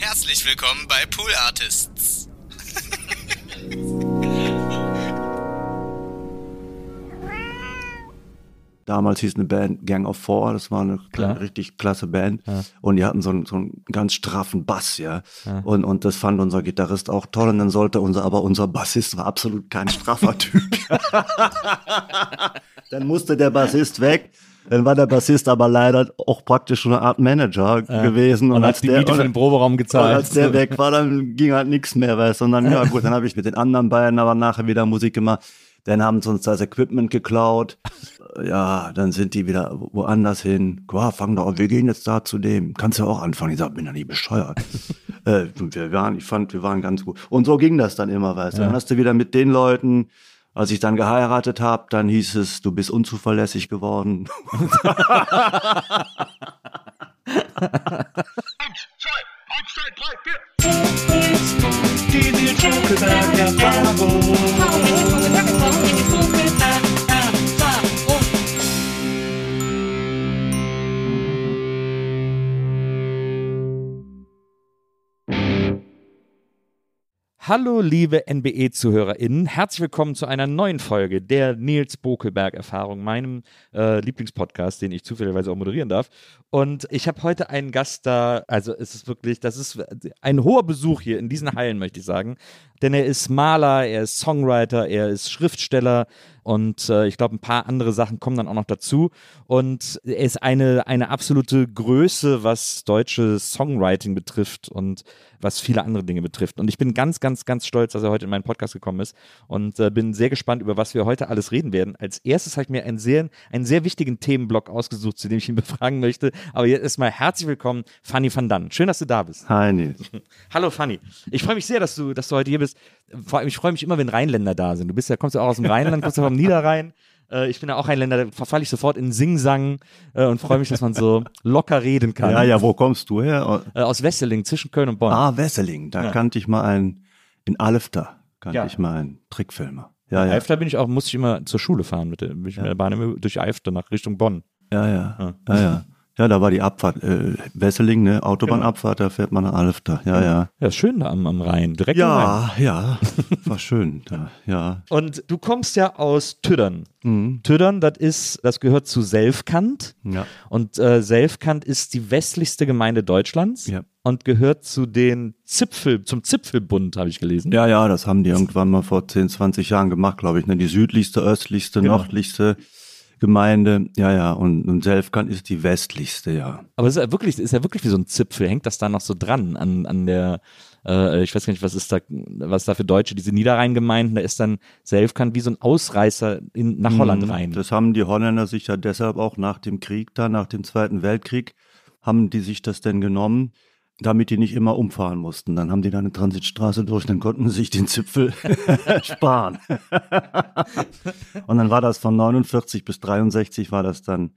Herzlich willkommen bei Pool Artists. Damals hieß eine Band Gang of Four, das war eine Klar. richtig klasse Band. Und die hatten so einen, so einen ganz straffen Bass, ja. Und, und das fand unser Gitarrist auch toll. Und dann sollte unser, aber unser Bassist war absolut kein straffer Typ. dann musste der Bassist weg. Dann war der Bassist aber leider auch praktisch eine Art Manager gewesen. Und als die Miete für den Proberaum und gezahlt. als der weg war, dann ging halt nichts mehr, weißt du. Und dann, ja gut, dann habe ich mit den anderen beiden aber nachher wieder Musik gemacht. Dann haben sie uns das Equipment geklaut. Ja, dann sind die wieder woanders hin. Ja, fang doch an, wir gehen jetzt da zu dem. Kannst du auch anfangen. Ich sag, bin ja nicht bescheuert. äh, und wir waren, ich fand, wir waren ganz gut. Und so ging das dann immer, weißt du. Dann hast du wieder mit den Leuten, als ich dann geheiratet habe, dann hieß es, du bist unzuverlässig geworden. Hallo, liebe NBE-ZuhörerInnen. Herzlich willkommen zu einer neuen Folge der Nils Bokelberg-Erfahrung, meinem äh, Lieblingspodcast, den ich zufälligerweise auch moderieren darf. Und ich habe heute einen Gast da, also es ist wirklich, das ist ein hoher Besuch hier in diesen Hallen, möchte ich sagen. Denn er ist Maler, er ist Songwriter, er ist Schriftsteller und äh, ich glaube, ein paar andere Sachen kommen dann auch noch dazu. Und er ist eine, eine absolute Größe, was deutsches Songwriting betrifft und was viele andere Dinge betrifft. Und ich bin ganz, ganz, ganz stolz, dass er heute in meinen Podcast gekommen ist und äh, bin sehr gespannt, über was wir heute alles reden werden. Als erstes habe ich mir einen sehr, einen sehr wichtigen Themenblock ausgesucht, zu dem ich ihn befragen möchte. Aber jetzt erstmal herzlich willkommen, Fanny van Dann. Schön, dass du da bist. Hi, Nils. Hallo Fanny. Ich freue mich sehr, dass du, dass du heute hier bist. Vor allem, ich freue mich immer, wenn Rheinländer da sind. Du bist ja, kommst ja auch aus dem Rheinland, kommst ja vom Niederrhein. Äh, ich bin ja auch Rheinländer, da verfalle ich sofort in Singsang äh, und freue mich, dass man so locker reden kann. Ja, ja, wo kommst du her? Äh, aus Wesseling, zwischen Köln und Bonn. Ah, Wesseling. Da Ja. kannte ich mal einen, in Alfter kannte Ja. ich mal einen Trickfilmer. Ja, ja. Eifter bin ich auch, musste ich immer zur Schule fahren mit der, bin ich mit der Bahn immer durch Eifter nach Richtung Bonn. Ja, ja. Ja, ja. Ja, da war die Abfahrt. Äh, Wesseling, ne? Autobahnabfahrt, da fährt man nach Alfter. Ja, ja. Ja, schön da am, am Rhein, direkt am Rhein. Ja, ja. War schön. Da, ja. Und du kommst ja aus Tüddern. Tüddern, das ist, das gehört zu Selfkant. Ja. Und äh, Selfkant ist die westlichste Gemeinde Deutschlands Ja. und gehört zu den Zipfel, zum Zipfelbund, habe ich gelesen. Ja, ja, das haben die irgendwann mal vor 10, 20 Jahren gemacht, glaube ich. Ne? Die südlichste, östlichste, Genau. nördlichste Gemeinde. Ja, ja. Und, und Selfkant ist die westlichste, ja. Aber es ist ja wirklich, ist ja wirklich wie so ein Zipfel, hängt das da noch so dran an, an der, äh, ich weiß gar nicht, was ist da, was da für Deutsche, diese Niederrheingemeinden, da ist dann Selfkant wie so ein Ausreißer in, nach Holland Mhm. rein. Das haben die Holländer sich ja deshalb auch nach dem Krieg, da nach dem Zweiten Weltkrieg, haben die sich das denn genommen, damit die nicht immer umfahren mussten. Dann haben die da eine Transitstraße durch, dann konnten sie sich den Zipfel sparen. Und dann war das von 49 bis 63 war das dann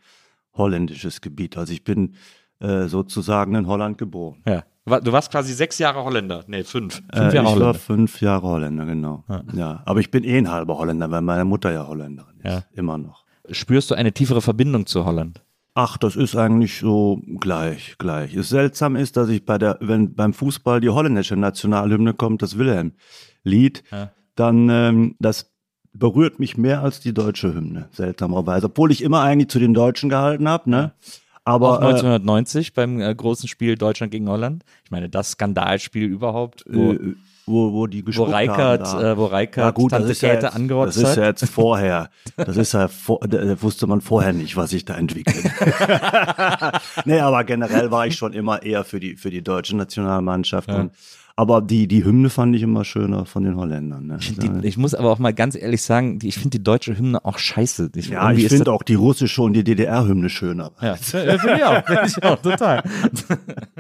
holländisches Gebiet. Also ich bin äh, sozusagen in Holland geboren. ja. Du warst quasi sechs Jahre Holländer. Nee, fünf. Fünf Äh, Jahre ich war Holländer. fünf Jahre Holländer, genau. Ja. aber ich bin eh ein halber Holländer, weil meine Mutter ja Holländerin ist. Ja. Immer noch. Spürst du eine tiefere Verbindung zu Holland? Ach, das ist eigentlich so gleich, gleich. Es seltsam ist, dass ich bei der, wenn beim Fußball die holländische Nationalhymne kommt, das Wilhelm-Lied, Ja. dann ähm, das berührt mich mehr als die deutsche Hymne, seltsamerweise. Obwohl ich immer eigentlich zu den Deutschen gehalten habe, ne? Aber auch 1990 beim äh, großen Spiel Deutschland gegen Holland. Ich meine, das Skandalspiel überhaupt, äh, wo, äh, wo, wo die wo gespuckt Reikert, haben. da. äh, wo Reikert Ja gut, das ist, ja jetzt, angerotzt das ist ja jetzt vorher. Das ist ja, vor, da wusste man vorher nicht, was sich da entwickelt. nee, aber generell war ich schon immer eher für die, für die deutsche Nationalmannschaft. Und, aber die, die Hymne fand ich immer schöner von den Holländern. Ne? Ich, find die, ich muss aber auch mal ganz ehrlich sagen, die, ich finde die deutsche Hymne auch scheiße. Ich, ja, ich finde auch die russische und die DDR-Hymne schöner. Ja, äh, finde ich auch, finde ich auch, total.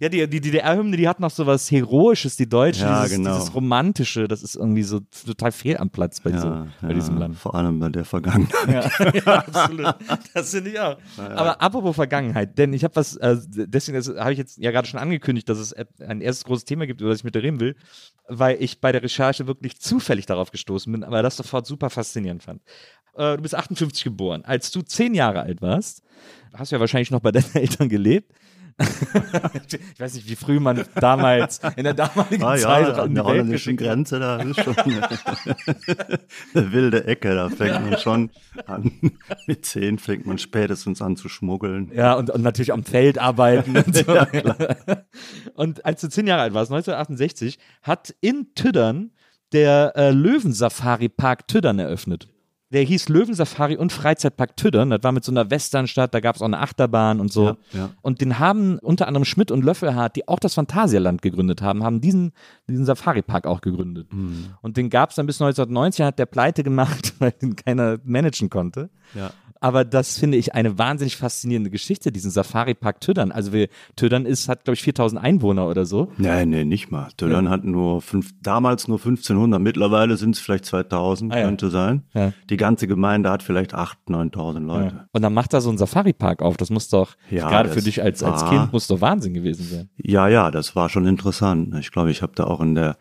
ja, die, die DDR-Hymne, die hat noch so was Heroisches, die Deutsche, Ja, dieses, genau. dieses Romantische, das ist irgendwie so total fehl am Platz bei, so, bei diesem Land. Vor allem bei der Vergangenheit. Ja, ja absolut. Das finde ich auch. Aber apropos Vergangenheit, denn ich habe was, äh, deswegen habe ich jetzt ja gerade schon angekündigt, dass es ein erstes großes Thema gibt, über das ich mit dir reden will, weil ich bei der Recherche wirklich zufällig darauf gestoßen bin, aber das sofort super faszinierend fand. Äh, du bist 58 geboren. Als du zehn Jahre alt warst, hast du ja wahrscheinlich noch bei deinen Eltern gelebt. ich weiß nicht, wie früh man damals, in der damaligen Ah Zeit ja, an der holländischen. Grenze, da ist schon eine wilde Ecke. Da fängt man schon an, mit zehn fängt man spätestens an zu schmuggeln. Ja, und, und natürlich am Feld arbeiten und so. und als du zehn Jahre alt warst, 1968, hat in Tüddern der äh, Löwensafari-Park Tüddern eröffnet. Der hieß Löwensafari und Freizeitpark Tüddern. Das war mit so einer Westernstadt, da gab es auch eine Achterbahn und so. Ja, ja. Und den haben unter anderem Schmidt und Löffelhardt, die auch das Phantasialand gegründet haben, haben diesen, diesen Safari-Park auch gegründet. Mhm. Und den gab es dann bis 1990, hat der pleite gemacht, weil den keiner managen konnte. Ja. Aber das finde ich eine wahnsinnig faszinierende Geschichte, diesen Safari-Park Tüddern. Also wir, Tüddern ist, hat, glaube ich, 4000 Einwohner oder so. Nee, nee, nicht mal. Tödern hat nur fünf, damals nur 1500, mittlerweile sind es vielleicht 2000, Ah ja. könnte sein. Ja. Die ganze Gemeinde hat vielleicht 8.000, 9.000 Leute. Und dann macht er so einen Safari-Park auf. Das muss doch, Ja, gerade für dich als, als Kind, muss doch Wahnsinn gewesen sein. Ja, ja, das war schon interessant. Ich glaube, ich habe da auch in der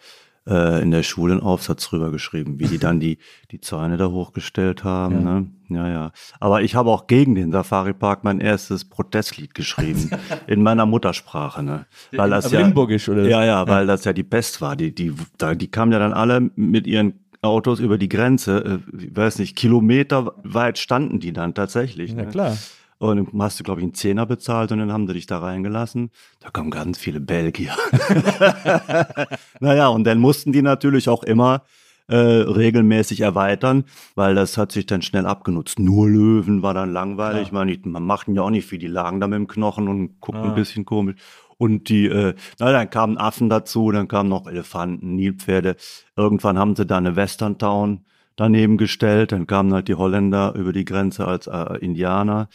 äh, in der Schule einen Aufsatz drüber geschrieben, wie die dann die die Zäune da hochgestellt haben. Ja. Ne? ja, ja. Aber ich habe auch gegen den Safari Park mein erstes Protestlied geschrieben in meiner Muttersprache, ne? Weil das ja Limburgisch, oder? Ja, ja, weil das ja die Pest war. Die die da, die kamen ja dann alle mit ihren Autos über die Grenze, äh, ich weiß nicht, Kilometer weit standen die dann tatsächlich. Ja, ne? klar. Und dann hast du, glaube ich, einen Zehner bezahlt und dann haben sie dich da reingelassen. Da kommen ganz viele Belgier. naja, und dann mussten die natürlich auch immer äh, regelmäßig erweitern, weil das hat sich dann schnell abgenutzt. Nur Löwen war dann langweilig. Ich meine, die- man machten ja auch nicht viel, die lagen da mit dem Knochen und guckten ein bisschen komisch. Und die, äh, na, dann kamen Affen dazu, dann kamen noch Elefanten, Nilpferde. Irgendwann haben sie da eine Western Town daneben gestellt. Dann kamen halt die Holländer über die Grenze als äh, Indianer.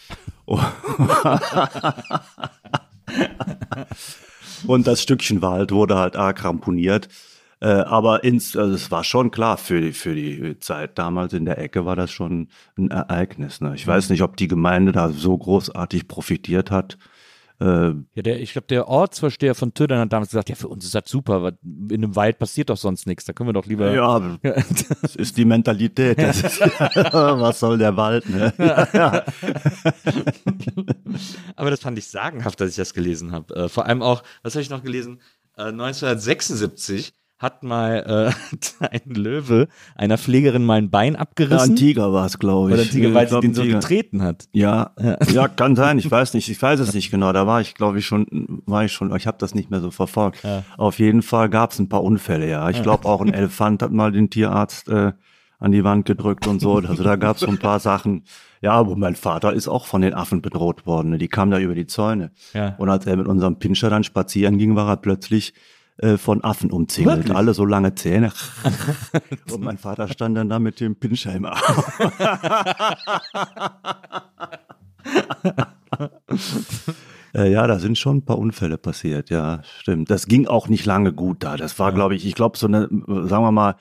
Und das Stückchen Wald wurde halt arg ramponiert. Äh, aber ins, also es war schon klar, für die, für die Zeit damals in der Ecke war das schon ein Ereignis. Ne? Ich weiß nicht, ob die Gemeinde da so großartig profitiert hat. Äh, Ja, der, ich glaube, der Ortsvorsteher von Tüddern hat damals gesagt, ja, für uns ist das super, weil in einem Wald passiert doch sonst nichts, da können wir doch lieber. ja, das ist die Mentalität. Das ist, was soll der Wald? Ne? Ja, Aber das fand ich sagenhaft, dass ich das gelesen habe. Äh, vor allem auch, was habe ich noch gelesen? Äh, 1976 hat mal äh, ein Löwe einer Pflegerin mal ein Bein Ja, abgerissen. ein Tiger war es, glaube ich. oder ein Tiger, weil sie den so Tiger. getreten hat. Ja, ja, kann sein. Ich weiß nicht. Ich weiß es nicht genau. Da war ich, glaube ich, schon, war ich schon. Ich habe das nicht mehr so verfolgt. Auf jeden Fall gab es ein paar Unfälle. Ja, ich glaube auch ein Elefant hat mal den Tierarzt äh, an die Wand gedrückt und so. Also da gab es so ein paar Sachen. Ja, aber mein Vater ist auch von den Affen bedroht worden. Ne? Die kamen da über die Zäune. Ja. Und als er mit unserem Pinscher dann spazieren ging, war er plötzlich äh, von Affen umzingelt. Wirklich? Alle so lange Zähne. und mein Vater stand dann da mit dem Pinscher im Arm. Äh, ja, da sind schon ein paar Unfälle passiert, ja, stimmt. Das ging auch nicht lange gut da. Das war, glaube ich, ich glaube, so eine, sagen wir mal,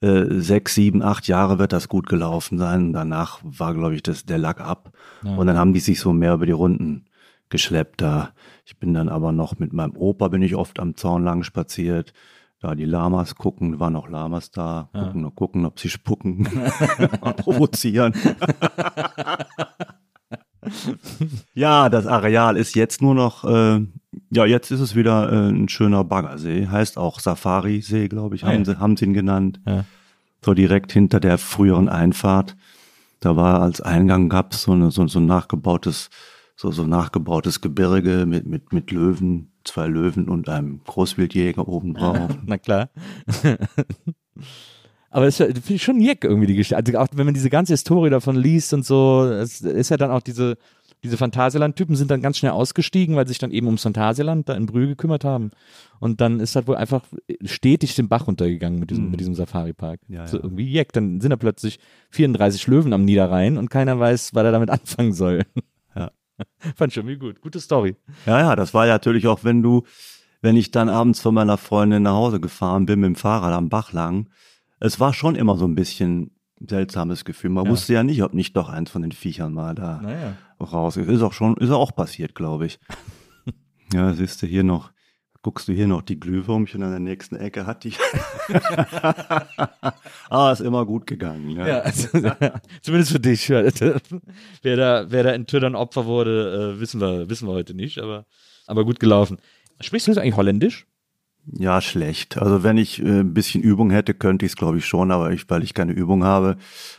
äh, sechs, sieben, acht Jahre wird das gut gelaufen sein. Danach war, glaube ich, das, der Lack ab. Und dann haben die sich so mehr über die Runden geschleppt da. Ich bin dann aber noch mit meinem Opa bin ich oft am Zaun lang spaziert. Da die Lamas gucken, waren noch Lamas da, gucken, gucken, ob sie spucken, provozieren. Ja, das Areal ist jetzt nur noch, äh, ja, jetzt ist es wieder äh, ein schöner Baggersee. Heißt auch Safari-See, glaube ich, Ah, haben, ja. sie, haben sie ihn genannt. Ja. So direkt hinter der früheren Einfahrt. Da war als Eingang gab es so, eine, so, so ein nachgebautes so, so nachgebautes Gebirge mit, mit, mit Löwen, zwei Löwen und einem Großwildjäger oben drauf. Na klar. Aber es finde ich schon jeck irgendwie die Geschichte. Also auch wenn man diese ganze Historie davon liest und so, es ist ja dann auch diese, diese Phantasialand-Typen sind dann ganz schnell ausgestiegen, weil sie sich dann eben ums Phantasialand da in Brühl gekümmert haben. Und dann ist halt wohl einfach stetig den Bach runtergegangen mit diesem, mit diesem Safari-Park. Ja, so ja. irgendwie jeck. Dann sind da plötzlich 34 Löwen am Niederrhein und keiner weiß, was er damit anfangen soll. Fand schon irgendwie gut. Gute Story. Ja, ja, das war ja natürlich auch, wenn du, wenn ich dann abends von meiner Freundin nach Hause gefahren bin mit dem Fahrrad am Bach lang, es war schon immer so ein bisschen seltsames Gefühl. Man Ja. wusste ja nicht, ob nicht doch eins von den Viechern mal da Naja. raus ist. Ist auch schon, ist auch passiert, glaube ich. ja, siehst du hier noch, guckst du hier noch die Glühwürmchen an der nächsten Ecke hat die. ah, ist immer gut gegangen. Ja. Ja, also, zumindest für dich. Ja. Wer da, wer da in Twittern Opfer wurde, äh, wissen wir, wissen wir heute nicht, aber, aber gut gelaufen. Sprichst du jetzt eigentlich Holländisch? Ja, schlecht. Also wenn ich äh, ein bisschen Übung hätte, könnte ich es, glaube ich, schon, aber ich, weil ich keine Übung habe.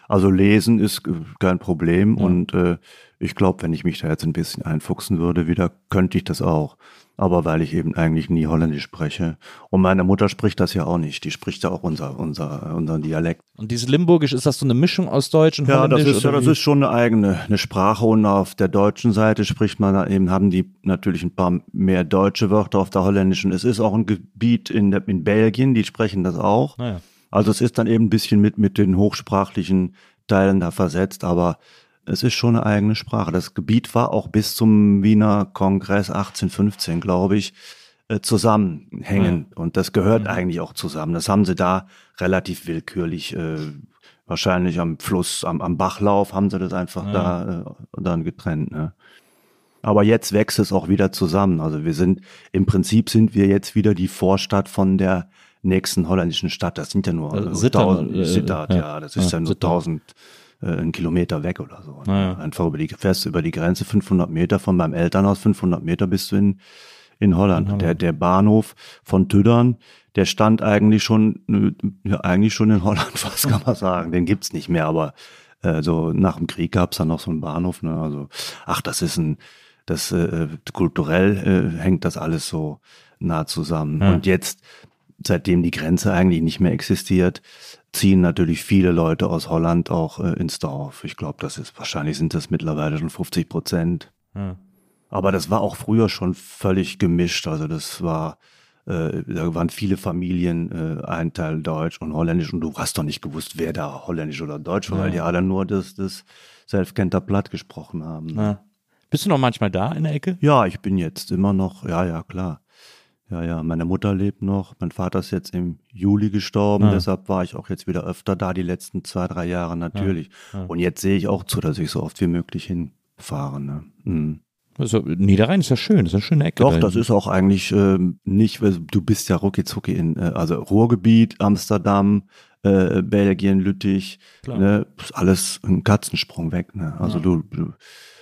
Also lesen ist äh, kein Problem und äh, ich glaube, wenn ich mich da jetzt ein bisschen einfuchsen würde, wieder könnte ich das auch. Aber weil ich eben eigentlich nie Holländisch spreche. Und meine Mutter spricht das ja auch nicht. Die spricht ja auch unser, unser, unseren Dialekt. Und dieses Limburgisch, ist das so eine Mischung aus Deutsch und Ja, das Holländisch? ist, ja, das ist schon eine eigene eine Sprache und auf der deutschen Seite spricht man eben, haben die natürlich ein paar mehr deutsche Wörter auf der holländischen. Es ist auch ein Gebiet in, der, in Belgien, die sprechen das auch. Naja. Also es ist dann eben ein bisschen mit, mit den hochsprachlichen Teilen da versetzt, aber es ist schon eine eigene Sprache. Das Gebiet war auch bis zum Wiener Kongress 1815, glaube ich, äh, zusammenhängend. Und das gehört eigentlich auch zusammen. Das haben sie da relativ willkürlich, äh, wahrscheinlich am Fluss, am, am Bachlauf, haben sie das einfach da äh, dann getrennt. Ne? Aber jetzt wächst es auch wieder zusammen. Also wir sind, im Prinzip sind wir jetzt wieder die Vorstadt von der nächsten holländischen Stadt. Das sind ja nur Also äh, Sittard, 1000 äh, Sittard, ja. ja. das ist Ja, ja, nur Sittard. 1000 äh, einen Kilometer weg oder so. Ne? Ja, ja. Einfach über die, fährst über die Grenze 500 Meter von meinem Elternhaus, 500 Meter bist du in, in Holland. Und Der, der Bahnhof von Tüdern, der stand eigentlich schon, äh, ja, eigentlich schon in Holland, was kann man sagen. Den gibt's nicht mehr, aber äh, so nach dem Krieg gab's dann noch so einen Bahnhof. Ne? Also, ach, das ist ein, das äh, kulturell äh, hängt das alles so nah zusammen. Ja. Und jetzt, seitdem die Grenze eigentlich nicht mehr existiert, ziehen natürlich viele Leute aus Holland auch äh, ins Dorf. Ich glaube, das ist wahrscheinlich sind das mittlerweile schon 50 Prozent. Ja. Aber das war auch früher schon völlig gemischt. Also das war, äh, da waren viele Familien, äh, ein Teil Deutsch und Holländisch und du hast doch nicht gewusst, wer da Holländisch oder Deutsch war, weil die alle nur das, das Selfkenter Platt gesprochen haben. Ja. Bist du noch manchmal da in der Ecke? Ja, ich bin jetzt immer noch, ja, ja, klar. Ja, ja, meine Mutter lebt noch, mein Vater ist jetzt im Juli gestorben, Ah. deshalb war ich auch jetzt wieder öfter da, die letzten zwei, drei Jahre natürlich. Und jetzt sehe ich auch zu, dass ich so oft wie möglich hinfahre. Ne? Mhm. Also, Niederrhein ist ja schön, das ist eine schöne Ecke. Doch, da das ist auch eigentlich ähm, nicht, weil du bist ja rucki zucki in, äh, also Ruhrgebiet, Amsterdam, äh, Belgien, Lüttich, Klar. ne, ist alles ein Katzensprung weg. Ne? Also du, du,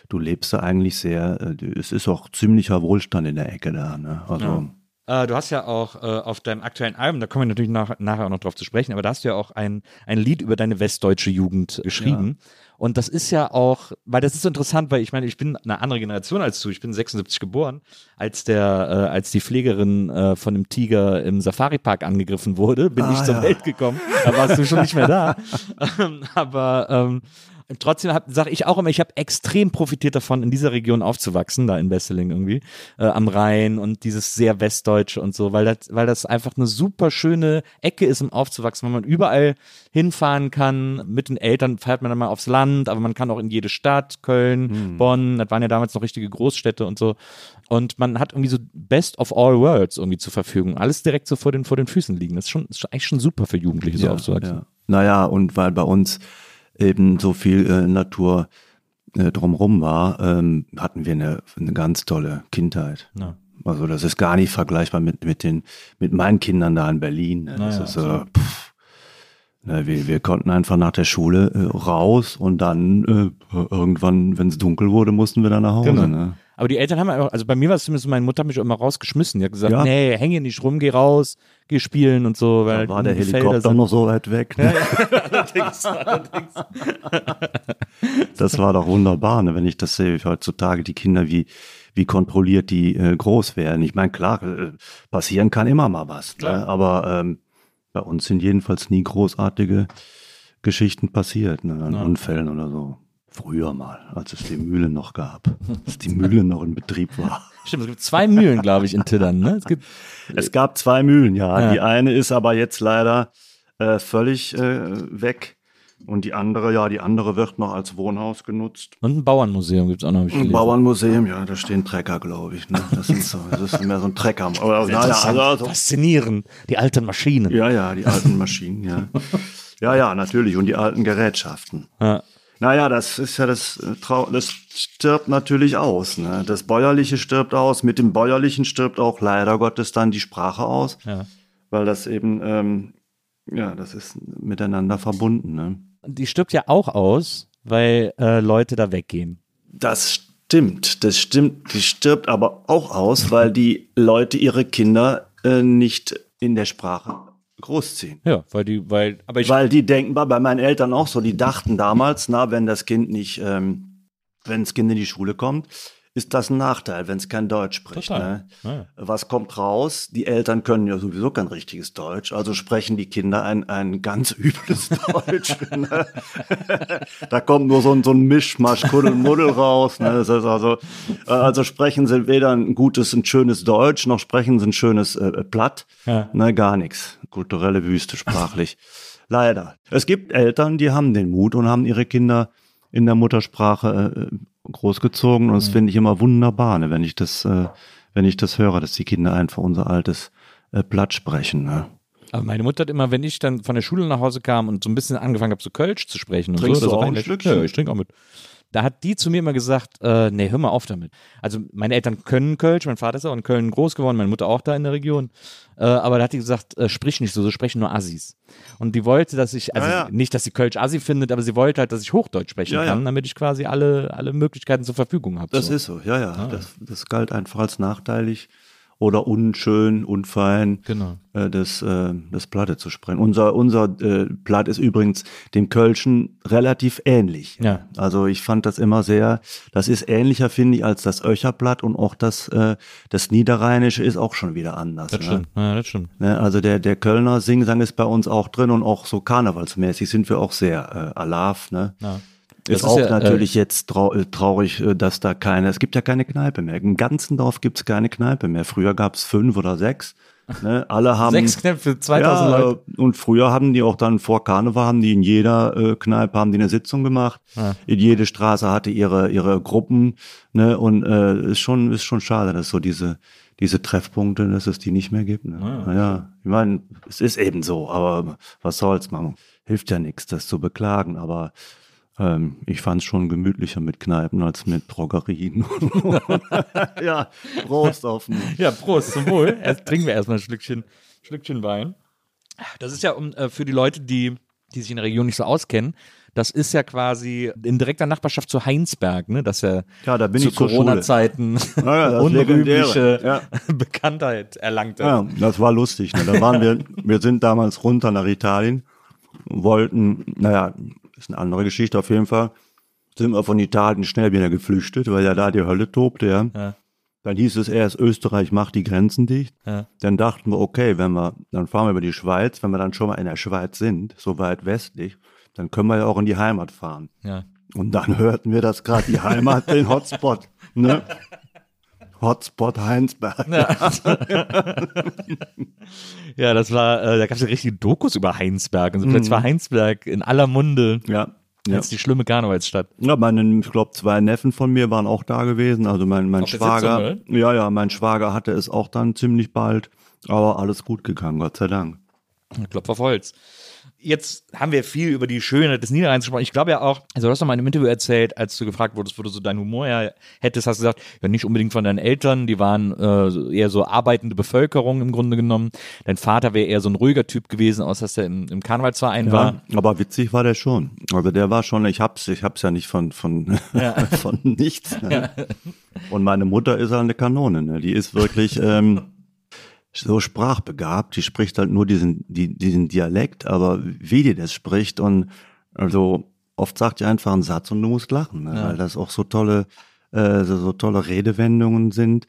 du lebst da eigentlich sehr, äh, es ist auch ziemlicher Wohlstand in der Ecke da. Ne? Also Äh, du hast ja auch äh, auf deinem aktuellen Album, da kommen wir natürlich nach, nachher auch noch drauf zu sprechen, aber da hast du ja auch ein, ein Lied über deine westdeutsche Jugend geschrieben. Und das ist ja auch, weil das ist so interessant, weil ich meine, ich bin eine andere Generation als du. Ich bin 76 geboren, als der, äh, als die Pflegerin äh, von einem Tiger im Safari-Park angegriffen wurde, bin ich zur Welt gekommen. Da warst du schon nicht mehr da. Ähm, aber ähm, Trotzdem sage ich auch immer, ich habe extrem profitiert davon, in dieser Region aufzuwachsen, da in Wesseling irgendwie, äh, am Rhein und dieses sehr Westdeutsche und so, weil das, weil das einfach eine super schöne Ecke ist, um aufzuwachsen, weil man überall hinfahren kann. Mit den Eltern fährt man dann mal aufs Land, aber man kann auch in jede Stadt, Köln, Bonn, das waren ja damals noch richtige Großstädte und so. Und man hat irgendwie so Best of all worlds irgendwie zur Verfügung. Alles direkt so vor den, vor den Füßen liegen. Das ist schon, ist eigentlich schon super für Jugendliche, so aufzuwachsen. Ja. Naja, und weil bei uns eben so viel äh, Natur äh, drumrum war, ähm, hatten wir eine, eine ganz tolle Kindheit. Ja. Also das ist gar nicht vergleichbar mit, mit, den, mit meinen Kindern da in Berlin. Ne? Das Naja, ist, äh, pff, wir, wir konnten einfach nach der Schule äh, raus und dann äh, irgendwann, wenn es dunkel wurde, mussten wir dann nach Hause. Genau. Ne? Aber die Eltern haben einfach, also bei mir war es zumindest, meine Mutter hat mich immer rausgeschmissen. Die hat gesagt, Ja. nee, häng hier nicht rum, geh raus, geh spielen und so. Weil Da war der Helikopter noch so weit weg. Ne? allerdings, allerdings. Das war doch wunderbar, ne? wenn ich das sehe, heutzutage die Kinder, wie, wie kontrolliert die äh, groß werden. Ich meine, klar, äh, passieren kann immer mal was. Ne? Aber ähm, bei uns sind jedenfalls nie großartige Geschichten passiert, ne? an Unfällen oder so. Früher mal, als es die Mühle noch gab, als die Mühle noch in Betrieb war. Stimmt, es gibt zwei Mühlen, glaube ich, in Tiddern. Ne? Es gibt, Es gab zwei Mühlen, ja. Ja. Die eine ist aber jetzt leider äh, völlig äh, weg. Und die andere, ja, die andere wird noch als Wohnhaus genutzt. und ein Bauernmuseum gibt es auch noch. Ein. Bauernmuseum, ja, da stehen Trecker, glaube ich. Ne? Das, sind so, das ist mehr so ein Trecker. Aber, naja, also, also, Faszinierend. Die alten Maschinen. ja, ja, die alten Maschinen, ja. Ja, ja, natürlich. Und die alten Gerätschaften. Ja. Naja, das ist ja das, äh, Trau das stirbt natürlich aus. Ne? Das Bäuerliche stirbt aus. Mit dem Bäuerlichen stirbt auch leider Gottes dann die Sprache aus. Ja. Weil das eben, ähm, ja, das ist miteinander verbunden. Ne? Die stirbt ja auch aus, weil äh, Leute da weggehen. Das stimmt, das stimmt. Die stirbt aber auch aus, weil die Leute ihre Kinder äh, nicht in der Sprache großziehen. Ja, weil die, weil, aber ich, Weil die denken, bei meinen Eltern auch so, die dachten damals, na, wenn das Kind nicht, ähm, wenn das Kind in die Schule kommt, ist das ein Nachteil, wenn es kein Deutsch spricht. Ne? Ja. Was kommt raus? Die Eltern können ja sowieso kein richtiges Deutsch, also sprechen die Kinder ein, ein ganz übles Deutsch. ne? da kommt nur so ein, so ein Mischmasch, Kuddelmuddel raus. Ne? Das heißt also, äh, also sprechen sie weder ein gutes, ein schönes Deutsch, noch sprechen sie ein schönes äh, Platt. Ja. Ne, gar nichts. Kulturelle Wüste sprachlich. Leider. Es gibt Eltern, die haben den Mut und haben ihre Kinder in der Muttersprache äh, großgezogen. Und das finde ich immer wunderbar, ne, wenn ich das, äh, wenn ich das höre, dass die Kinder einfach unser altes äh, Platt sprechen. Ne? aber meine Mutter hat immer, wenn ich dann von der Schule nach Hause kam und so ein bisschen angefangen habe, so Kölsch zu sprechen und Trinkst so. du auch ein Schlückchen? Ja, ich trinke auch mit. Da hat die zu mir immer gesagt, äh, nee, hör mal auf damit. Also meine Eltern können Kölsch, mein Vater ist auch in Köln groß geworden, meine Mutter auch da in der Region. Äh, aber da hat die gesagt, äh, sprich nicht so, so sprechen nur Assis. Und die wollte, dass ich, also Ja, ja. nicht, dass sie Kölsch Assi findet, aber sie wollte halt, dass ich Hochdeutsch sprechen Ja, kann, damit ich quasi alle, alle Möglichkeiten zur Verfügung habe. Das so. ist so, ja, ja. Das, das galt einfach als nachteilig oder unschön, unfein, Genau. äh, das, äh, das Platte zu sprechen. Unser, unser äh, Platt ist übrigens dem Kölschen relativ ähnlich. Ja. Also ich fand das immer sehr, das ist ähnlicher, finde ich, als das Öcherblatt und auch das, äh, das Niederrheinische ist auch schon wieder anders. Das ne? stimmt, ja, das stimmt. Ne, also der, der Kölner Singsang ist bei uns auch drin und auch so karnevalsmäßig sind wir auch sehr äh, alav. Ne? Ja. Ist ist auch ja, äh, natürlich jetzt äh, traurig, äh, dass da keine, es gibt ja keine Kneipe mehr. Im ganzen Dorf gibt es keine Kneipe mehr. Früher gab es fünf oder sechs. Ne? Alle haben. Sechs Knöpfe für 2000 ja, Leute. äh, Und früher haben die auch dann vor Karneval, haben die in jeder äh, Kneipe, haben die eine Sitzung gemacht. In jede Straße hatte ihre, ihre Gruppen. Ne? Und äh, ist schon, ist schon schade, dass so diese, diese Treffpunkte, dass es die nicht mehr gibt. Ne? Naja, ich meine, es ist eben so, aber was soll's, man hilft ja nichts, das zu beklagen, aber ähm, ich fand es schon gemütlicher mit Kneipen als mit Drogerien. ja, Prost auf mich. Ja, Prost, zum Wohl. Erst trinken wir erstmal ein Schlückchen, Schlückchen Wein. Das ist ja um, äh, für die Leute, die, die sich in der Region nicht so auskennen, das ist ja quasi in direkter Nachbarschaft zu Heinsberg, ne? Das ja, Ja, da bin zu. Corona-Zeiten Ja, ja, unrühmliche. Bekanntheit erlangt. Ja, das war lustig. Ne? Da waren wir, wir sind damals runter nach Italien, wollten, naja, ist eine andere Geschichte auf jeden Fall, sind wir von Italien schnell wieder geflüchtet, weil ja da die Hölle tobte, ja. Ja. Dann hieß es erst, Österreich macht die Grenzen dicht. Ja. Dann dachten wir, okay, wenn wir, dann fahren wir über die Schweiz, wenn wir dann schon mal in der Schweiz sind, so weit westlich, dann können wir ja auch in die Heimat fahren. Ja. Und dann hörten wir, dass gerade die Heimat den Hotspot, ne? Hotspot Heinsberg. Ja, das war, äh, da gab es ja richtige Dokus über Heinsberg. Und so plötzlich war Heinsberg in aller Munde Ja. Ja. als die schlimme Karnevalsstadt. Ja, meine, ich glaube, zwei Neffen von mir waren auch da gewesen. Also mein, mein Auf Schwager. Sitzung, ja, ja, mein Schwager hatte es auch dann ziemlich bald. Aber alles gut gegangen, Gott sei Dank. Klopf auf Holz. Jetzt haben wir viel über die Schönheit des Niederrheins gesprochen. Ich glaube ja auch, also du hast doch mal in einem Interview erzählt, als du gefragt wurdest, wo du so deinen Humor ja hättest, hast du gesagt, ja nicht unbedingt von deinen Eltern, die waren äh, eher so arbeitende Bevölkerung im Grunde genommen. Dein Vater wäre eher so ein ruhiger Typ gewesen, außer dass er im, im Karnevalsverein war. Ja, aber witzig war der schon. Also der war schon, ich hab's, ich hab's ja nicht von, von, von nichts. Ne? Und meine Mutter ist halt eine Kanone, ne? Die ist wirklich, ähm, so sprachbegabt, die spricht halt nur diesen, die, diesen Dialekt, aber wie die das spricht und also oft sagt die einfach einen Satz und du musst lachen, ne? Ja. weil das auch so tolle, äh, so, so tolle Redewendungen sind,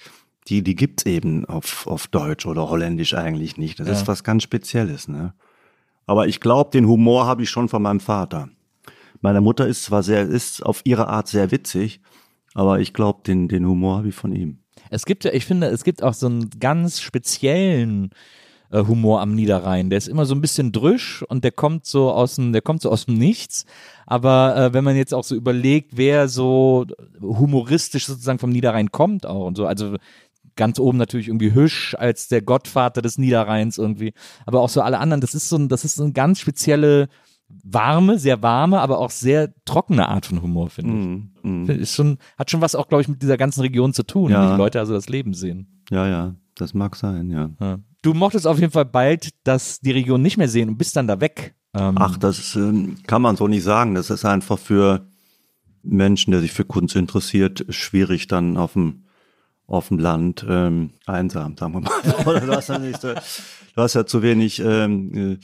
die, die gibt's eben auf, auf Deutsch oder Holländisch eigentlich nicht. Das Ja. ist was ganz Spezielles, ne? Aber ich glaube, den Humor habe ich schon von meinem Vater. Meine Mutter ist zwar sehr, ist auf ihre Art sehr witzig, aber ich glaube, den, den Humor habe ich von ihm. Es gibt ja, ich finde, es gibt auch so einen ganz speziellen äh, Humor am Niederrhein. Der ist immer so ein bisschen drüsch und der kommt so aus dem, der kommt so aus dem Nichts. Aber äh, wenn man jetzt auch so überlegt, wer so humoristisch sozusagen vom Niederrhein kommt auch und so, also ganz oben natürlich irgendwie Hüsch als der Gottvater des Niederrheins irgendwie, aber auch so alle anderen, das ist so ein, das ist so eine ganz spezielle warme, sehr warme, aber auch sehr trockene Art von Humor, finde ich. Ist schon, hat schon was auch, glaube ich, mit dieser ganzen Region zu tun, Ja. wie die Leute also das Leben sehen. Ja, ja, das mag sein, ja. Ja. Du mochtest auf jeden Fall bald das, die Region nicht mehr sehen und bist dann da weg. Ähm, Ach, das ähm, kann man so nicht sagen. Das ist einfach für Menschen, der sich für Kunst interessiert, schwierig dann auf dem auf dem Land ähm, einsam, sagen wir mal. Du hast ja nicht du hast ja zu wenig ähm, äh,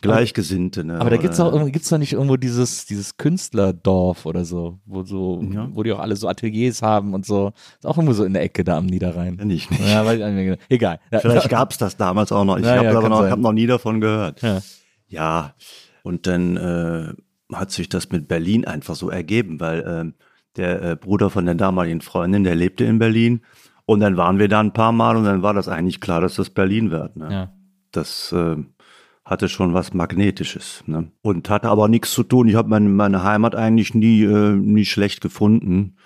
Gleichgesinnte. Ne? aber da gibt's irgendwie- gibt's doch nicht irgendwo dieses dieses Künstlerdorf oder so, wo so Ja. wo die auch alle so Ateliers haben und so. Ist auch irgendwo so in der Ecke da am Niederrhein. Kenn ich nicht. Ja, weiß ich nicht. egal. Ja. Vielleicht gab's das damals auch noch. Ich Ja, habe ja, aber noch, hab noch nie davon gehört. Ja. Ja, und dann äh, hat sich das mit Berlin einfach so ergeben, weil ähm, der äh, Bruder von der damaligen Freundin, der lebte in Berlin. Und dann waren wir da ein paar Mal und dann war das eigentlich klar, dass das Berlin wird. Ne? Ja. Das äh, hatte schon was Magnetisches. Ne? Und hatte aber nichts zu tun. Ich habe meine, meine Heimat eigentlich nie, äh, nie schlecht gefunden.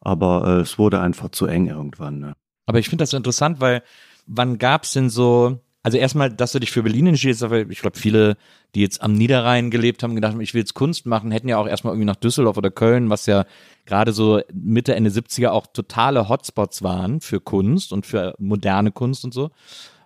Aber äh, es wurde einfach zu eng irgendwann. Ne? Aber ich finde das so interessant, weil wann gab's denn so, also erstmal, dass du dich für Berlin entschiedest, aber ich glaube, viele, die jetzt am Niederrhein gelebt haben, gedacht haben, ich will jetzt Kunst machen, hätten ja auch erstmal irgendwie nach Düsseldorf oder Köln, was ja gerade so Mitte, Ende 70er auch totale Hotspots waren für Kunst und für moderne Kunst und so.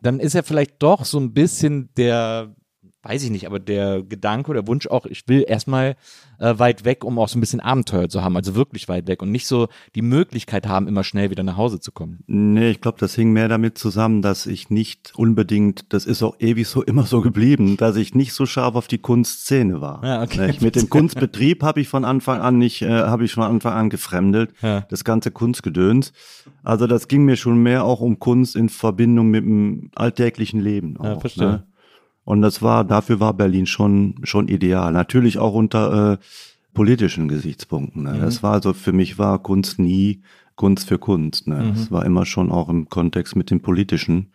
Dann ist ja vielleicht doch so ein bisschen der, weiß ich nicht, aber der Gedanke oder Wunsch auch, ich will erstmal äh, weit weg, um auch so ein bisschen Abenteuer zu haben, also wirklich weit weg und nicht so die Möglichkeit haben, immer schnell wieder nach Hause zu kommen. Nee, ich glaube, das hing mehr damit zusammen, dass ich nicht unbedingt, das ist auch ewig so immer so geblieben, dass ich nicht so scharf auf die Kunstszene war. Ja, okay. Ich, mit dem Kunstbetrieb habe ich von Anfang an nicht, äh, habe ich von Anfang an gefremdelt, Ja. das ganze Kunstgedöns. Also das ging mir schon mehr auch um Kunst in Verbindung mit dem alltäglichen Leben. Auch, Ja, verstehe. Ne? Und das war, dafür war Berlin schon, schon ideal. Natürlich auch unter äh, politischen Gesichtspunkten. Ne? Das war also, für mich war Kunst nie Kunst für Kunst. Ne? Das war immer schon auch im Kontext mit dem Politischen.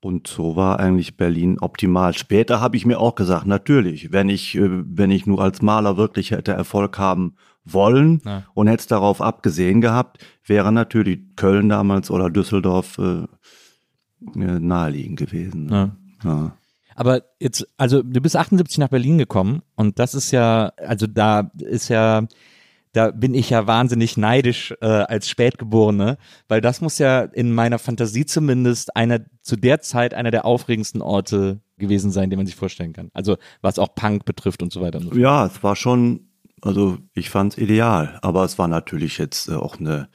Und so war eigentlich Berlin optimal. Später habe ich mir auch gesagt, natürlich, wenn ich, äh, wenn ich nur als Maler wirklich hätte Erfolg haben wollen Ja. und hätte es darauf abgesehen gehabt, wäre natürlich Köln damals oder Düsseldorf äh, äh, naheliegend gewesen. Ne? Ja. Aber jetzt, also du bist 78 nach Berlin gekommen und das ist ja, also da ist ja, da bin ich ja wahnsinnig neidisch äh, als Spätgeborene, weil das muss ja in meiner Fantasie zumindest einer zu der Zeit einer der aufregendsten Orte gewesen sein, den man sich vorstellen kann. Also was auch Punk betrifft und so weiter. Und so. Ja, es war schon, also ich fand es ideal, aber es war natürlich jetzt äh, auch eine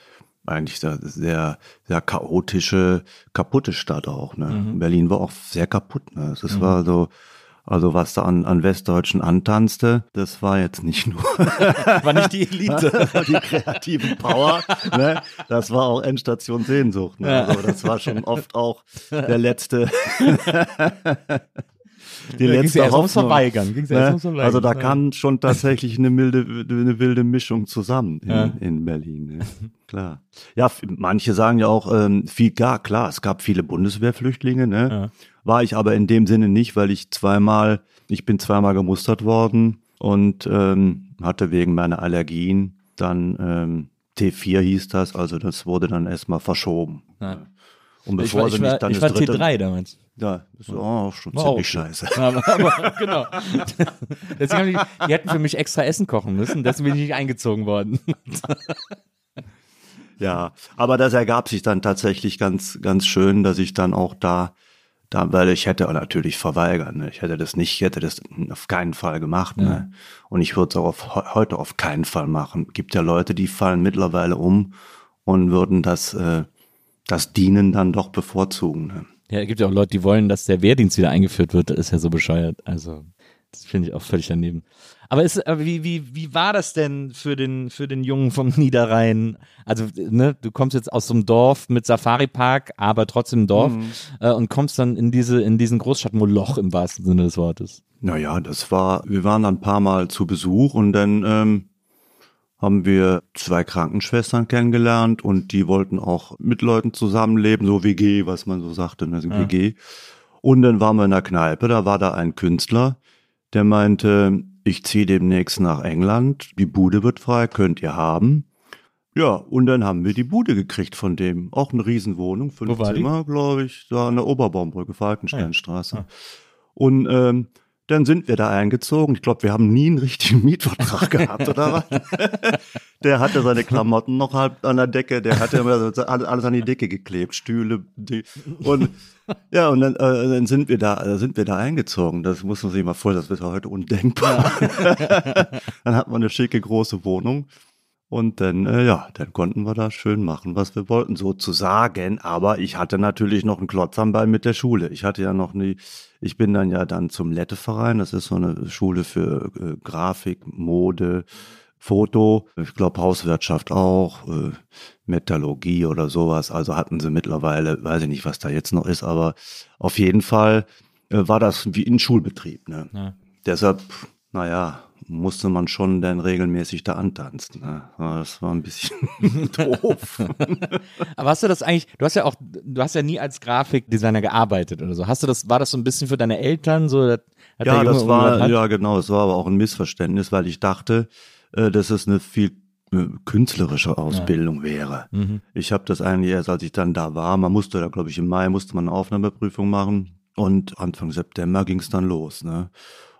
eigentlich sehr, sehr, sehr chaotische, kaputte Stadt auch. Ne? Berlin war auch sehr kaputt. Ne? Es war so, also was da an, an Westdeutschen antanzte, das war jetzt nicht nur War nicht die Elite. die kreativen Power, ne? das war auch Endstation Sehnsucht. Ne? Also das war schon oft auch der letzte, die Da letzte ja ums. Verweigern. Ging's Ne? ums Verweigern. Also da kam schon tatsächlich eine milde, eine wilde Mischung zusammen in, Ja. in Berlin. Ne? Klar. Ja, manche sagen ja auch, ähm, viel, gar klar, es gab viele Bundeswehrflüchtlinge, ne? Ja. War ich aber in dem Sinne nicht, weil ich zweimal, ich bin zweimal gemustert worden und ähm, hatte wegen meiner Allergien dann ähm, T4 hieß das, also das wurde dann erstmal verschoben. Ja. Und Ich bevor war, sie ich nicht war, dann ich das war dritte, T3 damals. Ja, das ist auch schon War auch ziemlich gut. scheiße. Aber, aber genau. Deswegen haben die, die hätten für mich extra Essen kochen müssen, deswegen bin ich nicht eingezogen worden. Ja, aber das ergab sich dann tatsächlich ganz, ganz schön, dass ich dann auch da, da, weil ich hätte natürlich verweigert, ne? ich hätte das nicht, ich hätte das auf keinen Fall gemacht, ne? Und ich würde es auch auf, he- heute auf keinen Fall machen. Gibt ja Leute, die fallen mittlerweile um und würden das, äh, das Dienen dann doch bevorzugen. Ne? Ja, es gibt ja auch Leute, die wollen, dass der Wehrdienst wieder eingeführt wird. Das ist ja so bescheuert. Also, das finde ich auch völlig daneben. Aber ist, aber wie, wie, wie war das denn für den, für den Jungen vom Niederrhein? Also, ne, du kommst jetzt aus so einem Dorf mit Safari-Park, aber trotzdem Dorf, äh, und kommst dann in diese, in diesen Großstadtmoloch im wahrsten Sinne des Wortes. Naja, das war, wir waren dann ein paar Mal zu Besuch und dann ähm, haben wir zwei Krankenschwestern kennengelernt und die wollten auch mit Leuten zusammenleben, so WG, was man so sagte, ne, so WG. Und dann waren wir in der Kneipe, da war da ein Künstler, der meinte, ich ziehe demnächst nach England, die Bude wird frei, könnt ihr haben. Ja, und dann haben wir die Bude gekriegt von dem. Auch eine Riesenwohnung, fünf? Zimmer, glaube ich, da an der Oberbaumbrücke, Falkensteinstraße. Und ähm, dann sind wir da eingezogen. Ich glaube, wir haben nie einen richtigen Mietvertrag gehabt, oder was? der hatte seine Klamotten noch halb an der Decke, der hatte immer so alles alles an die Decke geklebt, Stühle. Die, und ja, und dann, äh, dann sind wir da, äh, sind wir da eingezogen. Das muss man sich mal vorstellen, das wäre heute undenkbar. dann hat man eine schicke große Wohnung. Und dann, äh, ja, dann konnten wir da schön machen, was wir wollten, sozusagen. Aber ich hatte natürlich noch einen Klotz am Bein mit der Schule. Ich hatte ja noch nie, ich bin dann ja dann zum Letteverein. Das ist so eine Schule für äh, Grafik, Mode, Foto, ich glaube Hauswirtschaft auch, äh, Metallurgie oder sowas. Also hatten sie mittlerweile, weiß ich nicht, was da jetzt noch ist, aber auf jeden Fall äh, war das wie ein Schulbetrieb. Ne? Ja. Deshalb, naja, musste man schon dann regelmäßig da antanzen. Ne? Das war ein bisschen doof. Aber hast du das eigentlich, du hast ja auch, du hast ja nie als Grafikdesigner gearbeitet oder so. Hast du das, war das so ein bisschen für deine Eltern so? Ja, das war, ja genau, es war aber auch ein Missverständnis, weil ich dachte, äh, dass es eine viel äh, künstlerische Ausbildung wäre. Mhm. Ich habe das eigentlich erst, als ich dann da war, man musste da, glaube ich, im Mai musste man eine Aufnahmeprüfung machen und Anfang September ging es dann los. Ne?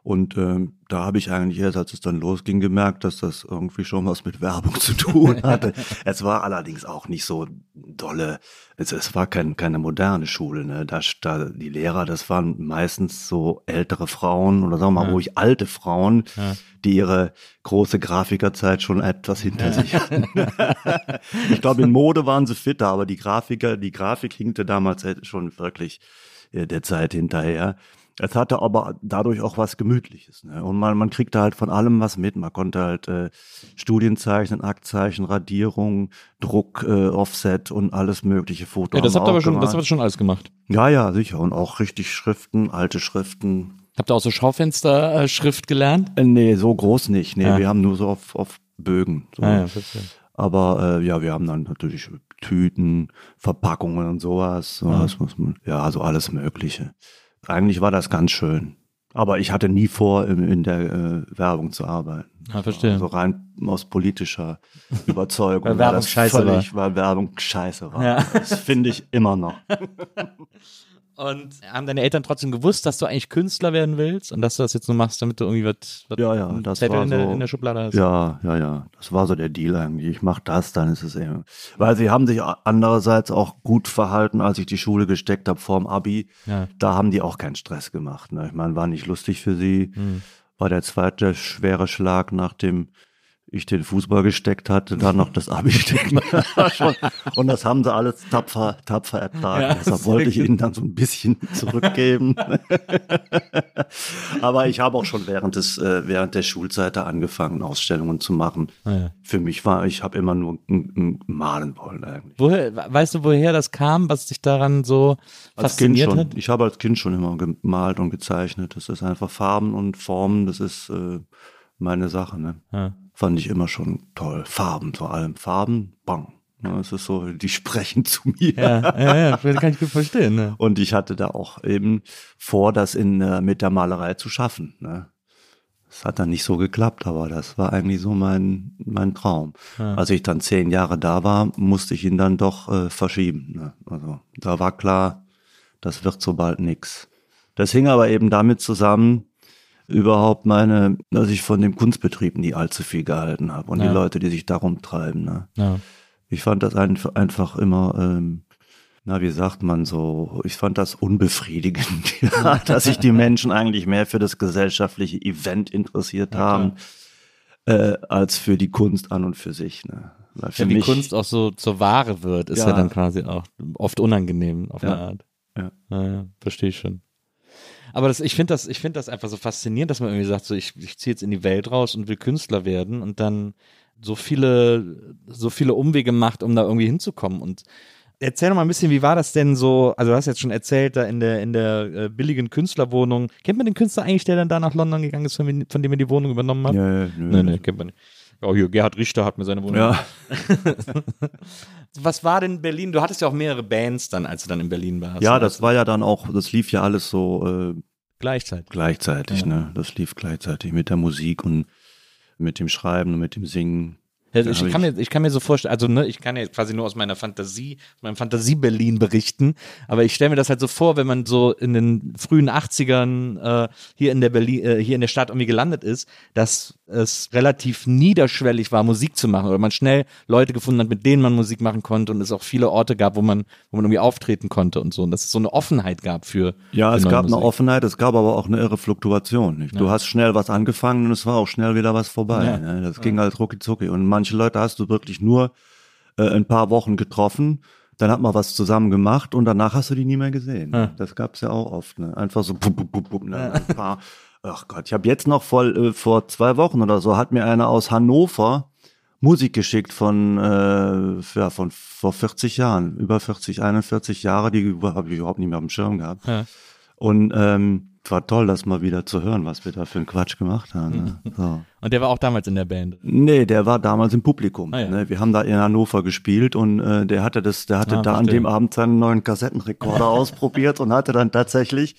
Und ähm, da habe ich eigentlich erst, als es dann losging, gemerkt, dass das irgendwie schon was mit Werbung zu tun hatte. es war allerdings auch nicht so dolle, es, es war kein, keine moderne Schule. Ne? Da, da, die Lehrer, das waren meistens so ältere Frauen oder sagen wir mal Ja. ruhig alte Frauen, Ja. die ihre große Grafikerzeit schon etwas hinter sich hatten. ich glaube, in Mode waren sie fitter, aber die Grafiker, die Grafik hinkte damals halt schon wirklich äh, der Zeit hinterher. Es hatte aber dadurch auch was Gemütliches. Ne? Und man, man kriegte halt von allem was mit. Man konnte halt äh, Studien zeichnen, Aktzeichen, Radierung, Druck, äh, Offset und alles mögliche Foto. Ja, das habt ihr aber schon, das habt ihr schon alles gemacht. Ja, ja, sicher. Und auch richtig Schriften, alte Schriften. Habt ihr auch so Schaufensterschrift gelernt? Äh, nee, so groß nicht. Nee, Ja. wir haben nur so auf, auf Bögen. So. Ah, ja. Aber äh, ja, wir haben dann natürlich Tüten, Verpackungen und sowas. sowas muss man, ja, also alles Mögliche. Eigentlich war das ganz schön. Aber ich hatte nie vor, in, in der äh, Werbung zu arbeiten. Ah, verstehe. Also rein aus politischer Überzeugung. Weil war Werbung das scheiße völlig, Weil Werbung scheiße war. Ja. Das finde ich immer noch. Und haben deine Eltern trotzdem gewusst, dass du eigentlich Künstler werden willst und dass du das jetzt nur machst, damit du irgendwie was, was Ja, ja, das Zettel war in, der, so- in der Schublade hast? Ja, ja, ja. Das war so der Deal eigentlich. Ich mache das, dann ist es eben. Weil sie haben sich andererseits auch gut verhalten, als ich die Schule gesteckt habe vorm Abi. Ja. Da haben die auch keinen Stress gemacht. Ne? Ich meine, war nicht lustig für sie. Hm. War der zweite schwere Schlag, nachdem ich den Fußball gesteckt hatte, dann noch das Abi stecken. Und das haben sie alles tapfer, tapfer ertragen. Ja, Deshalb wollte ich ihnen dann so ein bisschen zurückgeben. Aber ich habe auch schon während des äh, während der Schulzeit da angefangen, Ausstellungen zu machen. Ah, ja. Für mich war, ich habe immer nur malen wollen eigentlich. Woher, weißt du, woher das kam, was dich daran so Als Kind fasziniert schon. hat? Ich habe als Kind schon immer gemalt und gezeichnet. Das ist einfach Farben und Formen. Das ist äh, meine Sache. Ne? Ja. Fand ich immer schon toll. Farben, vor allem Farben, bang. Ne, Es ist so, die sprechen zu mir. Ja, ja, ja, kann ich gut verstehen. Ne? Und ich hatte da auch eben vor, das in, äh, mit der Malerei zu schaffen. Ne? Das hat dann nicht so geklappt, aber das war eigentlich so mein, mein Traum. Als ich dann zehn Jahre da war, musste ich ihn dann doch äh, verschieben. Ne? Also Da war klar, das wird so bald nix. Das hing aber eben damit zusammen, überhaupt meine, dass ich von dem Kunstbetrieb nie allzu viel gehalten habe und Ja. die Leute, die sich darum treiben. Ne? Ja. Ich fand das ein, einfach immer, ähm, na, wie sagt man so, ich fand das unbefriedigend, dass sich die Menschen eigentlich mehr für das gesellschaftliche Event interessiert haben, äh, als für die Kunst an und für sich. Ne? Weil für Ja, wie mich, Kunst auch so zur Ware wird, ist ja, dann quasi auch oft unangenehm auf eine Art. Ja. Ja, ja, verstehe ich schon. Aber das, ich finde das, ich finde das einfach so faszinierend, dass man irgendwie sagt, so ich, ich ziehe jetzt in die Welt raus und will Künstler werden und dann so viele, so viele Umwege macht, um da irgendwie hinzukommen. Und erzähl doch mal ein bisschen, wie war das denn so? Also du hast jetzt schon erzählt, da in der in der äh, billigen Künstlerwohnung. Kennt man den Künstler eigentlich, der dann da nach London gegangen ist, von, dem- von dem er die Wohnung übernommen hat? ja, ja, Nee, nee, kennt man nicht. Ja, hier, Gerhard Richter hat mir seine Wohnung. ja. Was war denn Berlin? Du hattest ja auch mehrere Bands dann, als du dann in Berlin warst. ja, ne? das war ja dann auch, das lief ja alles so äh, gleichzeitig. gleichzeitig, ne? Das lief gleichzeitig mit der Musik und mit dem Schreiben und mit dem Singen. Ja, ich, kann mir, ich kann mir so vorstellen, also ne, ich kann ja quasi nur aus meiner Fantasie, aus meinem Fantasie-Berlin berichten, aber ich stelle mir das halt so vor, wenn man so in den frühen 80ern äh, hier in der Berlin, äh, hier in der Stadt irgendwie gelandet ist, dass es relativ niederschwellig war, Musik zu machen oder man schnell Leute gefunden hat, mit denen man Musik machen konnte und es auch viele Orte gab, wo man, wo man irgendwie auftreten konnte und so und dass es so eine Offenheit gab für Ja, es gab eine Musik. Offenheit, es gab aber auch eine irre Fluktuation. Nicht? Du hast schnell was angefangen und es war auch schnell wieder was vorbei. Ja. Ne? Das ging halt rucki zucki. Und manche Leute hast du wirklich nur äh, ein paar Wochen getroffen, dann hat man was zusammen gemacht und danach hast du die nie mehr gesehen. Ja. Das gab's ja auch oft. Ne? Einfach so, bup, bup, bup, bup, ne? ein paar. Ach Gott, ich habe jetzt noch voll, äh, vor zwei Wochen oder so, hat mir einer aus Hannover Musik geschickt von, äh, ja, von vor 40 Jahren, über 40, 41 Jahre, die habe ich überhaupt nicht mehr auf dem Schirm gehabt. Ja. Und ähm, war toll, das mal wieder zu hören, was wir da für einen Quatsch gemacht haben. Ne? So. Und der war auch damals in der Band. Nee, der war damals im Publikum. Ah, ja. ne? Wir haben da in Hannover gespielt und äh, der hatte das, der hatte Ah, da an verstehe. dem Abend seinen neuen Kassettenrekorder ausprobiert und hatte dann tatsächlich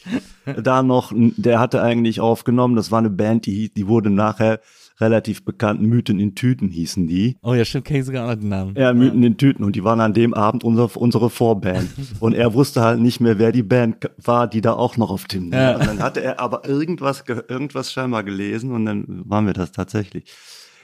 da noch, der hatte eigentlich aufgenommen, das war eine Band, die, die wurde nachher relativ bekannt, Mythen in Tüten hießen die. Oh ja, stimmt, kenne ich sogar noch den Namen. Ja, Mythen in Tüten und die waren an dem Abend unser, unsere Vorband. Und er wusste halt nicht mehr, wer die Band war, die da auch noch auf dem Ja. Und dann hatte er aber irgendwas, ge- irgendwas scheinbar gelesen und dann waren wir das tatsächlich.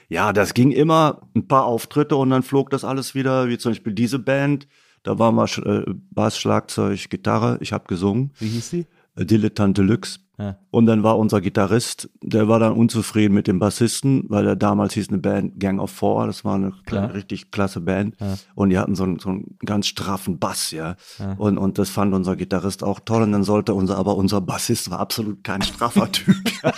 Ja, das ging immer ein paar Auftritte und dann flog das alles wieder, wie zum Beispiel diese Band. Da war mal Sch- äh, Bass, Schlagzeug, Gitarre. Ich habe gesungen. Wie hieß? Äh, Dilettante Deluxe. Ja. Und dann war unser Gitarrist, der war dann unzufrieden mit dem Bassisten, weil er damals hieß eine Band Gang of Four, das war eine Klar. richtig klasse Band. Ja. Und die hatten so einen, so einen ganz straffen Bass, ja. Und, und das fand unser Gitarrist auch toll. Und dann sollte unser, aber unser Bassist war absolut kein straffer Typ.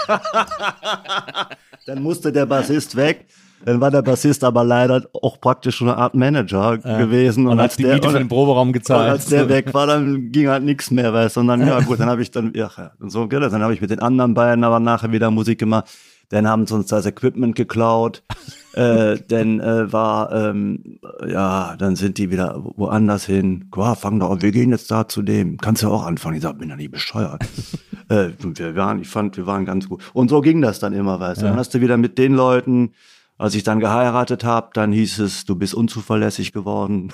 dann musste der Bassist weg. Dann war der Bassist aber leider auch praktisch schon eine Art Manager gewesen. Und hat als die der- Miete für den Proberaum und gezahlt. als der weg war, dann ging halt nichts mehr, weißt du. Und dann, ja gut, dann habe ich dann, ja, ja, und so, dann habe ich mit den anderen beiden aber nachher wieder Musik gemacht. Dann haben sie uns das Equipment geklaut. äh, dann äh, war, ähm, ja, dann sind die wieder woanders hin. Qua, fang doch an, wir gehen jetzt da zu dem. Kannst du auch anfangen. Ich sag, bin ja nicht bescheuert. äh, und wir waren, ich fand, wir waren ganz gut. Und so ging das dann immer, weißt du. Dann hast du wieder mit den Leuten, als ich dann geheiratet habe, dann hieß es, du bist unzuverlässig geworden.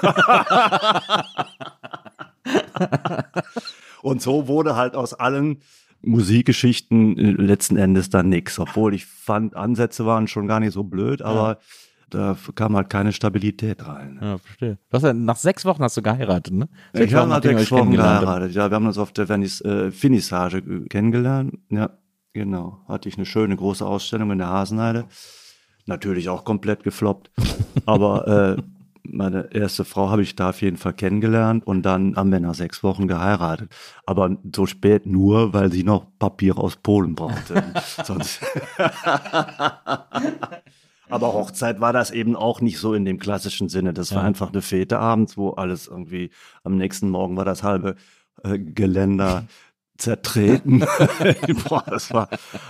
Und so wurde halt aus allen Musikgeschichten äh, letzten Endes dann nix. Obwohl ich fand, Ansätze waren schon gar nicht so blöd, aber da kam halt keine Stabilität rein. Ja, verstehe. Du hast ja, nach sechs Wochen hast du geheiratet, ne? Ich habe nach sechs Wochen geheiratet. Ja, wir haben uns auf der Vernis, äh, Finissage äh, kennengelernt. Ja, genau. Hatte ich eine schöne große Ausstellung in der Hasenheide. Natürlich auch komplett gefloppt. Aber äh, meine erste Frau habe ich da auf jeden Fall kennengelernt und dann haben wir nach sechs Wochen geheiratet. Aber so spät nur, weil sie noch Papier aus Polen brauchte. Sonst. Aber Hochzeit war das eben auch nicht so in dem klassischen Sinne. Das war Ja. einfach eine Fete abends, wo alles irgendwie am nächsten Morgen war das halbe äh, Geländer zertreten. Boah, das war,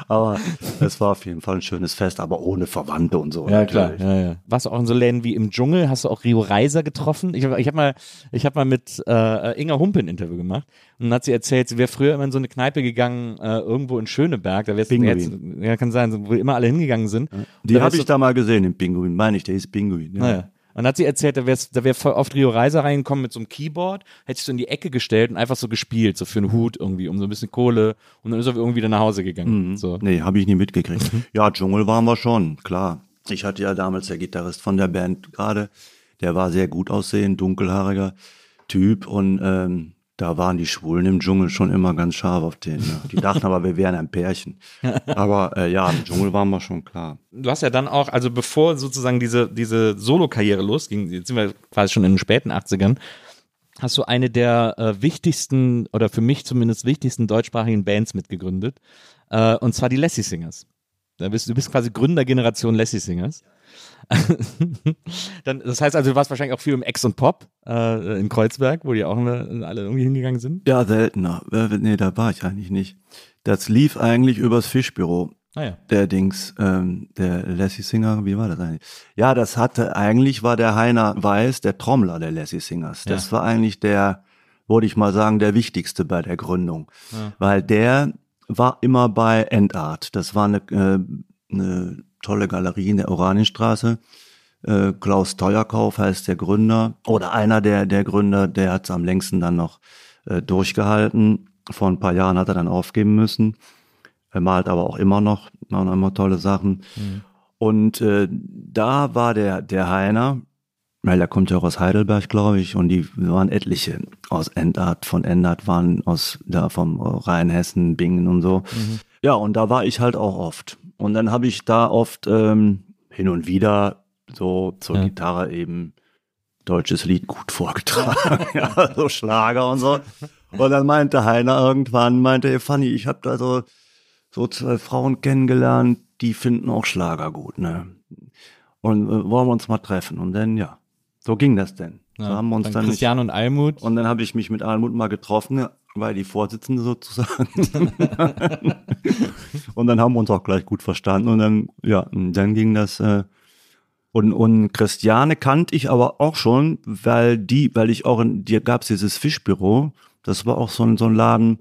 aber es war auf jeden Fall ein schönes Fest, aber ohne Verwandte und so. Ja, klar. natürlich. Ja, ja. Warst du auch in so Läden wie im Dschungel? Hast du auch Rio Reiser getroffen? Ich habe ich hab mal, ich hab mal mit äh, Inga Humpe ein Interview gemacht und dann hat sie erzählt, sie wäre früher immer in so eine Kneipe gegangen, äh, irgendwo in Schöneberg. Da wär's, Pinguin. jetzt, ja, kann sein, wo immer alle hingegangen sind. Und Die habe ich da mal gesehen, den Pinguin. Meine ich, der ist Pinguin. Ja. Naja. Und dann hat sie erzählt, da wäre da wär voll oft Rio Reiser reingekommen mit so einem Keyboard, hätte sich so in die Ecke gestellt und einfach so gespielt, so für einen Hut irgendwie, um so ein bisschen Kohle. Und dann ist er irgendwie wieder nach Hause gegangen. So. Nee, habe ich nie mitgekriegt. Ja, Dschungel waren wir schon, klar. Ich hatte ja damals der Gitarrist von der Band gerade, der war sehr gut aussehend, dunkelhaariger Typ und ähm, da waren die Schwulen im Dschungel schon immer ganz scharf auf den. Ja. Die dachten aber, wir wären ein Pärchen. Aber äh, ja, im Dschungel waren wir schon klar. Du hast ja dann auch, also bevor sozusagen diese, diese Solo-Karriere losging, jetzt sind wir quasi schon in den späten 80ern, hast du eine der äh, wichtigsten oder für mich zumindest wichtigsten deutschsprachigen Bands mitgegründet. Äh, und zwar die Lassie Singers. Da bist, du bist quasi Gründergeneration Lassie Singers. Dann, das heißt also, du warst wahrscheinlich auch viel im Ex und Pop äh, in Kreuzberg, wo die auch immer alle irgendwie hingegangen sind. Ja, seltener. Äh, Nee, da war ich eigentlich nicht. Das lief eigentlich übers Fischbüro. Ah ja. Der Dings, ähm, der Lassie Singer, wie war das eigentlich? Ja, das hatte, eigentlich war der Heiner Weiß der Trommler der Lassie Singers. Das Ja. war eigentlich der, würde ich mal sagen, der wichtigste bei der Gründung. Weil der war immer bei Endart. Das war eine, äh, eine tolle Galerie in der Oranienstraße. Äh, Klaus Teuerkauf heißt der Gründer oder einer der, der Gründer, der hat es am längsten dann noch äh, durchgehalten. Vor ein paar Jahren hat er dann aufgeben müssen. Er malt aber auch immer noch, machen immer tolle Sachen. Und äh, da war der, der Heiner, weil der kommt ja auch aus Heidelberg, glaube ich, und die waren etliche aus Endart, von Endart waren aus da vom Rheinhessen, Bingen und so. Ja, und da war ich halt auch oft. Und dann habe ich da oft ähm, hin und wieder so zur Ja. Gitarre eben deutsches Lied gut vorgetragen, ja, so Schlager und so. Und dann meinte Heiner irgendwann, meinte, hey Fanny, ich habe da so, so zwei Frauen kennengelernt, die finden auch Schlager gut, ne? Und äh, wollen wir uns mal treffen? Und dann, ja, so ging das denn. So haben wir uns dann dann nicht, Christian und Almut. und dann habe ich mich mit Almut mal getroffen, ja, weil die Vorsitzende sozusagen. und dann haben wir uns auch gleich gut verstanden. Und dann, ja, dann ging das. Äh, und, und Christiane kannte ich aber auch schon, weil die, weil ich auch in, dir gab's dieses Fischbüro. Das war auch so ein, so ein Laden,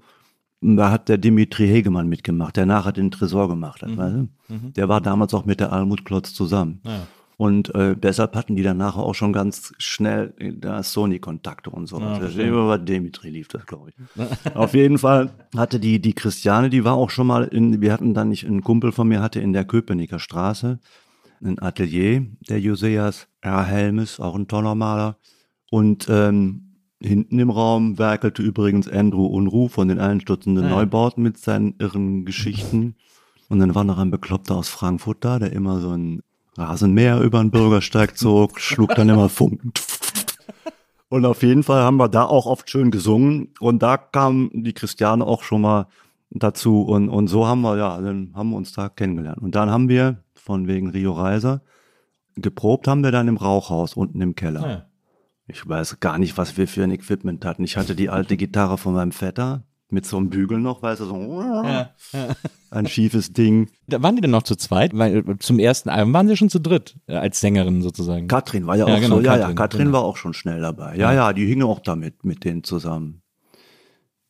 da hat der Dimitri Hegemann mitgemacht, der nachher den Tresor gemacht hat. Weißt du? Der war damals auch mit der Almut Klotz zusammen. Ja. Und äh, deshalb hatten die dann nachher auch schon ganz schnell äh, da Sony-Kontakte und so. Ja, das verstehe. über Dimitri lief das, glaube ich. Auf jeden Fall hatte die, die Christiane, die war auch schon mal in, wir hatten dann nicht, ein Kumpel von mir hatte in der Köpenicker Straße ein Atelier, der Joseas R. Helmes, auch ein toller Maler. Und ähm, hinten im Raum werkelte übrigens Andrew Unruh von den einstürzenden Ah, ja. Neubauten mit seinen irren Geschichten. Und dann war noch ein Bekloppter aus Frankfurt da, der immer so ein Rasenmäher über den Bürgersteig zog, schlug dann immer Funken. Und auf jeden Fall haben wir da auch oft schön gesungen. Und da kam die Christiane auch schon mal dazu. Und, und so haben wir, ja, dann haben wir uns da kennengelernt. Und dann haben wir, von wegen Rio Reiser, geprobt haben wir dann im Rauchhaus unten im Keller. Ja. Ich weiß gar nicht, was wir für ein Equipment hatten. Ich hatte die alte Gitarre von meinem Vetter mit so einem Bügel noch, weißt du, so Ja, ja. ein schiefes Ding. Da waren die denn noch zu zweit? Weil äh, zum ersten Album waren sie schon zu dritt, äh, als Sängerin sozusagen. Katrin war ja, Ja, auch genau, so, ja, ja, Katrin, Katrin genau. war auch schon schnell dabei. Ja, ja, die hingen auch damit mit denen zusammen.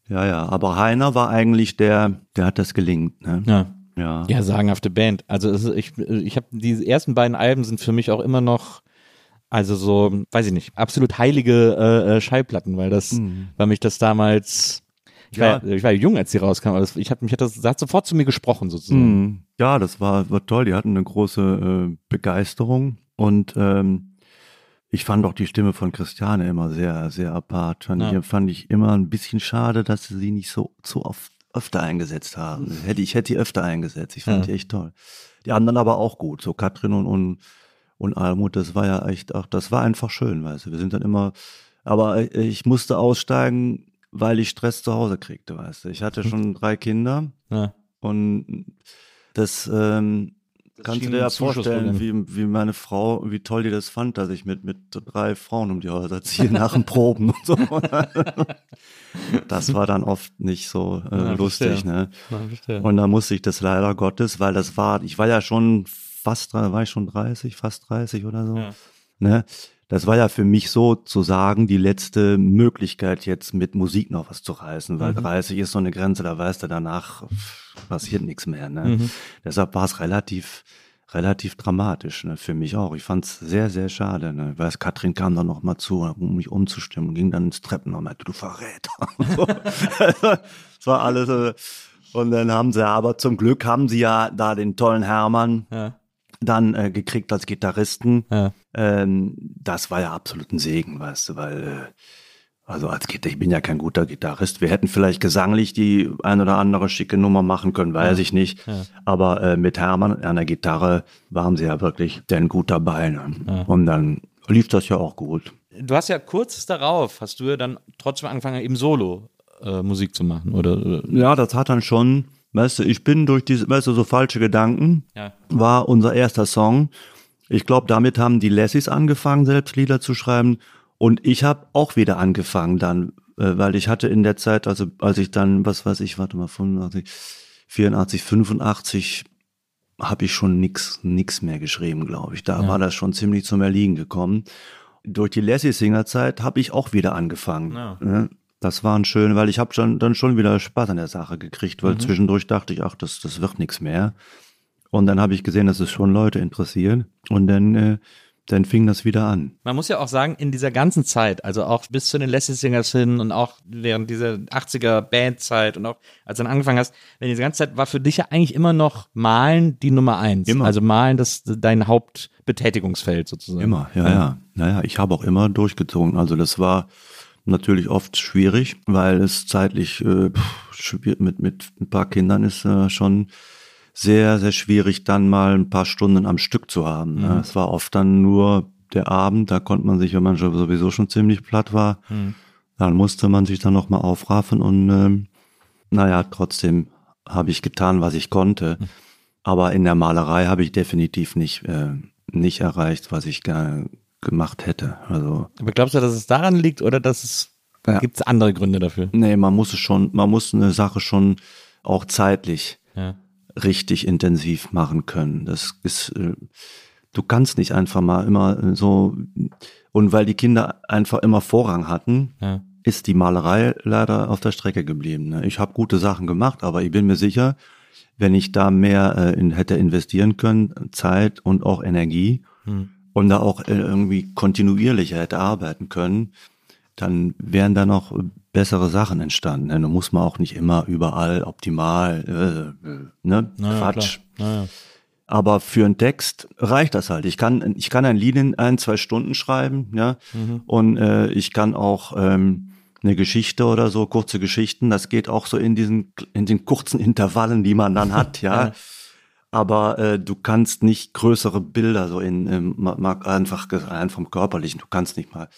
Ja, ja, aber Heiner war eigentlich der, der hat das gelingt, ne? ja. Ja. Ja, sagenhafte Band. Also ist, ich, ich habe die ersten beiden Alben sind für mich auch immer noch, also so, weiß ich nicht, absolut heilige äh, äh, Schallplatten, weil das, weil mich das damals, ich, war, Ja. ja, ich war jung, als die rauskam, aber das, ich hab mich hat das, das hat sofort zu mir gesprochen sozusagen. Mhm. Ja, das war, war toll. Die hatten eine große äh, Begeisterung und ähm, ich fand auch die Stimme von Christiane immer sehr, sehr apart. Fand, Ja. ich, fand ich immer ein bisschen schade, dass sie sie nicht so, so oft öfter eingesetzt haben. Hätte, ich hätte die öfter eingesetzt. Ich fand Ja. die echt toll. Die anderen aber auch gut. So Katrin und, und, und Almut, das war ja echt auch, das war einfach schön, weißt du. Wir sind dann immer, aber äh, ich musste aussteigen, weil ich Stress zu Hause kriegte, weißt du. Ich hatte schon drei Kinder. Ja. Und das, ähm, kannst du dir ja vorstellen, wie, wie meine Frau, wie toll die das fand, dass ich mit, mit drei Frauen um die Häuser ziehe nach dem Proben und so. Das war dann oft nicht so äh, Ja, lustig, verstehe. ne? Ja. Und da musste ich das leider Gottes, weil das war, ich war ja schon fast, war ich schon 30, fast 30 oder so. Ja. Ne? Das war ja für mich sozusagen die letzte Möglichkeit, jetzt mit Musik noch was zu reißen, weil 30 ist so eine Grenze, da weißt du, danach passiert nichts mehr. Ne? Deshalb war es relativ relativ dramatisch, ne? für mich auch. Ich fand es sehr, sehr schade. Ne? Ich weiß, Katrin kam dann noch mal zu, um mich umzustimmen, ging dann ins Treppenhaus und meinte, du Verräter. so. das war alles. Äh, und dann haben sie aber zum Glück haben sie ja da den tollen Hermann Ja. Dann äh, gekriegt als Gitarristen. Ja. Ähm, das war ja absolut ein Segen, weißt du, weil äh, also als Gitarre, ich bin ja kein guter Gitarrist. Wir hätten vielleicht gesanglich die ein oder andere schicke Nummer machen können, weiß ich nicht. Aber äh, mit Hermann an der Gitarre waren sie ja wirklich denn gut dabei. Ne? Und dann lief das ja auch gut. Du hast ja kurz darauf, hast du ja dann trotzdem angefangen, eben Solo äh, Musik zu machen, oder? Ja, das hat dann schon, weißt du, ich bin durch diese, weißt du, so falsche Gedanken, Ja. war unser erster Song. Ich glaube, damit haben die Lassies angefangen, selbst Lieder zu schreiben. Und ich habe auch wieder angefangen dann, äh, weil ich hatte in der Zeit, also als ich dann, was weiß ich, warte mal, 85, 84, 85, habe ich schon nix, nix mehr geschrieben, glaube ich. Da war das schon ziemlich zum Erliegen gekommen. Durch die Lassie-Singer-Zeit habe ich auch wieder angefangen. Ja. Ne? Das war ein schön, weil ich habe schon, dann schon wieder Spaß an der Sache gekriegt, weil zwischendurch dachte ich, ach, das, das wird nichts mehr. Und dann habe ich gesehen, dass es schon Leute interessiert. Und dann, äh, dann fing das wieder an. Man muss ja auch sagen, in dieser ganzen Zeit, also auch bis zu den Lassie Singers hin und auch während dieser 80er Bandzeit und auch als du dann angefangen hast, in dieser ganzen Zeit war für dich ja eigentlich immer noch Malen die Nummer eins. Immer. Also Malen das dein Hauptbetätigungsfeld sozusagen. Immer, ja, ja. Naja, ich habe auch immer durchgezogen. Also das war natürlich oft schwierig, weil es zeitlich äh, mit, mit ein paar Kindern ist äh, schon sehr, sehr schwierig, dann mal ein paar Stunden am Stück zu haben. Ne? Es war oft dann nur der Abend, da konnte man sich, wenn man sowieso schon ziemlich platt war, dann musste man sich dann nochmal aufraffen und ähm, naja, trotzdem habe ich getan, was ich konnte. Aber in der Malerei habe ich definitiv nicht, äh, nicht erreicht, was ich gerne gemacht hätte. Also, Aber glaubst du, dass es daran liegt oder dass es Ja. gibt es andere Gründe dafür? nee, man muss es schon, man muss eine Sache schon auch zeitlich Ja. richtig intensiv machen können. Das ist, äh, du kannst nicht einfach mal immer so, und weil die Kinder einfach immer Vorrang hatten, Ja. ist die Malerei leider auf der Strecke geblieben. ne? Ich habe gute Sachen gemacht, aber ich bin mir sicher, wenn ich da mehr äh, in, hätte investieren können, Zeit und auch Energie und da auch äh, irgendwie kontinuierlicher hätte arbeiten können, dann wären da noch bessere Sachen entstanden. Ne? Da muss man auch nicht immer überall optimal, äh, ne? Naja, Quatsch. Naja. Aber für einen Text reicht das halt. Ich kann, ich kann ein Lied in ein, zwei Stunden schreiben, ja. Und äh, ich kann auch ähm, eine Geschichte oder so, kurze Geschichten, das geht auch so in diesen, in den kurzen Intervallen, die man dann hat, ja. Aber äh, du kannst nicht größere Bilder so in, ähm, ma- ma- einfach rein vom Körperlichen, du kannst nicht mal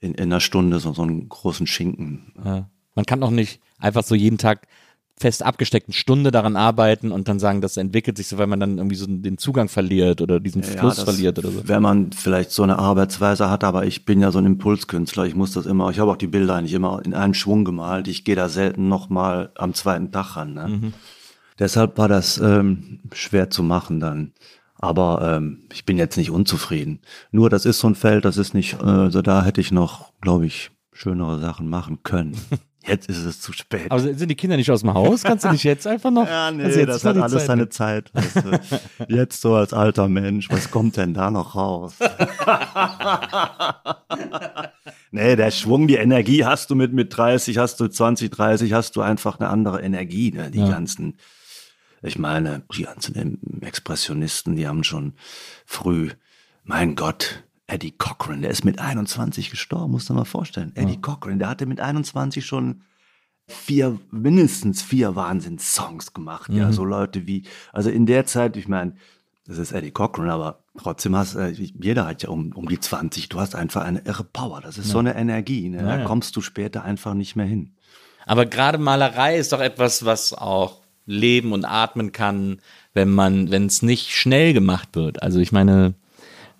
in, in einer Stunde so, so einen großen Schinken. Ja. Man kann auch nicht einfach so jeden Tag fest abgesteckten Stunde daran arbeiten und dann sagen, das entwickelt sich so, weil man dann irgendwie so den Zugang verliert oder diesen Fluss das- verliert oder so. Wenn man vielleicht so eine Arbeitsweise hat, aber ich bin ja so ein Impulskünstler, ich muss das immer, ich habe auch die Bilder eigentlich immer in einem Schwung gemalt, ich gehe da selten nochmal am zweiten Tag ran. Ne? Mhm. Deshalb war das ähm, schwer zu machen dann. Aber ähm, ich bin jetzt nicht unzufrieden. Nur das ist so ein Feld, das ist nicht, äh, also da hätte ich noch, glaube ich, schönere Sachen machen können. Jetzt ist es zu spät. Aber sind die Kinder nicht aus dem Haus? Kannst du nicht jetzt einfach noch? Ja, nee, jetzt das hat alles Zeit seine nehmen? Zeit. Weißt du. Jetzt so als alter Mensch, was kommt denn da noch raus? nee, der Schwung, die Energie hast du mit, mit 30, hast du 20, 30, hast du einfach eine andere Energie. Ne? Die ganzen, ich meine, die ganzen Expressionisten, die haben schon früh, mein Gott, Eddie Cochran, der ist mit 21 gestorben, musst du dir mal vorstellen. Eddie Cochran, der hatte mit 21 schon vier, mindestens vier Wahnsinnssongs gemacht. Ja, so Leute wie, also in der Zeit, ich meine, das ist Eddie Cochran, aber trotzdem hast äh, jeder hat ja um, um die 20, du hast einfach eine irre Power. Das ist so eine Energie, ne? da ja. kommst du später einfach nicht mehr hin. Aber gerade Malerei ist doch etwas, was auch leben und atmen kann, wenn man, wenn es nicht schnell gemacht wird. Also ich meine,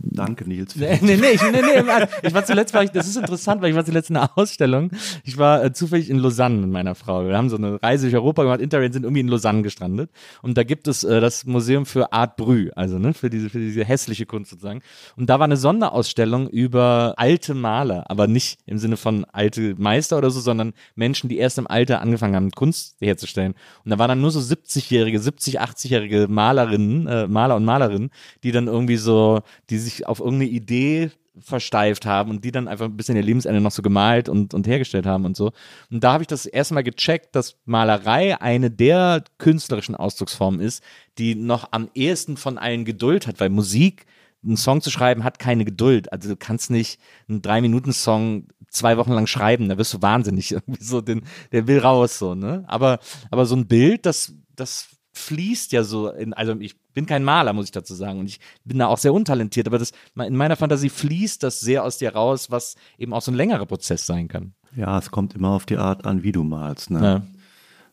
Danke, Nils. Nee, nee, nee, ich, nee, nee, ich war zuletzt, war ich, das ist interessant, weil ich war zuletzt in einer Ausstellung. Ich war äh, zufällig in Lausanne mit meiner Frau. Wir haben so eine Reise durch Europa gemacht, Interrail sind irgendwie in Lausanne gestrandet. Und da gibt es äh, das Museum für Art Brü, also ne, für diese, für diese hässliche Kunst sozusagen. Und da war eine Sonderausstellung über alte Maler, aber nicht im Sinne von alte Meister oder so, sondern Menschen, die erst im Alter angefangen haben, Kunst herzustellen. Und da waren dann nur so 70-jährige, 70, 80-jährige Malerinnen, äh, Maler und Malerinnen, die dann irgendwie so, die sich auf irgendeine Idee versteift haben und die dann einfach ein bisschen ihr Lebensende noch so gemalt und, und hergestellt haben und so. Und da habe ich das erste Mal gecheckt, dass Malerei eine der künstlerischen Ausdrucksformen ist, die noch am ehesten von allen Geduld hat, weil Musik, einen Song zu schreiben, hat keine Geduld. Also du kannst nicht einen Drei-Minuten-Song zwei Wochen lang schreiben, da wirst du wahnsinnig. Irgendwie so, den, der will raus, so, ne? Aber, aber so ein Bild, das, das fließt ja so in, also ich bin kein Maler, muss ich dazu sagen, und ich bin da auch sehr untalentiert, aber das, in meiner Fantasie fließt das sehr aus dir raus, was eben auch so ein längerer Prozess sein kann. Ja, es kommt immer auf die Art an, wie du malst. Ne? Ja.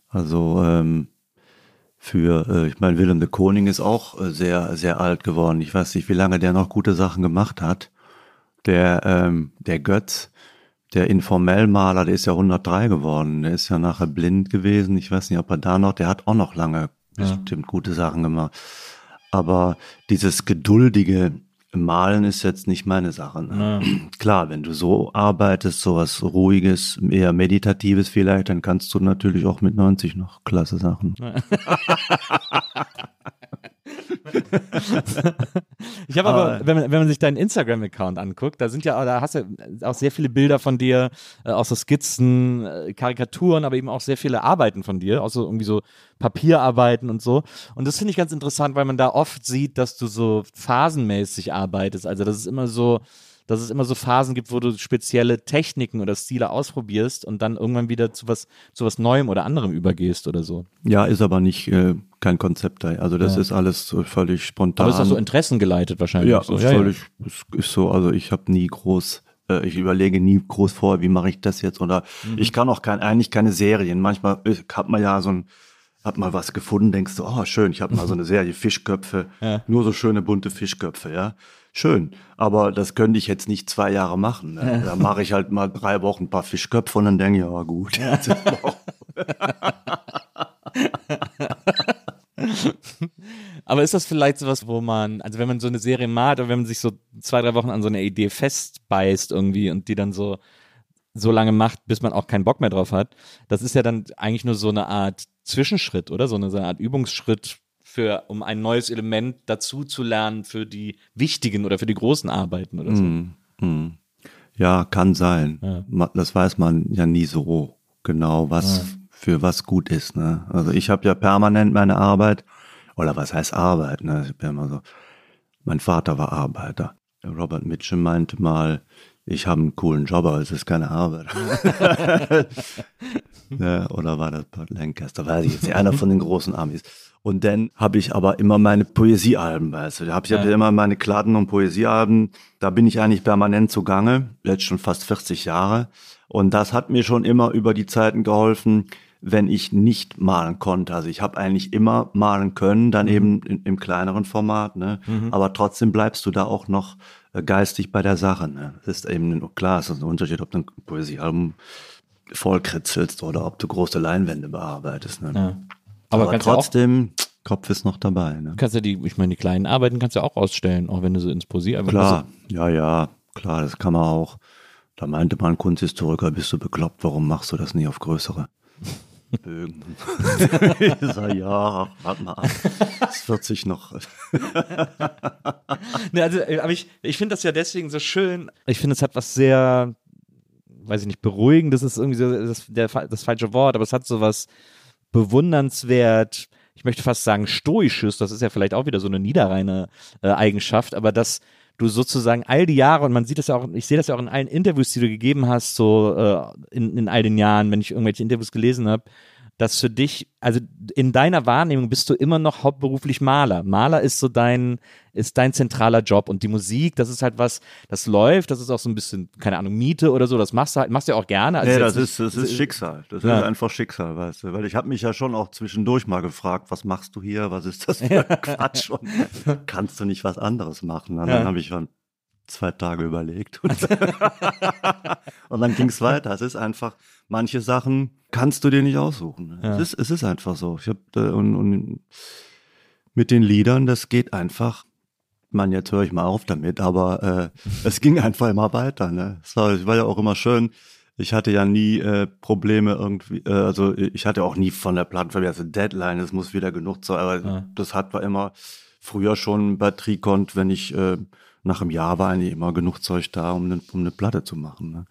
Also ähm, für, äh, ich meine, Willem de Koning ist auch äh, sehr, sehr alt geworden. Ich weiß nicht, wie lange der noch gute Sachen gemacht hat. Der, ähm, der Götz, der Informellmaler, der ist ja 103 geworden. Der ist ja nachher blind gewesen. Ich weiß nicht, ob er da noch, der hat auch noch lange bestimmt gute Sachen gemacht. Aber dieses geduldige Malen ist jetzt nicht meine Sache. Ne? Klar, wenn du so arbeitest, sowas ruhiges, eher meditatives vielleicht, dann kannst du natürlich auch mit 90 noch klasse Sachen. Ich habe aber, wenn man, wenn man sich deinen Instagram-Account anguckt, da sind ja, da hast du auch sehr viele Bilder von dir, äh, auch so Skizzen, äh, Karikaturen, aber eben auch sehr viele Arbeiten von dir, auch so irgendwie so Papierarbeiten und so. Und das finde ich ganz interessant, weil man da oft sieht, dass du so phasenmäßig arbeitest. Also das ist immer so, dass es immer so Phasen gibt, wo du spezielle Techniken oder Stile ausprobierst und dann irgendwann wieder zu was, zu was Neuem oder anderem übergehst oder so. Ja, ist aber nicht äh, kein Konzept da. Also das Ja. ist alles so völlig spontan. Aber ist auch so interessengeleitet wahrscheinlich. Ja, so. ist völlig, es ist so, also ich habe nie groß, äh, ich überlege nie groß vor, wie mache ich das jetzt oder Mhm. ich kann auch kein, eigentlich keine Serien. Manchmal hat man ja so ein, hat mal was gefunden, denkst du, oh schön, ich habe mal so eine Serie Fischköpfe, Ja. nur so schöne bunte Fischköpfe, ja. Schön, aber das könnte ich jetzt nicht zwei Jahre machen. Ne? Da mache ich halt mal drei Wochen ein paar Fischköpfe und dann denke ich, ja gut. auch- Aber ist das vielleicht sowas, wo man, also wenn man so eine Serie malt oder wenn man sich so zwei, drei Wochen an so einer Idee festbeißt irgendwie und die dann so, so lange macht, bis man auch keinen Bock mehr drauf hat, das ist ja dann eigentlich nur so eine Art Zwischenschritt, oder? So eine, so eine Art Übungsschritt für, um ein neues Element dazu zu lernen für die wichtigen oder für die großen Arbeiten oder so. Hm, hm. Ja, kann sein. Ja. Das weiß man ja nie so genau, was für was gut ist. Ne? Also ich habe ja permanent meine Arbeit, oder was heißt Arbeit? Ne? Ich hab ja immer so, mein Vater war Arbeiter. Robert Mitchum meinte mal, ich habe einen coolen Job, aber es ist keine Arbeit. ja, oder war das Burt Lancaster? Weiß ich jetzt nicht, einer von den großen Amis. Und dann habe ich aber immer meine Poesiealben, weißt du. Da habe ich hab ja immer meine Kladden und Poesiealben. Da bin ich eigentlich permanent zugange, jetzt schon fast 40 Jahre. Und das hat mir schon immer über die Zeiten geholfen, wenn ich nicht malen konnte. Also ich habe eigentlich immer malen können, dann eben in, im kleineren Format. Ne? Aber trotzdem bleibst du da auch noch äh, geistig bei der Sache. Ne? Das ist eben klar, es ist ein Unterschied, ob du ein Poesiealbum vollkritzelst oder ob du große Leinwände bearbeitest. Ne? Ja. Aber, Aber, trotzdem, Kopf ist noch dabei. Ne? kannst ja die, ich meine, die kleinen Arbeiten kannst du auch ausstellen, auch wenn du so ins Poesie einfach Klar, ja, ja, klar, das kann man auch. Da meinte mal ein Kunsthistoriker, bist du bekloppt, warum machst du das nie auf größere Bögen? ich sag, ja, warte mal ab. Das wird sich noch. Ne, also, äh, aber ich, ich finde das ja deswegen so schön. Ich finde, es hat was sehr, weiß ich nicht, beruhigendes ist irgendwie so das, der, das falsche Wort, aber es hat so was bewundernswert, ich möchte fast sagen stoisches, das ist ja vielleicht auch wieder so eine niederreine äh, Eigenschaft, aber dass du sozusagen all die Jahre, und man sieht das ja auch, ich sehe das ja auch in allen Interviews, die du gegeben hast, so äh, in, in all den Jahren, wenn ich irgendwelche Interviews gelesen habe, dass für dich, also in deiner Wahrnehmung bist du immer noch hauptberuflich Maler. Maler ist so dein, ist dein zentraler Job und die Musik, das ist halt was, das läuft, das ist auch so ein bisschen, keine Ahnung, Miete oder so, das machst du halt, machst du ja auch gerne. Also Nee, das ist, das ist Schicksal. Das Ja. ist einfach Schicksal, weißt du. Weil ich habe mich ja schon auch zwischendurch mal gefragt, was machst du hier? Was ist das für ein Quatsch? Und kannst du nicht was anderes machen? Und dann Ja. habe ich von zwei Tage überlegt. Und, und dann ging es weiter. Es ist einfach, manche Sachen kannst du dir nicht aussuchen. Ne? Ja. Es, ist, es ist einfach so. Ich hab, äh, und, und mit den Liedern, das geht einfach. Man, jetzt höre ich mal auf damit, aber äh, es ging einfach immer weiter. Ne? Es war, es war ja auch immer schön. Ich hatte ja nie äh, Probleme irgendwie, äh, also ich hatte auch nie von der Plattenfirma, also Deadline, es muss wieder genug sein, aber Ja. das hat war immer früher schon bei Tricont, wenn ich äh, nach einem Jahr war eigentlich immer genug Zeug da, um eine, um eine Platte zu machen. Ne?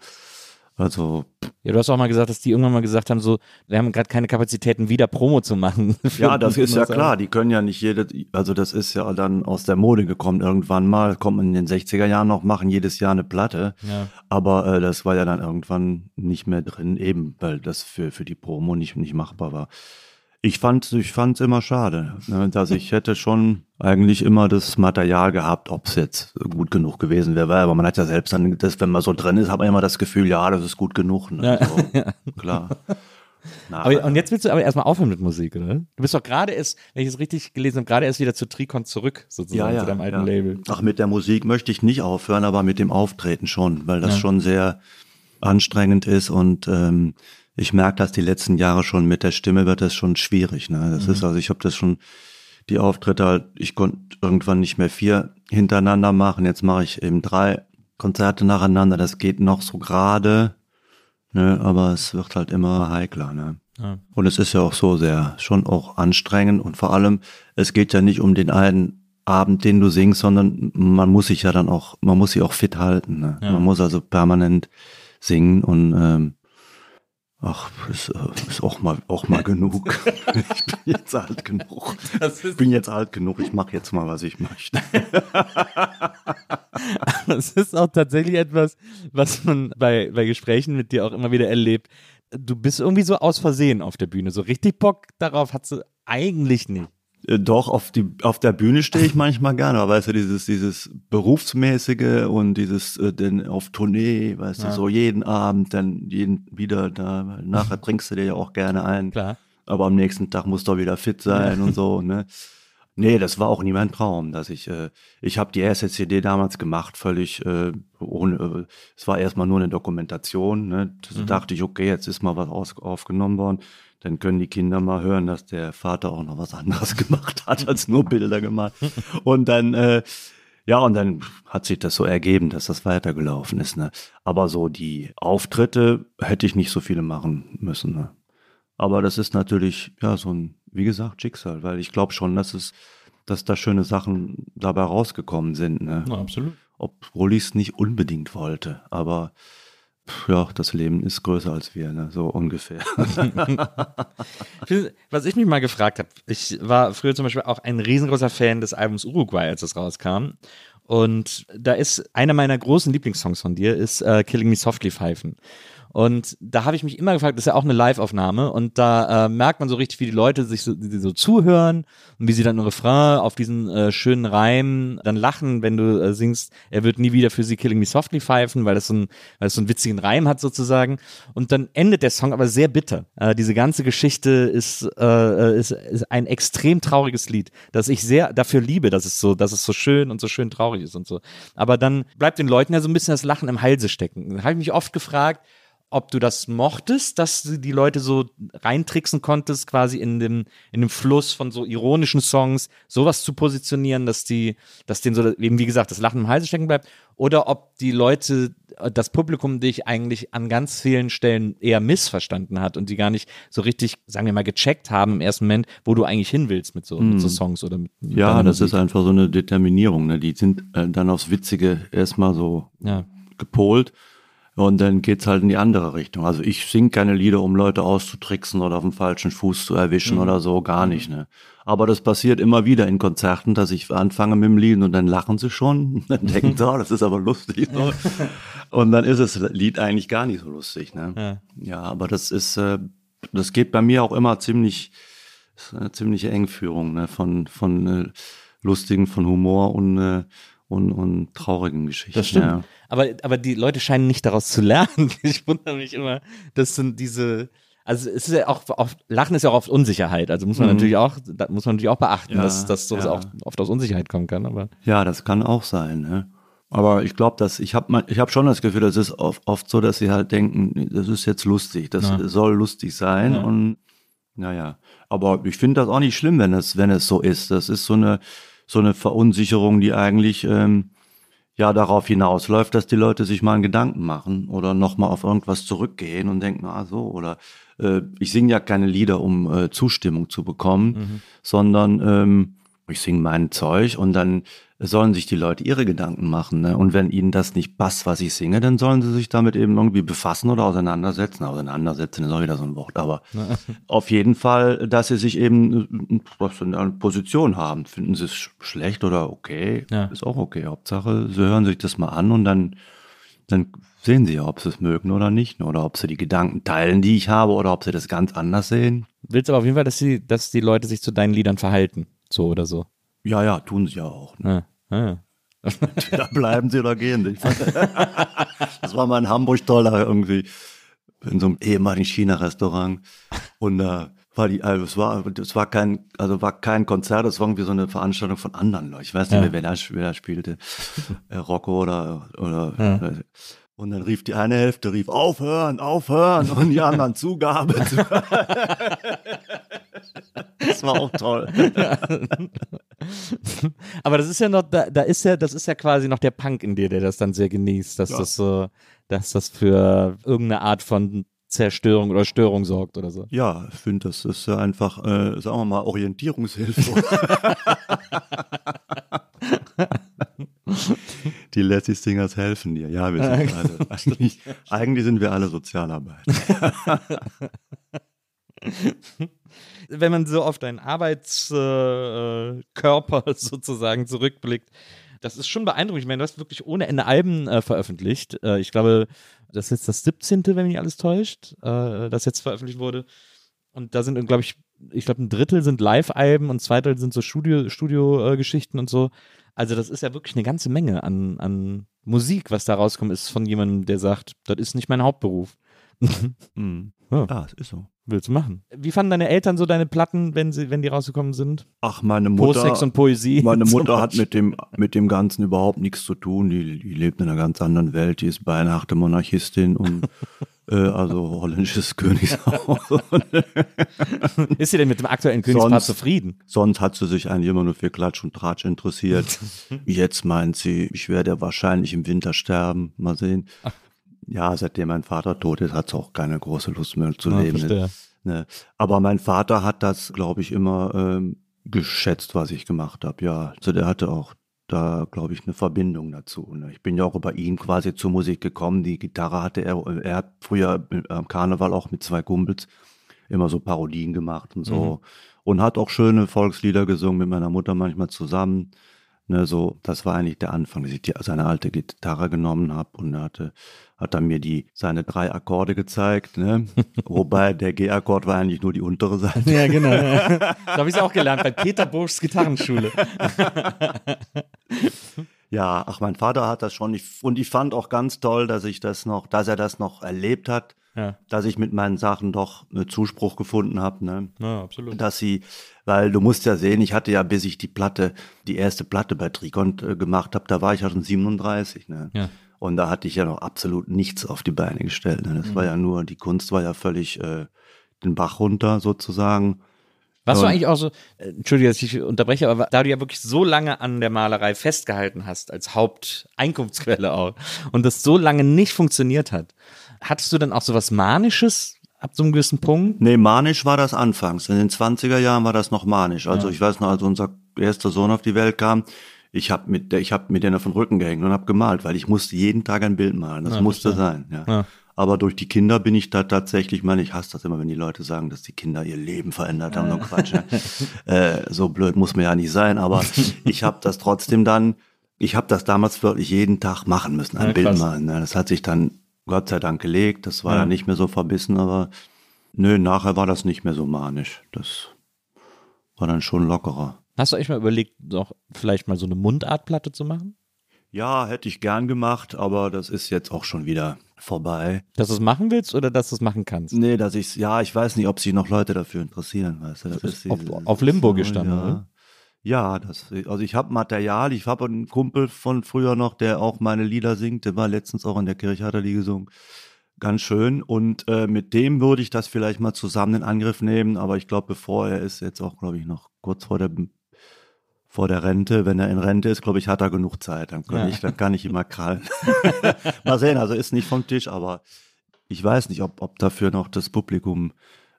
Also Ja, du hast auch mal gesagt, dass die irgendwann mal gesagt haben, so, wir haben gerade keine Kapazitäten, wieder Promo zu machen. Ja, das ist ja klar. Die können ja nicht jede, also das ist ja dann aus der Mode gekommen irgendwann mal, kommt man in den 60er Jahren noch, machen jedes Jahr eine Platte. Ja. Aber äh, das war ja dann irgendwann nicht mehr drin, eben weil das für, für die Promo nicht, nicht machbar war. Ich fand ich fand's immer schade, ne, dass ich hätte schon eigentlich immer das Material gehabt, ob es jetzt gut genug gewesen wäre, aber man hat ja selbst dann, das, wenn man so drin ist, hat man immer das Gefühl, ja, das ist gut genug. Ne? Ja. So, klar. Aber, und jetzt willst du aber erstmal aufhören mit Musik, oder? Du bist doch gerade erst, wenn ich es richtig gelesen habe, gerade erst wieder zu Tricon zurück, sozusagen, zu deinem alten ja. Label. Ach, mit der Musik möchte ich nicht aufhören, aber mit dem Auftreten schon, weil das Ja. schon sehr anstrengend ist und ähm, ich merke das die letzten Jahre schon mit der Stimme wird das schon schwierig. Ne? Das ist also, ich habe das schon die Auftritte halt, ich konnte irgendwann nicht mehr vier hintereinander machen. Jetzt mache ich eben drei Konzerte nacheinander. Das geht noch so gerade, ne? aber es wird halt immer heikler. Ne? Ja. Und es ist ja auch so sehr, schon auch anstrengend und vor allem, es geht ja nicht um den einen Abend, den du singst, sondern man muss sich ja dann auch, man muss sich auch fit halten. Ne? Ja. Man muss also permanent singen und ähm, ach, ist, äh, ist auch mal auch mal genug. ich bin jetzt alt genug. Ich bin jetzt alt genug, ich mache jetzt mal, was ich möchte. das ist auch tatsächlich etwas, was man bei, bei Gesprächen mit dir auch immer wieder erlebt. Du bist irgendwie so aus Versehen auf der Bühne. So richtig Bock darauf hast du eigentlich nicht. Äh, Doch, auf, die, auf der Bühne stehe ich manchmal gerne, aber weißt du, dieses, dieses Berufsmäßige und dieses äh, denn auf Tournee, weißt Ja. du, so jeden Abend, dann jeden wieder da, nachher trinkst du dir ja auch gerne ein. Klar. Aber am nächsten Tag musst du auch wieder fit sein und so, ne? Nee, das war auch nie mein Traum, dass ich, äh, ich habe die erste CD damals gemacht, völlig äh, ohne, äh, es war erstmal nur eine Dokumentation, ne? Da dachte ich, okay, jetzt ist mal was aus, aufgenommen worden, dann können die Kinder mal hören, dass der Vater auch noch was anderes gemacht hat, als nur Bilder gemacht. Und dann, äh, ja, und dann hat sich das so ergeben, dass das weitergelaufen ist, ne? Aber so die Auftritte hätte ich nicht so viele machen müssen, ne? Aber das ist natürlich, ja, so ein, wie gesagt, Schicksal, weil ich glaube schon, dass es, dass da schöne Sachen dabei rausgekommen sind, ne? absolut. Obwohl ich es nicht unbedingt wollte. Aber ja, das Leben ist größer als wir, ne? So ungefähr. Was ich mich mal gefragt habe, ich war früher zum Beispiel auch ein riesengroßer Fan des Albums Uruguay, als es rauskam. Und da ist einer meiner großen Lieblingssongs von dir, ist äh, Killing Me Softly Pfeifen. Und da habe ich mich immer gefragt, das ist ja auch eine Live-Aufnahme und da äh, merkt man so richtig, wie die Leute sich so, die, so zuhören und wie sie dann im Refrain auf diesen äh, schönen Reim dann lachen, wenn du äh, singst, er wird nie wieder für sie Killing Me Softly pfeifen, weil das so, ein, weil das so einen witzigen Reim hat sozusagen. Und dann endet der Song aber sehr bitter. Äh, diese ganze Geschichte ist, äh, ist, ist ein extrem trauriges Lied, das ich sehr dafür liebe, dass es so, dass es so schön und so schön traurig ist und so. Aber dann bleibt den Leuten ja so ein bisschen das Lachen im Halse stecken. Da habe ich mich oft gefragt, ob du das mochtest, dass du die Leute so reintricksen konntest, quasi in dem, in dem Fluss von so ironischen Songs, sowas zu positionieren, dass die, dass denen so, eben wie gesagt, das Lachen im Halse stecken bleibt, oder ob die Leute, äh, das Publikum dich eigentlich an ganz vielen Stellen eher missverstanden hat und die gar nicht so richtig, sagen wir mal, gecheckt haben im ersten Moment, wo du eigentlich hin willst mit so, mit so Songs oder mit, mit ja, das Musik. ist einfach so eine Determinierung, ne? Die sind äh, dann aufs Witzige erstmal so Ja. gepolt. Und dann geht's halt in die andere Richtung. Also ich sing keine Lieder, um Leute auszutricksen oder auf dem falschen Fuß zu erwischen oder so, gar nicht. Ne? Aber das passiert immer wieder in Konzerten, dass ich anfange mit dem Lied und dann lachen sie schon. Dann denken sie, oh, das ist aber lustig. So. Und dann ist das Lied eigentlich gar nicht so lustig. Ne? Ja. Ja, aber das ist, äh, das geht bei mir auch immer ziemlich, ist eine ziemliche Engführung ne? von, von äh, lustigen, von Humor und, äh, und, und traurigen Geschichten. Das stimmt. Ja. Aber, aber die Leute scheinen nicht daraus zu lernen. Ich wundere mich immer, das sind diese, also es ist ja auch oft, Lachen ist ja auch oft Unsicherheit. Also muss man natürlich auch, da muss man natürlich auch beachten, Ja, dass, dass sowas ja. auch oft aus Unsicherheit kommen kann. Aber Ja, das kann auch sein. Ne? Aber ich glaube, dass ich habe ich habe schon das Gefühl, das ist oft, oft so, dass sie halt denken, das ist jetzt lustig, das Ja. soll lustig sein Ja. und naja. Aber ich finde das auch nicht schlimm, wenn es wenn es so ist. Das ist so eine so eine Verunsicherung, die eigentlich ähm, ja darauf hinausläuft, dass die Leute sich mal einen Gedanken machen oder nochmal auf irgendwas zurückgehen und denken, ah so, oder äh, ich singe ja keine Lieder, um äh, Zustimmung zu bekommen, sondern ähm, ich singe mein Zeug und dann sollen sich die Leute ihre Gedanken machen. Ne? Und wenn ihnen das nicht passt, was ich singe, dann sollen sie sich damit eben irgendwie befassen oder auseinandersetzen. Auseinandersetzen ist auch wieder so ein Wort. Aber auf jeden Fall, dass sie sich eben äh, eine Position haben. Finden sie es sch- schlecht oder okay, Ja. ist auch okay. Hauptsache, sie hören sich das mal an und dann, dann sehen sie ja, ob sie es mögen oder nicht. Oder ob sie die Gedanken teilen, die ich habe, oder ob sie das ganz anders sehen. Willst aber auf jeden Fall, dass, sie, dass die Leute sich zu deinen Liedern verhalten. So oder so. Ja, ja, tun sie ja auch. Ne? Ja. Ja. Da bleiben sie oder gehen. Fand, das war mal in Hamburg toll, da irgendwie in so einem ehemaligen China-Restaurant. Und da war die, also es war, es war kein, also war kein Konzert, es war irgendwie so eine Veranstaltung von anderen Leuten. Ich weiß nicht Ja. mehr, wer da, wer da spielte. Äh, Rocco oder, oder, und dann rief die eine Hälfte, rief aufhören, aufhören und die anderen Zugabe. das war auch toll. Aber das ist ja noch, da, da ist ja, das ist ja quasi noch der Punk in dir, der das dann sehr genießt, dass Ja. das so, dass das für irgendeine Art von Zerstörung oder Störung sorgt oder so. Ja, ich finde, das ist ja einfach, äh, sagen wir mal, Orientierungshilfe. Die Lassie Singers helfen dir. Ja, wir sind alle, eigentlich, eigentlich sind wir alle Sozialarbeiter. Wenn man so auf deinen Arbeitskörper äh, sozusagen zurückblickt, das ist schon beeindruckend. Ich meine, du hast wirklich ohne Ende Alben äh, veröffentlicht. Äh, ich glaube, das ist jetzt das 17., wenn mich alles täuscht, äh, das jetzt veröffentlicht wurde. Und da sind, glaube ich, ich glaube, ein Drittel sind Live-Alben und zwei Drittel sind so Studio- Studio-Geschichten und so. Also, das ist ja wirklich eine ganze Menge an, an Musik, was da rauskommt, ist von jemandem, der sagt, das ist nicht mein Hauptberuf. Mhm. Ja. Ja, es ist so. Willst du machen? Wie fanden deine Eltern so deine Platten, wenn sie, wenn die rausgekommen sind? Ach, meine Mutter. Posex und Poesie. Meine Mutter hat mit dem, mit dem Ganzen überhaupt nichts zu tun. Die, die lebt in einer ganz anderen Welt. Die ist beinahe Monarchistin und äh, also holländisches Königshaus. Ist sie denn mit dem aktuellen Königspaar Sonst- zufrieden? Sonst hat sie sich eigentlich immer nur für Klatsch und Tratsch interessiert. Jetzt meint sie, ich werde wahrscheinlich im Winter sterben. Mal sehen. Ja, seitdem mein Vater tot ist, hat sie auch keine große Lust mehr zu Ja, leben. Ne. Aber mein Vater hat das, glaube ich, immer ähm, geschätzt, was ich gemacht habe. Ja, also der hatte auch da, glaube ich, eine Verbindung dazu. Ne. Ich bin ja auch über ihn quasi zur Musik gekommen. Die Gitarre hatte er, er hat früher am Karneval auch mit zwei Kumpels immer so Parodien gemacht und so. Und hat auch schöne Volkslieder gesungen mit meiner Mutter manchmal zusammen. Ne, so, das war eigentlich der Anfang, dass ich die, seine alte Gitarre genommen habe und er hatte, hat er mir die, seine drei Akkorde gezeigt, ne? Wobei der G-Akkord war eigentlich nur die untere Seite. Ja, genau. da habe ich es auch gelernt bei Peter Burschs Gitarrenschule. Ja, ach, mein Vater hat das schon. Ich, und ich fand auch ganz toll, dass ich das noch, dass er das noch erlebt hat, Ja. dass ich mit meinen Sachen doch Zuspruch gefunden habe, ne? Ja, absolut. dass sie, weil du musst ja sehen, ich hatte ja, bis ich die Platte, die erste Platte bei Trikont äh, gemacht habe, da war ich ja schon 37, ne? Ja. Und da hatte ich ja noch absolut nichts auf die Beine gestellt. Ne? Das Mhm. war ja nur, die Kunst war ja völlig äh, den Bach runter sozusagen. Du Und- eigentlich auch so, äh, entschuldige, dass ich unterbreche, aber da du ja wirklich so lange an der Malerei festgehalten hast, als Haupteinkunftsquelle auch, und das so lange nicht funktioniert hat, hattest du dann auch so was Manisches ab so einem gewissen Punkt? Nee, manisch war das anfangs. In den 20er Jahren war das noch manisch. Also ich weiß noch, als unser erster Sohn auf die Welt kam, ich habe mit der, ich habe mit denen auf den Rücken gehängt und habe gemalt, weil ich musste jeden Tag ein Bild malen. Das Ja, musste verstehe. sein. Ja. Ja. Aber durch die Kinder bin ich da tatsächlich, ich meine, ich hasse das immer, wenn die Leute sagen, dass die Kinder ihr Leben verändert haben. So Quatsch. Ne? äh, so blöd muss man ja nicht sein. Aber ich habe das trotzdem dann, ich habe das damals wirklich jeden Tag machen müssen, ein Ja, Bild krass. malen. Ne? Das hat sich dann Gott sei Dank gelegt. Das war Ja. dann nicht mehr so verbissen, aber nö, nachher war das nicht mehr so manisch. Das war dann schon lockerer. Hast du euch mal überlegt, doch vielleicht mal so eine Mundartplatte zu machen? Ja, hätte ich gern gemacht, aber das ist jetzt auch schon wieder vorbei. Dass du es machen willst oder dass du es machen kannst? Nee, dass ich's, ja, ich weiß nicht, ob sich noch Leute dafür interessieren, weißt du. Das ist auf- dieses- auf Limbo gestanden, ja. oder? Ja, das, also ich habe Material, ich habe einen Kumpel von früher noch, der auch meine Lieder singt, der war letztens auch in der Kirche, hat er die gesungen. Ganz schön. Und äh, mit dem würde ich das vielleicht mal zusammen in Angriff nehmen, aber ich glaube, bevor er ist jetzt auch, glaube ich, noch kurz vor der vor der Rente. Wenn er in Rente ist, glaube ich, hat er genug Zeit. Dann kann, ja. ich, dann kann ich mal krallen. mal sehen, also ist nicht vom Tisch, aber ich weiß nicht, ob, ob dafür noch das Publikum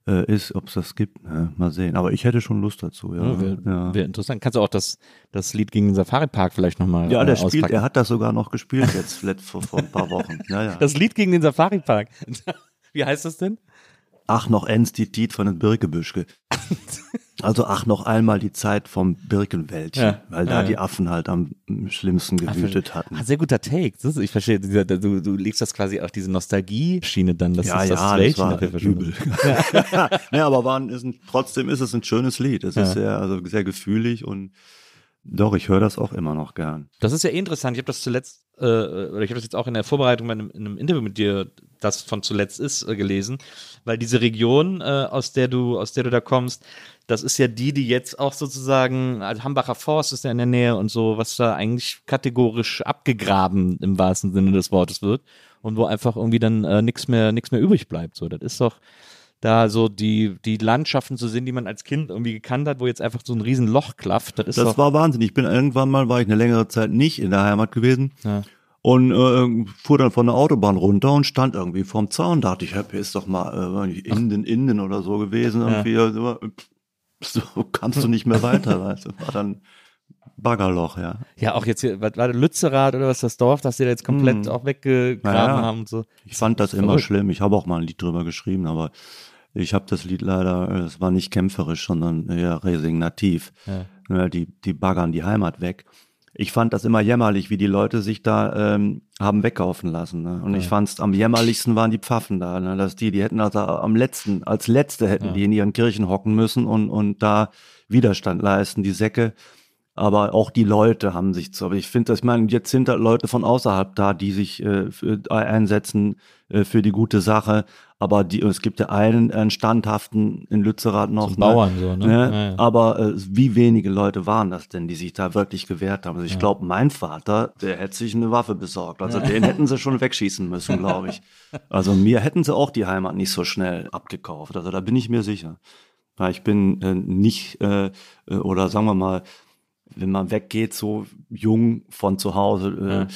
äh, ist, ob es das gibt. Ne? Mal sehen. Aber ich hätte schon Lust dazu. Ja, ja wäre ja. wär interessant. Kannst du auch das, das Lied gegen den Safari Park vielleicht nochmal Ja, der äh, spielt, er hat das sogar noch gespielt jetzt vor, vor ein paar Wochen. Ja, ja. Das Lied gegen den Safari Park. Wie heißt das denn? Ach, noch die Tiet von den Birkebüschke. Also ach, noch einmal die Zeit vom Birkenwäldchen, ja, weil da ja, die Affen halt am schlimmsten gewütet hatten. Ah, sehr guter Take. Ist, ich verstehe, du, du legst das quasi auf diese Nostalgie-Schiene dann. Das ja, ist das ja, Wäldchen das war übel. Ja. ja, aber war ein, ist ein, trotzdem ist es ein schönes Lied. Es ist sehr, also sehr gefühlig und doch, ich höre das auch immer noch gern. Das ist ja eh interessant. Ich habe das zuletzt, äh, oder ich habe das jetzt auch in der Vorbereitung in einem, in einem Interview mit dir, das von zuletzt ist, äh, gelesen, weil diese Region, äh, aus der du, aus der du da kommst, das ist ja die, die jetzt auch sozusagen, also Hambacher Forst ist ja in der Nähe und so, was da eigentlich kategorisch abgegraben im wahrsten Sinne des Wortes wird und wo einfach irgendwie dann äh, nichts mehr, nichts mehr übrig bleibt. So, das ist doch da so die, die Landschaften zu sehen, die man als Kind irgendwie gekannt hat, wo jetzt einfach so ein riesen Loch klafft. Das, ist das war Wahnsinn. Ich bin irgendwann mal, war ich eine längere Zeit nicht in der Heimat gewesen. Ja und äh, fuhr dann von der Autobahn runter und stand irgendwie vorm Zaun. Dachte ich, hier ist doch mal äh, Inden, Inden oder so gewesen. Irgendwie. Ja. Also, so kamst du nicht mehr weiter, weißt du. War dann Baggerloch, ja. Ja, auch jetzt hier, was war der Lützerath oder was das Dorf, das sie da jetzt komplett hm. auch weggegraben naja, haben und so. Ich fand das, das immer schlimm. Ich habe auch mal ein Lied drüber geschrieben, aber ich habe das Lied leider, es war nicht kämpferisch, sondern eher resignativ. Ja. Die, die baggern die Heimat weg ich fand das immer jämmerlich, wie die Leute sich da ähm, haben wegkaufen lassen. Ne? Und ja. ich fand es am jämmerlichsten waren die Pfaffen da. Ne? Dass die, die hätten also am letzten, als letzte hätten ja. die in ihren Kirchen hocken müssen und, und da Widerstand leisten, die Säcke. Aber auch die Leute haben sich zu. Aber ich finde, ich meine, jetzt sind da Leute von außerhalb da, die sich äh, für, einsetzen äh, für die gute Sache. Aber die, es gibt ja einen, einen standhaften in Lützerath noch. Ne? Bauern so, ne? ne? Ja, ja. Aber äh, wie wenige Leute waren das denn, die sich da wirklich gewehrt haben? Also ich ja. glaube, mein Vater, der hätte sich eine Waffe besorgt. Also den hätten sie schon wegschießen müssen, glaube ich. Also mir hätten sie auch die Heimat nicht so schnell abgekauft. Also da bin ich mir sicher. Weil ich bin äh, nicht, äh, äh oder sagen wir mal, wenn man weggeht, so jung von zu Hause, äh,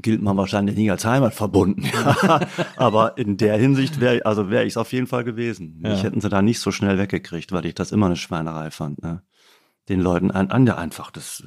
gilt man wahrscheinlich nicht als Heimat verbunden. Aber in der Hinsicht wäre also wäre ich es auf jeden Fall gewesen. Ja. Mich hätten sie da nicht so schnell weggekriegt, weil ich das immer eine Schweinerei fand. Ne? Den Leuten an, an der einfach das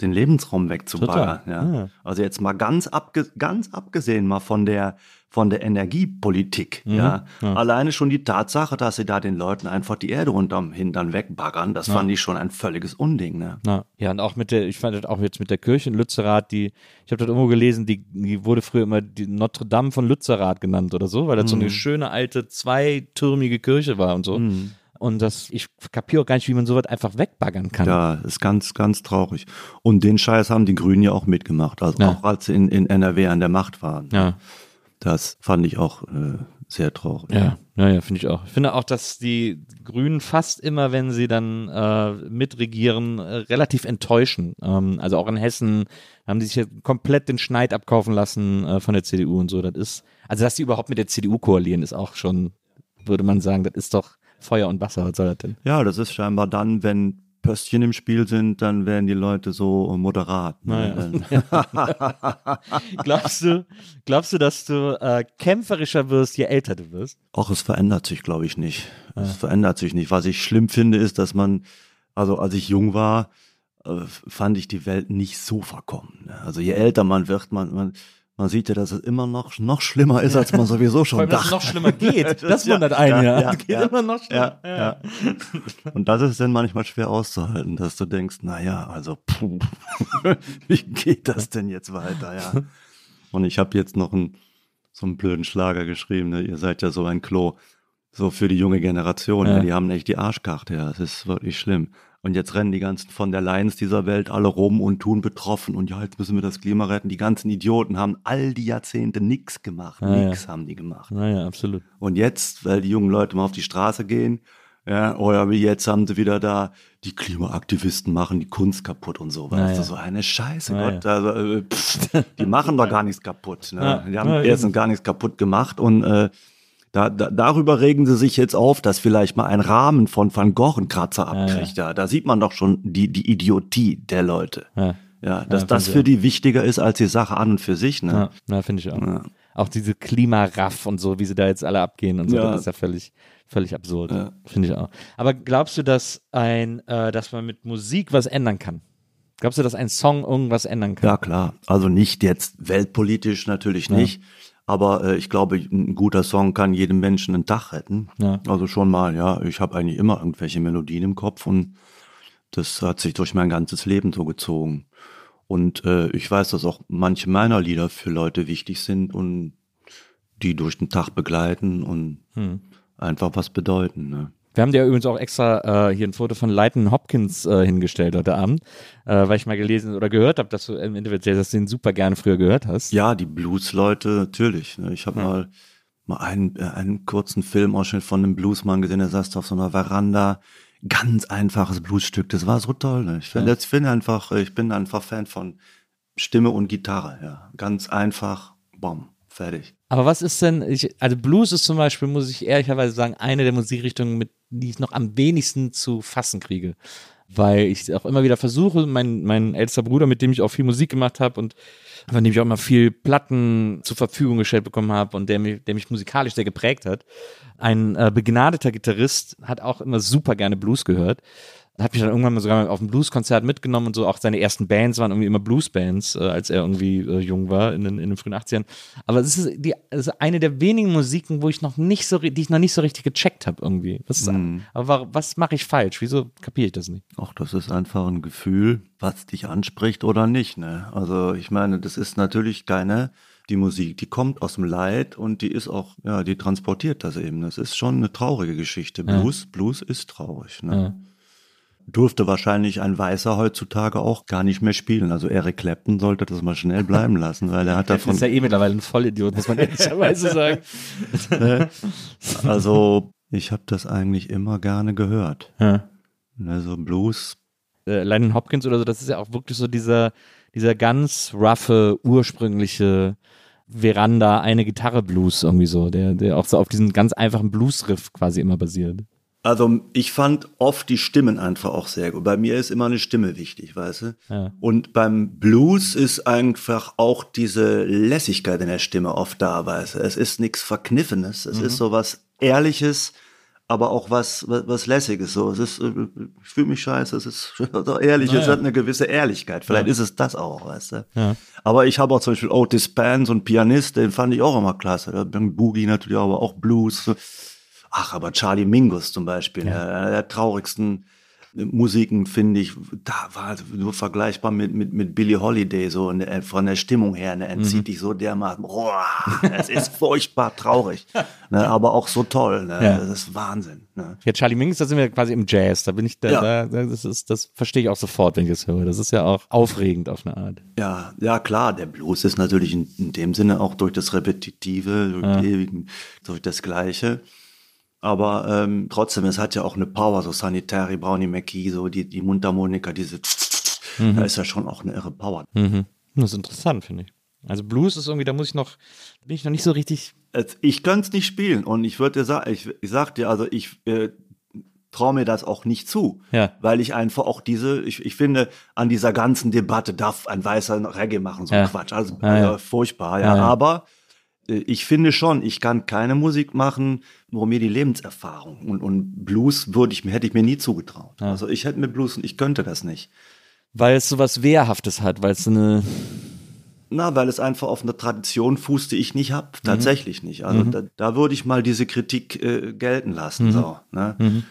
den Lebensraum wegzubaggern. Ja. ja. Also jetzt mal ganz, abge ganz abgesehen mal von der von der Energiepolitik. Mhm. Ja. ja. Alleine schon die Tatsache, dass sie da den Leuten einfach die Erde unterm Hintern wegbaggern, das ja. fand ich schon ein völliges Unding. Ne? Ja. und auch mit der, ich fand das auch jetzt mit der Kirche in Lützerath, die, ich habe das irgendwo gelesen, die, die wurde früher immer die Notre Dame von Lützerath genannt oder so, weil das mhm. so eine mhm. schöne alte zweitürmige Kirche war und so. Mhm. Und das, ich kapiere auch gar nicht, wie man sowas einfach wegbaggern kann. Ja, ist ganz, ganz traurig. Und den Scheiß haben die Grünen ja auch mitgemacht, also ja. auch als sie in, in NRW an der Macht waren. Ja. Das fand ich auch äh, sehr traurig. Ja, ja, ja finde ich auch. Ich finde auch, dass die Grünen fast immer, wenn sie dann äh, mitregieren, äh, relativ enttäuschen. Ähm, also auch in Hessen haben sie sich ja komplett den Schneid abkaufen lassen äh, von der CDU und so. Das ist, also dass sie überhaupt mit der CDU koalieren, ist auch schon, würde man sagen, das ist doch Feuer und Wasser, was soll das denn? Ja, das ist scheinbar dann, wenn Pöstchen im Spiel sind, dann werden die Leute so moderat. Ne? Naja. glaubst du, glaubst du, dass du äh, kämpferischer wirst, je älter du wirst? Auch es verändert sich, glaube ich, nicht. Ja. Es verändert sich nicht. Was ich schlimm finde, ist, dass man, also als ich jung war, äh, fand ich die Welt nicht so verkommen. Ne? Also je älter man wird, man, man man sieht ja, dass es immer noch, noch schlimmer ist, als man sowieso schon Vor allem, dachte. Dass es noch schlimmer geht. Das wundert einen, ja. ja. Es geht ja, immer noch schlimmer. Ja, ja. Und das ist dann manchmal schwer auszuhalten, dass du denkst, naja, also, puh, wie geht das denn jetzt weiter, ja. Und ich habe jetzt noch einen, so einen blöden Schlager geschrieben, ne? ihr seid ja so ein Klo, so für die junge Generation, ja. die haben echt die Arschkarte, ja, das ist wirklich schlimm. Und jetzt rennen die ganzen von der Lions dieser Welt alle rum und tun betroffen. Und ja, jetzt müssen wir das Klima retten. Die ganzen Idioten haben all die Jahrzehnte nichts gemacht. Ah, nix ja. haben die gemacht. Naja, absolut. Und jetzt, weil die jungen Leute mal auf die Straße gehen, Ja, oder wie jetzt haben sie wieder da, die Klimaaktivisten machen die Kunst kaputt und so. Weißt Naja. du, so eine Scheiße. Gott. Also, äh, pff, die machen doch gar nichts kaputt. Ne? Ja. Die haben Ja, erstens gar nichts kaputt gemacht und äh, da, da, darüber regen sie sich jetzt auf, dass vielleicht mal ein Rahmen von Van Gogh einen Kratzer abkriegt. Ja, da sieht man doch schon die, die Idiotie der Leute. Ja. Ja, dass Ja, das für die wichtiger ist als die Sache an und für sich. Ne? Ja, finde ich auch. Auch diese Klimaraff und so, wie sie da jetzt alle abgehen und so, Ja. das ist ja völlig, völlig absurd. Finde ich auch. Aber glaubst du, dass ein, äh, dass man mit Musik was ändern kann? Glaubst du, dass ein Song irgendwas ändern kann? Ja, klar. Also nicht jetzt weltpolitisch natürlich nicht. Aber äh, ich glaube, ein guter Song kann jedem Menschen einen Tag retten. Ja. Also schon mal, ja. Ich habe eigentlich immer irgendwelche Melodien im Kopf und das hat sich durch mein ganzes Leben so gezogen. Und äh, ich weiß, dass auch manche meiner Lieder für Leute wichtig sind und die durch den Tag begleiten und Hm. einfach was bedeuten. Ne? Wir haben dir übrigens auch extra äh, hier ein Foto von Leighton Hopkins äh, hingestellt heute Abend, äh, weil ich mal gelesen oder gehört habe, dass du im Interview dass du den super gerne früher gehört hast. Ja, die Blues-Leute, natürlich. Ne? Ich habe mal, mal einen, äh, einen kurzen Filmausschnitt von einem Bluesmann gesehen, der saß auf so einer Veranda. Ganz einfaches Bluesstück, das war so toll. Ne? Ich finde finde einfach, ich bin einfach Fan von Stimme und Gitarre. Ja, Ganz einfach, bom, fertig. Aber was ist denn, ich, also Blues ist zum Beispiel, muss ich ehrlicherweise sagen, eine der Musikrichtungen, mit die ich noch am wenigsten zu fassen kriege. Weil ich auch immer wieder versuche, mein, mein ältester Bruder, mit dem ich auch viel Musik gemacht habe und von dem ich auch immer viel Platten zur Verfügung gestellt bekommen habe und der mich, der mich musikalisch sehr geprägt hat. Ein äh, begnadeter Gitarrist hat auch immer super gerne Blues gehört. Hat mich dann irgendwann mal sogar auf ein Blueskonzert mitgenommen und so. Auch seine ersten Bands waren irgendwie immer Bluesbands, äh, als er irgendwie äh, jung war in den, in den frühen 80ern. Aber es ist, die, es ist eine der wenigen Musiken, wo ich noch nicht so, die ich noch nicht so richtig gecheckt habe irgendwie. Was, ist, aber wa- was mache ich falsch? Wieso kapiere ich das nicht? Ach, das ist einfach ein Gefühl, was dich anspricht oder nicht. Ne? Also ich meine, das ist natürlich keine, die Musik, die kommt aus dem Leid und die ist auch, ja, die transportiert das eben. Das ist schon eine traurige Geschichte. Blues, Blues ist traurig. Ne? Durfte wahrscheinlich ein Weißer heutzutage auch gar nicht mehr spielen. Also Eric Clapton sollte das mal schnell bleiben lassen, weil er hat davon, ist ja eh mittlerweile ein Vollidiot, muss man ehrlicherweise sagen. also ich habe das eigentlich immer gerne gehört. Ja. Also Blues, äh, Lennon Hopkins oder so, das ist ja auch wirklich so dieser, dieser ganz roughe, ursprüngliche Veranda, eine Gitarre Blues irgendwie so, der, der auch so auf diesen ganz einfachen Blues-Riff quasi immer basiert. Also ich fand oft die Stimmen einfach auch sehr gut. Bei mir ist immer eine Stimme wichtig, weißt du? Ja. Und beim Blues ist einfach auch diese Lässigkeit in der Stimme oft da, weißt du? Es ist nichts Verkniffenes, es ist so was Ehrliches, aber auch was, was, was Lässiges. So, es ist, äh, ich fühle mich scheiße, es ist so ehrlich, es hat eine gewisse Ehrlichkeit. Vielleicht ist es das auch, weißt du? Ja. Aber ich habe auch zum Beispiel Otis so ein Pianist, den fand ich auch immer klasse. Boogie natürlich, aber auch Blues. So. Ach, aber Charlie Mingus zum Beispiel, ja. einer der traurigsten Musiken, finde ich, da war nur vergleichbar mit, mit, mit Billie Holiday, so in der, von der Stimmung her, ne, entzieht dich so dermaßen, boah, es ist furchtbar traurig, ne, aber auch so toll, ne, Ja. das ist Wahnsinn. Ne. Ja, Charlie Mingus, da sind wir quasi im Jazz. Da bin ich, da, Ja. da, das, ist, das verstehe ich auch sofort, wenn ich das höre. Das ist ja auch aufregend auf eine Art. Ja, ja klar, der Blues ist natürlich in, in dem Sinne auch durch das Repetitive, durch, die ewigen, durch das Gleiche. Aber ähm, trotzdem, es hat ja auch eine Power, so Sanitary, Brownie McKee, so die, die Mundharmonika, diese, da ist ja schon auch eine irre Power. Mhm. Das ist interessant, finde ich. Also Blues ist irgendwie, da muss ich noch, bin ich noch nicht so richtig. Ich könnte es nicht spielen und ich würde dir sagen, ich, ich sag dir, also ich äh, traue mir das auch nicht zu, Ja. weil ich einfach auch diese, ich, ich finde, an dieser ganzen Debatte darf ein Weißer Reggae machen, so Ja. Quatsch, also Ja, ja. äh, furchtbar, ja, aber ich finde schon, ich kann keine Musik machen, wo mir die Lebenserfahrung und, und Blues würde ich mir, hätte ich mir nie zugetraut. Also ich hätte mit Blues, ich könnte das nicht. Weil es sowas Wehrhaftes hat, weil es eine. Na, weil es einfach auf einer Tradition fußt, die ich nicht Mhm. hab, tatsächlich nicht. Also da, da würde ich mal diese Kritik äh, gelten lassen. Mhm. So, ne?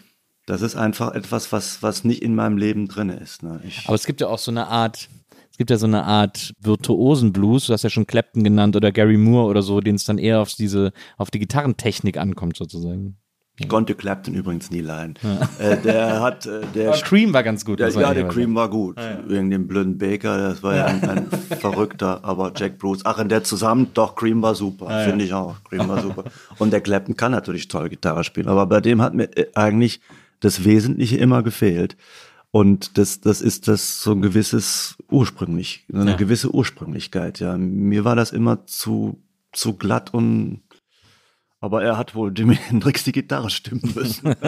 Das ist einfach etwas, was, was nicht in meinem Leben drin ist. Ne? Aber es gibt ja auch so eine Art, gibt ja so eine Art virtuosen Blues, du hast ja schon Clapton genannt oder Gary Moore oder so, denen es dann eher auf diese, auf die Gitarrentechnik ankommt sozusagen. ich konnte Clapton übrigens nie leihen. Äh, der hat, äh, der, Aber Cream war ganz gut. der, ja, der Cream war gut. Wegen dem blöden Baker, das war ja ein, ein verrückter, aber Jack Bruce. Ach, in der zusammen, doch, Cream war super, finde ich auch. Cream war super. Und der Clapton kann natürlich toll Gitarre spielen, aber bei dem hat mir äh, eigentlich das Wesentliche immer gefehlt. Und das, das ist das so ein gewisses ursprünglich, so eine Ja. gewisse Ursprünglichkeit. Ja, mir war das immer zu, zu glatt und, aber er hat wohl Jimi Hendrix die Gitarre stimmen müssen.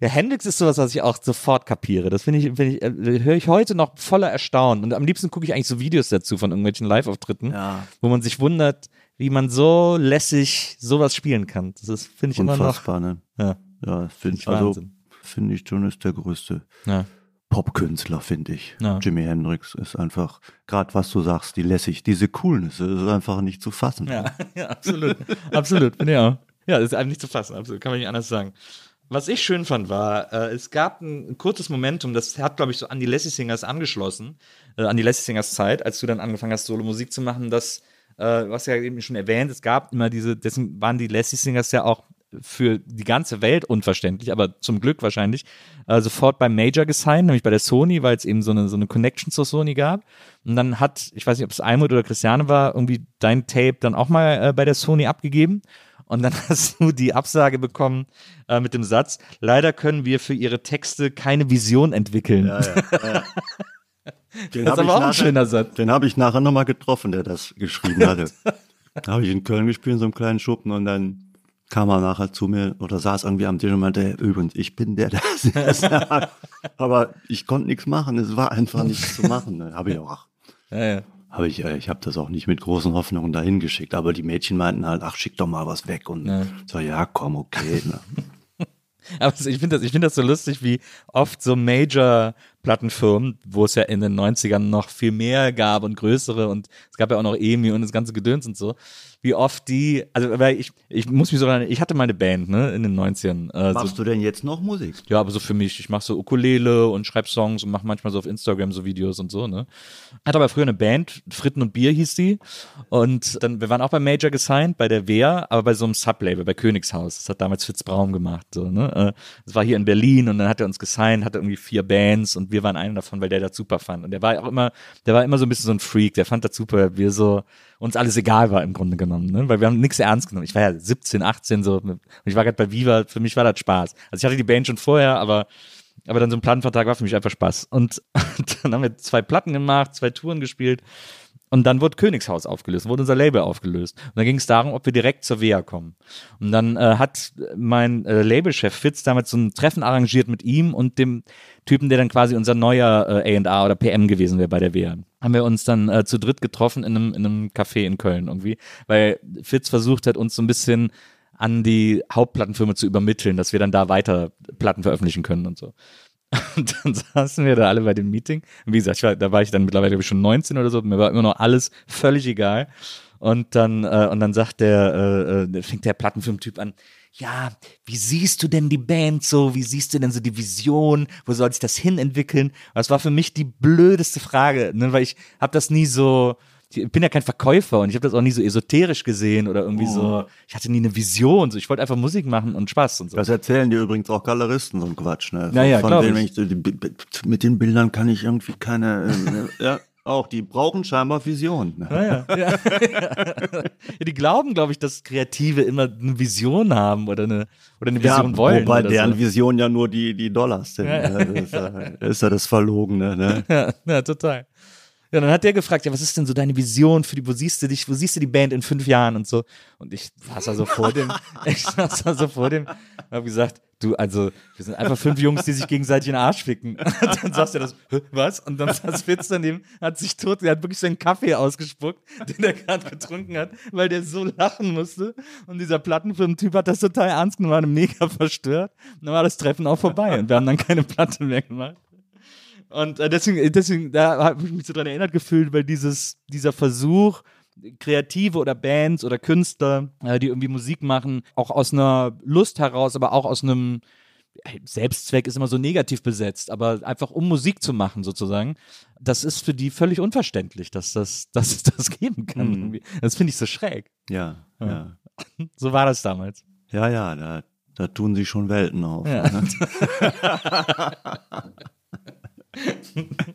Ja, Hendrix ist sowas, was ich auch sofort kapiere. Das finde ich, finde ich, äh, höre ich heute noch voller Erstaunen. Und am liebsten gucke ich eigentlich so Videos dazu von irgendwelchen Live-Auftritten, Ja. wo man sich wundert, wie man so lässig sowas spielen kann. Das ist, finde ich immer noch. Unfassbar, ne? Ja. Ja, finde ich also, finde ich schon ist der größte Ja. Popkünstler, finde ich. Ja. Jimi Hendrix ist einfach, gerade was du sagst, die lässig, diese Coolness, das ist einfach nicht zu fassen. Ja, ja absolut. absolut, bin. Ja, das ist einfach nicht zu fassen, absolut. Kann man nicht anders sagen. Was ich schön fand, war, äh, es gab ein, ein kurzes Momentum, das hat, glaube ich, so an die Lassie Singers angeschlossen, äh, an die Lassie Singers Zeit, als du dann angefangen hast, Solo-Musik zu machen, dass, äh, was ja eben schon erwähnt, es gab immer diese, deswegen waren die Lassie Singers ja auch für die ganze Welt unverständlich, aber zum Glück wahrscheinlich, äh, sofort beim Major gesigned, nämlich bei der Sony, weil es eben so eine, so eine Connection zur Sony gab. Und dann hat, ich weiß nicht, ob es Almut oder Christiane war, irgendwie dein Tape dann auch mal äh, bei der Sony abgegeben. Und dann hast du die Absage bekommen äh, mit dem Satz, leider können wir für ihre Texte keine Vision entwickeln. Ja, ja, ja. Den Das ist aber auch ein nachher- schöner Satz. Den habe ich nachher nochmal getroffen, der das geschrieben hatte. da habe ich in Köln gespielt, in so einem kleinen Schuppen und dann kam er nachher zu mir oder saß irgendwie am Tisch und meinte, übrigens, ich bin der, der das sagt. Aber ich konnte nichts machen, es war einfach nichts zu machen. Ne? Habe ich auch, Ja, ja. habe ich, äh, ich habe das auch nicht mit großen Hoffnungen dahin geschickt, aber die Mädchen meinten halt, ach, schick doch mal was weg und Ja. so, ja, komm, okay. Ne? Aber ich finde das, ich finde das so lustig, wie oft so Major-Plattenfirmen, wo es ja in den 90ern noch viel mehr gab und größere und es gab ja auch noch EMI und das ganze Gedöns und so, wie oft die, also weil ich, ich muss mich so erinnern, ich hatte meine Band, ne, in den 90ern. Äh, so, Machst du denn jetzt noch Musik? ja, aber so für mich, ich mache so Ukulele und schreibe Songs und mache manchmal so auf Instagram so Videos und so, ne. Hatte aber früher eine Band, Fritten und Bier hieß die. Und dann, wir waren auch bei Major gesigned, bei der Wehr, aber bei so einem Sublabel, bei Königshaus. Das hat damals Fitz Braun gemacht, so, ne. Äh, Das war hier in Berlin und dann hat er uns gesigned, hatte irgendwie vier Bands und wir waren einer davon, weil der das super fand. Und der war auch immer, der war immer so ein bisschen so ein Freak, der fand das super, wir so, uns alles egal war im Grunde genommen, ne? weil wir haben nichts ernst genommen. Ich war ja 17, 18 so und ich war gerade bei Viva, für mich war das Spaß. Also ich hatte die Band schon vorher, aber aber dann so ein Plattenvertrag war für mich einfach Spaß. Und dann haben wir zwei Platten gemacht, zwei Touren gespielt. Und dann wurde Königshaus aufgelöst, wurde unser Label aufgelöst. Und dann ging es darum, ob wir direkt zur WEA kommen. Und dann äh, hat mein äh, Labelchef Fitz damals so ein Treffen arrangiert mit ihm und dem Typen, der dann quasi unser neuer äh, A&R oder PM gewesen wäre bei der WEA. Haben wir uns dann äh, zu dritt getroffen in einem, in einem Café in Köln irgendwie, weil Fitz versucht hat, uns so ein bisschen an die Hauptplattenfirma zu übermitteln, dass wir dann da weiter Platten veröffentlichen können und so. Und dann saßen wir da alle bei dem Meeting. Und wie gesagt, war, da war ich dann mittlerweile ich, schon 19 oder so. Mir war immer noch alles völlig egal. Und dann, äh, und dann sagt der, äh, äh, fängt der Plattenfilmtyp an, ja, wie siehst du denn die Band so? Wie siehst du denn so die Vision? Wo soll sich das hin entwickeln? Das war für mich die blödeste Frage, ne? weil ich habe das nie so, ich bin ja kein Verkäufer und ich habe das auch nie so esoterisch gesehen oder irgendwie so, ich hatte nie eine Vision. So, ich wollte einfach Musik machen und Spaß und so. Das erzählen dir übrigens auch Galeristen, so ein Quatsch. Ne? Ja, ja, Von denen, ich. ich mit den Bildern kann ich irgendwie keine, äh, ja, auch, die brauchen scheinbar Vision. Ne? Ja, ja. ja, die glauben, glaube ich, dass Kreative immer eine Vision haben oder eine, oder eine Vision wollen. Wobei deren so. Vision ja nur die, die Dollars sind. Ja. Ne? Das, ist ja, das ist ja das Verlogene. Ne? Ja, ja, total. Ja, dann hat der gefragt, ja, was ist denn so deine Vision für die, wo siehst du dich, wo siehst du die Band in fünf Jahren und so. Und ich saß da so vor dem, ich saß da so vor dem, und hab gesagt, du, also, wir sind einfach fünf Jungs, die sich gegenseitig in den Arsch ficken. Und dann sagst du das, "Hä, was? Und dann saß Fitz daneben, hat sich tot, der hat wirklich seinen Kaffee ausgespuckt, den er gerade getrunken hat, weil der so lachen musste. Und dieser Plattenfirmentyp hat das total ernst genommen, war mega verstört. Und dann war das Treffen auch vorbei und wir haben dann keine Platte mehr gemacht. Und äh, deswegen, deswegen, da habe ich mich so dran erinnert gefühlt, weil dieses, dieser Versuch, Kreative oder Bands oder Künstler, äh, die irgendwie Musik machen, auch aus einer Lust heraus, aber auch aus einem Selbstzweck ist immer so negativ besetzt, aber einfach um Musik zu machen sozusagen, das ist für die völlig unverständlich, dass das, dass es das geben kann. Mhm. irgendwie. Das finde ich so schräg. Ja, ja. So war das damals. Ja, ja, da, da tun sich schon Welten auf. Ja. Ne?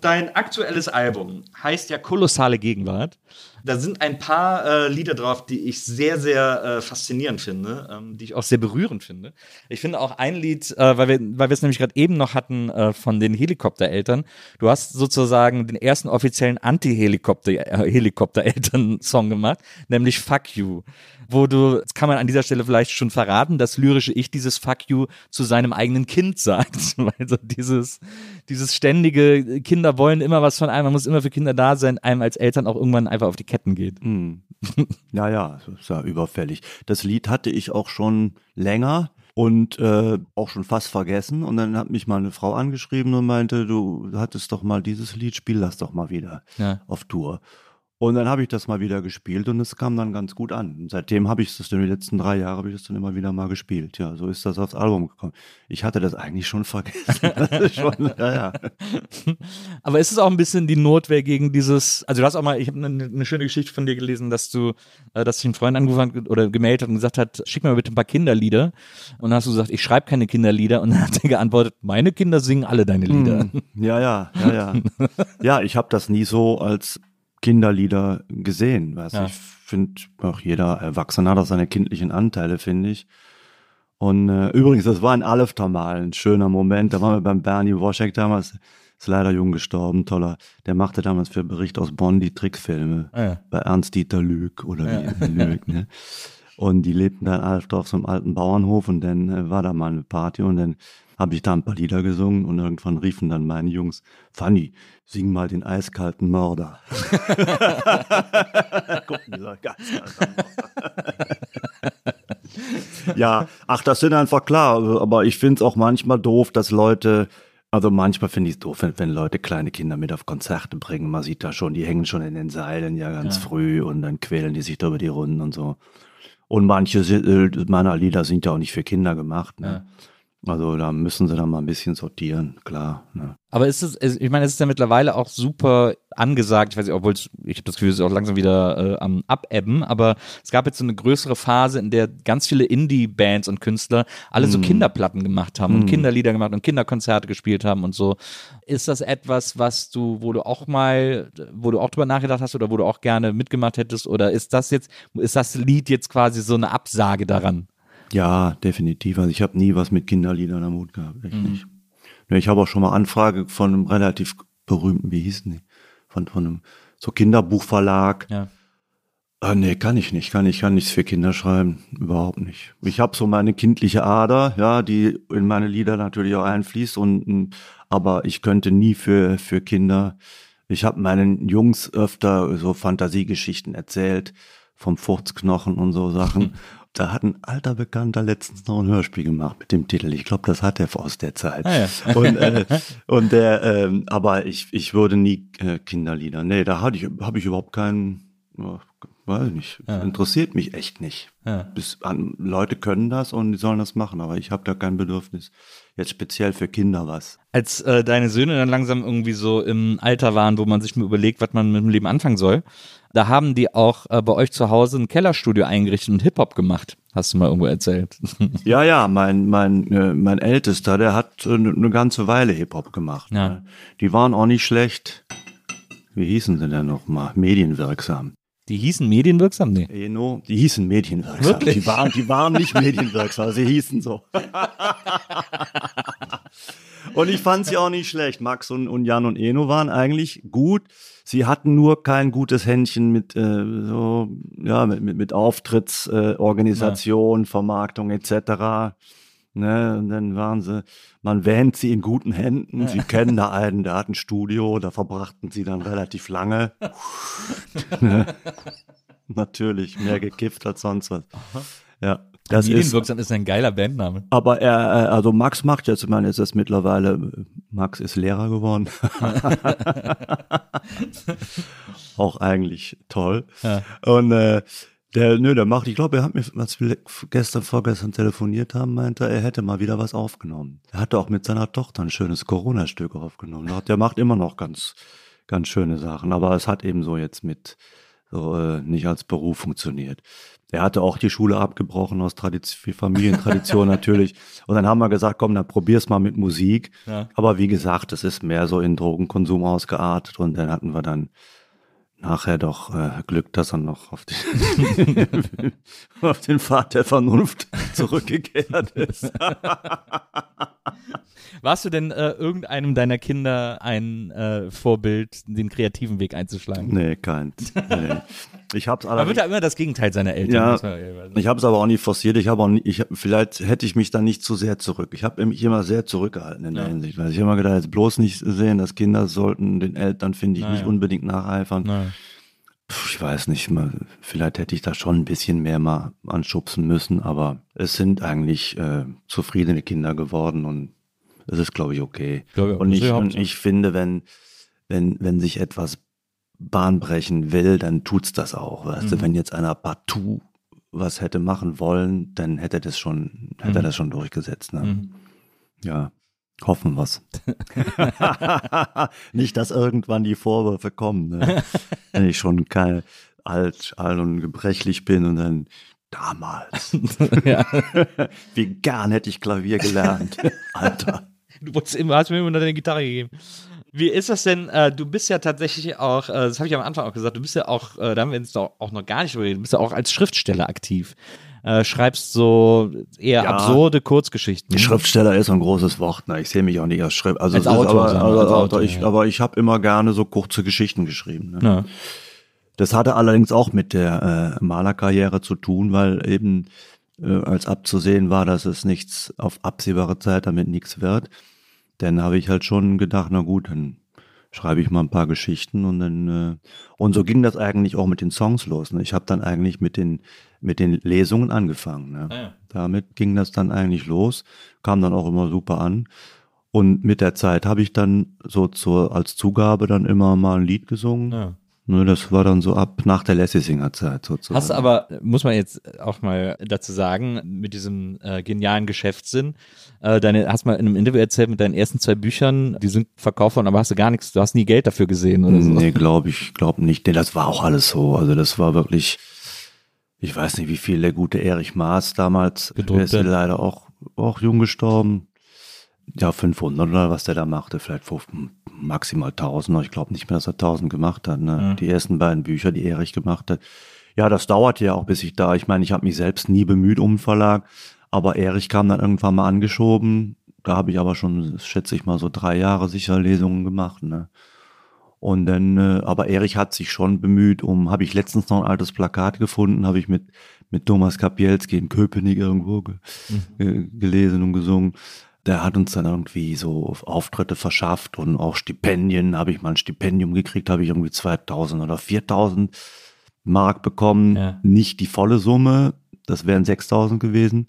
Dein aktuelles Album heißt ja Kolossale Gegenwart. Da sind ein paar äh, Lieder drauf, die ich sehr, sehr äh, faszinierend finde, ähm, die ich auch sehr berührend finde. Ich finde auch ein Lied, äh, weil wir es nämlich gerade eben noch hatten äh, von den Helikoptereltern. Du hast sozusagen den ersten offiziellen Anti-Helikopter-Eltern-Song gemacht, nämlich Fuck You wo du, das kann man an dieser Stelle vielleicht schon verraten, das lyrische Ich dieses Fuck you zu seinem eigenen Kind sagt. Also dieses, dieses ständige, Kinder wollen immer was von einem, man muss immer für Kinder da sein, einem als Eltern auch irgendwann einfach auf die Ketten geht. Hm. Ja, ja, das ist ja überfällig. Das Lied hatte ich auch schon länger und äh, auch schon fast vergessen. Und dann hat mich mal eine Frau angeschrieben und meinte, du hattest doch mal dieses Lied, spiel das doch mal wieder Ja. auf Tour. Und dann habe ich das mal wieder gespielt und es kam dann ganz gut an. Und seitdem habe ich das dann die letzten drei Jahre habe ich das dann immer wieder mal gespielt. Ja, so ist das aufs Album gekommen. Ich hatte das eigentlich schon vergessen. Schon, ja, ja. Aber ist es auch ein bisschen die Notwehr gegen dieses, also du hast auch mal, ich habe eine, eine schöne Geschichte von dir gelesen, dass du, äh, dass sich ein Freund angerufen hat oder gemeldet hat und gesagt hat, schick mir mal bitte ein paar Kinderlieder. Und dann hast du gesagt, ich schreibe keine Kinderlieder. Und dann hat er geantwortet, meine Kinder singen alle deine Lieder. Hm, Ja, ja, ja, ja. ja, ich habe das nie so als Kinderlieder gesehen. Weißt? Ja. Ich finde, auch jeder Erwachsene hat auch seine kindlichen Anteile, finde ich. Und äh, übrigens, das war in Alefter mal ein schöner Moment. Da waren wir beim Bernie Woschek damals, ist leider jung gestorben, toller. Der machte damals für Bericht aus Bonn die Trickfilme Ah, ja. bei Ernst-Dieter Lüg oder wie Lüg, ne? Und die lebten da in Alfter auf so einem alten Bauernhof und dann äh, war da mal eine Party und dann habe ich da ein paar Lieder gesungen und irgendwann riefen dann meine Jungs, Fanny, sing mal den eiskalten Mörder. Gucken, dieser geiskalter Mörder. ja, ach, das sind einfach klar, aber ich finde es auch manchmal doof, dass Leute, also manchmal finde ich es doof, wenn, wenn Leute kleine Kinder mit auf Konzerte bringen. Man sieht da schon, die hängen schon in den Seilen ja ganz früh und dann quälen die sich da über die Runden und so. Und manche äh, meiner Lieder sind ja auch nicht für Kinder gemacht. Ne? Also da müssen sie dann mal ein bisschen sortieren, klar. Ne? Aber ist es, ich meine, es ist ja mittlerweile auch super angesagt, ich weiß nicht, obwohl es- ich habe das Gefühl, es ist auch langsam wieder äh, am Abebben, aber es gab jetzt so eine größere Phase, in der ganz viele Indie-Bands und Künstler alle so Kinderplatten gemacht haben und Kinderlieder gemacht und Kinderkonzerte gespielt haben und so. Ist das etwas, was du, wo du auch mal, wo du auch drüber nachgedacht hast oder wo du auch gerne mitgemacht hättest oder ist das jetzt, ist das Lied jetzt quasi so eine Absage daran? Ja, definitiv. Also ich habe nie was mit Kinderliedern am Hut gehabt, echt nicht. Ne, Ich habe auch schon mal Anfrage von einem relativ berühmten, wie hießen die? Von, von einem so Kinderbuchverlag. Ja. Ah, nee, kann ich nicht. Kann ich kann nichts für Kinder schreiben. Überhaupt nicht. Ich habe so meine kindliche Ader, ja, die in meine Lieder natürlich auch einfließt. Und, aber ich könnte nie für, für Kinder. Ich habe meinen Jungs öfter so Fantasiegeschichten erzählt, vom Furzknochen und so Sachen. Da hat ein alter Bekannter letztens noch ein Hörspiel gemacht mit dem Titel. Ich glaube, das hat er aus der Zeit. Ah, ja. Und, äh, und der, ähm, aber ich, ich würde nie äh, Kinderlieder. Nee, da hatte ich, habe ich überhaupt keinen, ja, weiß ich nicht. Interessiert mich echt nicht. Ja. Bis an, Leute können das und die sollen das machen, aber ich habe da kein Bedürfnis. Jetzt speziell für Kinder was. als äh, deine Söhne dann langsam irgendwie so im Alter waren, wo man sich mal überlegt, was man mit dem Leben anfangen soll, da haben die auch äh, bei euch zu Hause ein Kellerstudio eingerichtet und Hip-Hop gemacht. Hast du mal irgendwo erzählt. Ja, ja, mein, mein, äh, mein Ältester, der hat äh, eine ganze Weile Hip-Hop gemacht. Ja. ne? Die waren auch nicht schlecht. Wie hießen sie denn nochmal? Medienwirksam. Die hießen medienwirksam? Nee. Eno, die hießen medienwirksam. Wirklich? Die waren, die waren nicht medienwirksam, sie hießen so. und ich fand sie auch nicht schlecht. Max und, und Jan und Eno waren eigentlich gut. Sie hatten nur kein gutes Händchen mit äh, so ja mit mit, mit Auftrittsorganisation, äh, Organisation, Vermarktung etc. Ne, und dann waren sie, man wähnt sie in guten Händen. Sie kennen da einen, der hat ein Studio, da verbrachten sie dann relativ lange. ne? Natürlich, mehr gekifft als sonst was. Ja, das ist. medienwirksam ist ein geiler Bandname. Aber er, äh, also Max macht jetzt, ich meine, jetzt ist mittlerweile, äh, Max ist Lehrer geworden. Auch eigentlich toll. Ja. Und äh, der, nö, der macht, ich glaube, er hat mir, als wir gestern, vorgestern telefoniert haben, meinte er, er hätte mal wieder was aufgenommen. Er hatte auch mit seiner Tochter ein schönes Corona-Stück aufgenommen. Der macht immer noch ganz, ganz schöne Sachen. Aber es hat eben so jetzt mit, so äh, nicht als Beruf funktioniert. Der hatte auch die Schule abgebrochen aus Tradition, Familientradition natürlich. Und dann haben wir gesagt, komm, dann probier's mal mit Musik. Ja. Aber wie gesagt, es ist mehr so in Drogenkonsum ausgeartet und dann hatten wir dann nachher doch äh, Glück, dass er noch auf den, auf den Pfad der Vernunft zurückgekehrt ist. Warst du denn äh, irgendeinem deiner Kinder ein äh, Vorbild, den kreativen Weg einzuschlagen? Nee, kein. Nee. Ich hab's Man wird ja immer das Gegenteil seiner Eltern. Ja, man ja ich habe es aber auch nicht forciert. Ich habe auch nicht, ich, vielleicht hätte ich mich da nicht zu sehr zurück. Ich habe mich immer sehr zurückgehalten in der Hinsicht, weil ich immer gedacht, jetzt bloß nicht sehen, dass Kinder sollten den Eltern finde ich Na nicht ja. unbedingt nacheifern. Na. Puh, Ich weiß nicht, mal, vielleicht hätte ich da schon ein bisschen mehr mal anschubsen müssen, aber es sind eigentlich äh, zufriedene Kinder geworden und es ist, glaube ich, okay. Glaub ich auch. und, ich, ja und ich finde, wenn, wenn, wenn sich etwas Bahn brechen will, dann tut's das auch. Weißt Mhm. du, wenn jetzt einer partout was hätte machen wollen, dann hätte er das schon, hätte er Mhm. das schon durchgesetzt. Ne? Mhm. Ja, hoffen wir's. Nicht, dass irgendwann die Vorwürfe kommen, ne? wenn ich schon kein, alt, alt und gebrechlich bin und dann damals. ja. Wie gern hätte ich Klavier gelernt, Alter. Du wolltest immer, hast mir immer deine Gitarre gegeben. Wie ist das denn? Äh, du bist ja tatsächlich auch, äh, das habe ich am Anfang auch gesagt, du bist ja auch, äh, da haben wir jetzt doch auch noch gar nicht geredet, du bist ja auch als Schriftsteller aktiv. Äh, schreibst so eher Ja. absurde Kurzgeschichten. Schriftsteller ist ein großes Wort. Ne? Ich sehe mich auch nicht als Schrift. Also Als ist Autor, aber, also, als Autor, ich, ja. aber ich habe immer gerne so kurze Geschichten geschrieben. Ne? Ja. Das hatte allerdings auch mit der äh, Malerkarriere zu tun, weil eben äh, als abzusehen war, dass es nichts auf absehbare Zeit damit nichts wird. Dann habe ich halt schon gedacht, na gut, dann schreibe ich mal ein paar Geschichten und dann äh, und so ging das eigentlich auch mit den Songs los. Ne? Ich habe dann eigentlich mit den mit den Lesungen angefangen. Ne? Ah ja. Damit ging das dann eigentlich los, kam dann auch immer super an. Und mit der Zeit habe ich dann so zur, als Zugabe dann immer mal ein Lied gesungen. Ja. Ne, das war dann so ab nach der Lessisinger-Zeit sozusagen. Hast aber, muss man jetzt auch mal dazu sagen, mit diesem äh, genialen Geschäftssinn, äh, deine, hast mal in einem Interview erzählt, mit deinen ersten zwei Büchern, die sind verkauft worden, aber hast du gar nichts, du hast nie Geld dafür gesehen oder so. Nee, glaube ich, glaube nicht. Nee, das war auch alles so. Also das war wirklich, ich weiß nicht, wie viel der gute Erich Maas damals, Gedruckt der ist ja leider auch, auch jung gestorben. Ja, 500 oder was der da machte, vielleicht 5, maximal 1000. Ich glaube nicht mehr, dass er 1000 gemacht hat. Ne? Die ersten beiden Bücher, die Erich gemacht hat. Ja, das dauerte ja auch, bis ich da, ich meine, ich habe mich selbst nie bemüht um einen Verlag, aber Erich kam dann irgendwann mal angeschoben. Da habe ich aber schon, schätze ich mal, so drei Jahre sicher Lesungen gemacht. Ne? Und dann, äh, aber Erich hat sich schon bemüht, um, habe ich letztens noch ein altes Plakat gefunden, habe ich mit, mit Thomas Kapielski in Köpenick irgendwo ge, ge, gelesen und gesungen. Der hat uns dann irgendwie so Auftritte verschafft und auch Stipendien. Habe ich mal ein Stipendium gekriegt, habe ich irgendwie 2000 oder 4000 Mark bekommen. Ja. Nicht die volle Summe, das wären 6000 gewesen.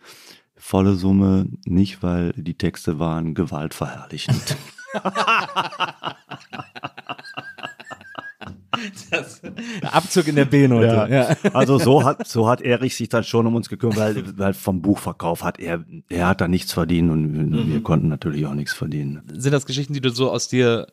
Volle Summe nicht, weil die Texte waren gewaltverherrlichend. Das, Abzug in der B-Note. Ja. Ja. Also so hat, so hat Erich sich dann schon um uns gekümmert, weil, weil vom Buchverkauf hat er, er hat da nichts verdient und wir, wir konnten natürlich auch nichts verdienen. Sind das Geschichten, die du so aus dir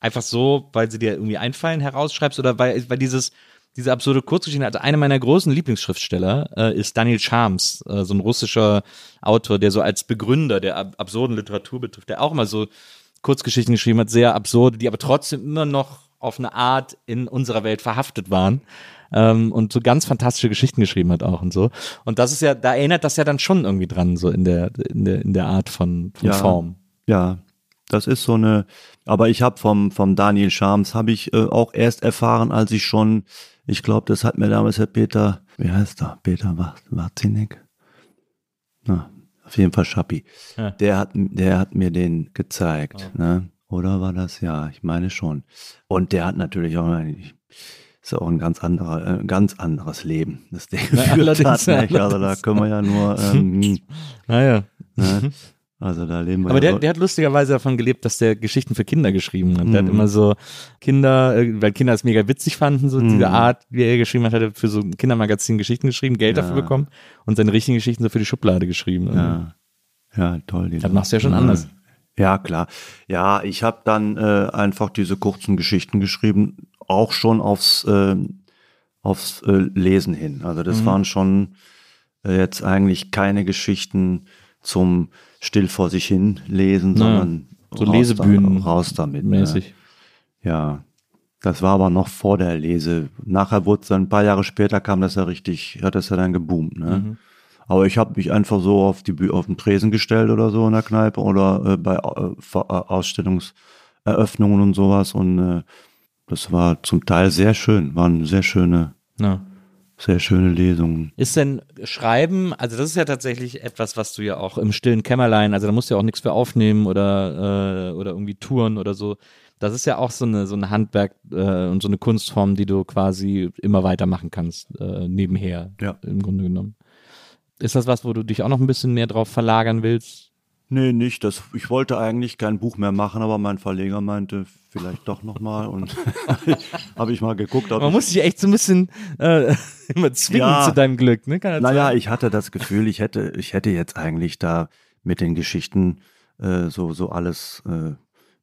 einfach so, weil sie dir irgendwie einfallen, herausschreibst oder weil, weil dieses, diese absurde Kurzgeschichte, also einer meiner großen Lieblingsschriftsteller äh, ist Daniel Charms, äh, so ein russischer Autor, der so als Begründer der ab absurden Literatur betrifft, der auch mal so Kurzgeschichten geschrieben hat, sehr absurde, die aber trotzdem immer noch auf eine Art in unserer Welt verhaftet waren. Ähm, und so ganz fantastische Geschichten geschrieben hat auch und so. Und das ist ja, da erinnert das ja dann schon irgendwie dran, so in der, in der, in der Art von, von Ja. Form. Ja, das ist so eine, aber ich habe vom, vom Daniel Schams, habe ich äh, auch erst erfahren, als ich schon, ich glaube, das hat mir damals Herr Peter, wie heißt er, Peter Warzinek? Na, auf jeden Fall Schappi. Ja. Der hat, der hat mir den gezeigt, ne? Oder war das? Ja, ich meine schon. Und der hat natürlich auch, ein- ist auch ein ganz anderer, äh, ganz anderes Leben, das der geführt allerdings, hat. Nicht? Also da können wir ja nur, ähm, Naja. ne? also da leben wir Aber ja der, der hat lustigerweise davon gelebt, dass der Geschichten für Kinder geschrieben hat. Der Mhm. hat immer so Kinder, äh, weil Kinder es mega witzig fanden, so Mhm. diese Art, wie er geschrieben hat, hat er für so ein Kindermagazin Geschichten geschrieben, Geld Ja. dafür bekommen und seine richtigen Geschichten so für die Schublade geschrieben. Ja, ja toll. Die Das machst du ja schon anders. Ja, klar. Ja, ich habe dann äh, einfach diese kurzen Geschichten geschrieben, auch schon aufs, äh, aufs äh, Lesen hin. Also das Mhm. waren schon äh, jetzt eigentlich keine Geschichten zum still vor sich hin lesen, Na, sondern so raus Lesebühnen da, raus damit. ne? mäßig. Ja, das war aber noch vor der Lese. Nachher wurde es dann ein paar Jahre später kam das ja richtig, hat das ja dann geboomt. Ne? Mhm. Aber ich habe mich einfach so auf die auf den Tresen gestellt oder so in der Kneipe oder äh, bei äh, äh, Ausstellungseröffnungen und sowas und äh, das war zum Teil sehr schön, waren sehr schöne, Ja. sehr schöne Lesungen. Ist denn Schreiben, also das ist ja tatsächlich etwas, was du ja auch im stillen Kämmerlein, also da musst du ja auch nichts für aufnehmen oder, äh, oder irgendwie touren oder so. Das ist ja auch so eine so ein Handwerk äh, und so eine Kunstform, die du quasi immer weitermachen kannst, nebenher, Ja. im Grunde genommen. Ist das was, wo du dich auch noch ein bisschen mehr drauf verlagern willst? Nee, nicht. Das, ich wollte eigentlich kein Buch mehr machen, aber mein Verleger meinte, vielleicht doch nochmal. Und habe ich mal geguckt, ob Man ich, muss dich echt so ein bisschen äh, immer zwingen Ja. zu deinem Glück, ne? Naja, ich hatte das Gefühl, ich hätte, ich hätte jetzt eigentlich da mit den Geschichten äh, so, so alles äh,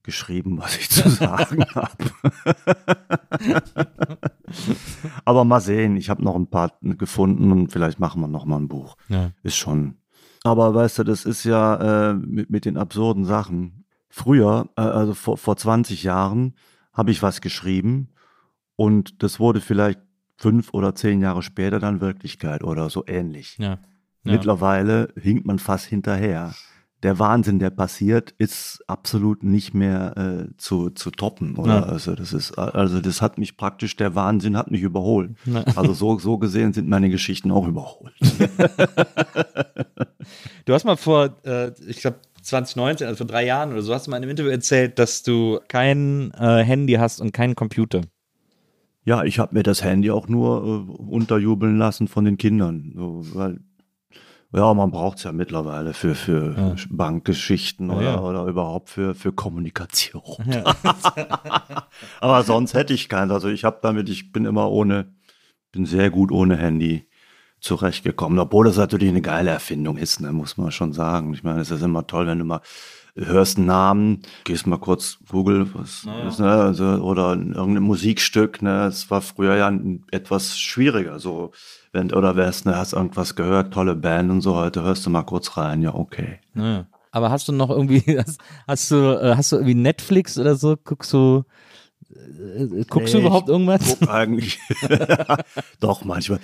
geschrieben, was ich zu sagen habe. Aber mal sehen, ich habe noch ein paar gefunden und vielleicht machen wir noch mal ein Buch. Ja. Ist schon. Aber weißt du, das ist ja äh, mit, mit den absurden Sachen. Früher, äh, also vor, vor 20 Jahren, habe ich was geschrieben und das wurde vielleicht fünf oder zehn Jahre später dann Wirklichkeit oder so ähnlich. Ja. Ja. Mittlerweile hinkt man fast hinterher. Der Wahnsinn, der passiert, ist absolut nicht mehr äh, zu, zu toppen. Oder? Ja. Also das ist, also das hat mich praktisch, der Wahnsinn hat mich überholt. Ja. Also so, so gesehen sind meine Geschichten auch überholt. Du hast mal vor, äh, ich glaube 2019, also vor drei Jahren oder so, hast du mal in einem Interview erzählt, dass du kein äh, Handy hast und keinen Computer. Ja, ich habe mir das Handy auch nur äh, unterjubeln lassen von den Kindern. So, weil, ja, man braucht es ja mittlerweile für, für Ja. Bankgeschichten Ja, oder, ja. oder überhaupt für, für Kommunikation. Aber sonst hätte ich keins. Also ich habe damit, ich bin immer ohne, bin sehr gut ohne Handy zurechtgekommen. Obwohl das natürlich eine geile Erfindung ist, ne, muss man schon sagen. Ich meine, es ist immer toll, wenn du mal hörst einen Namen, gehst mal kurz Google, was ist, ne, also, oder irgendein Musikstück, ne, es war früher ja etwas schwieriger, so, wenn, oder wärst, ne, hast irgendwas gehört, tolle Band und so, heute hörst du mal kurz rein, ja, okay. Ja. Aber hast du noch irgendwie, hast, hast du, äh, hast du irgendwie Netflix oder so? Guckst du, äh, guckst du Nee, überhaupt ich irgendwas? Guck eigentlich, doch, manchmal,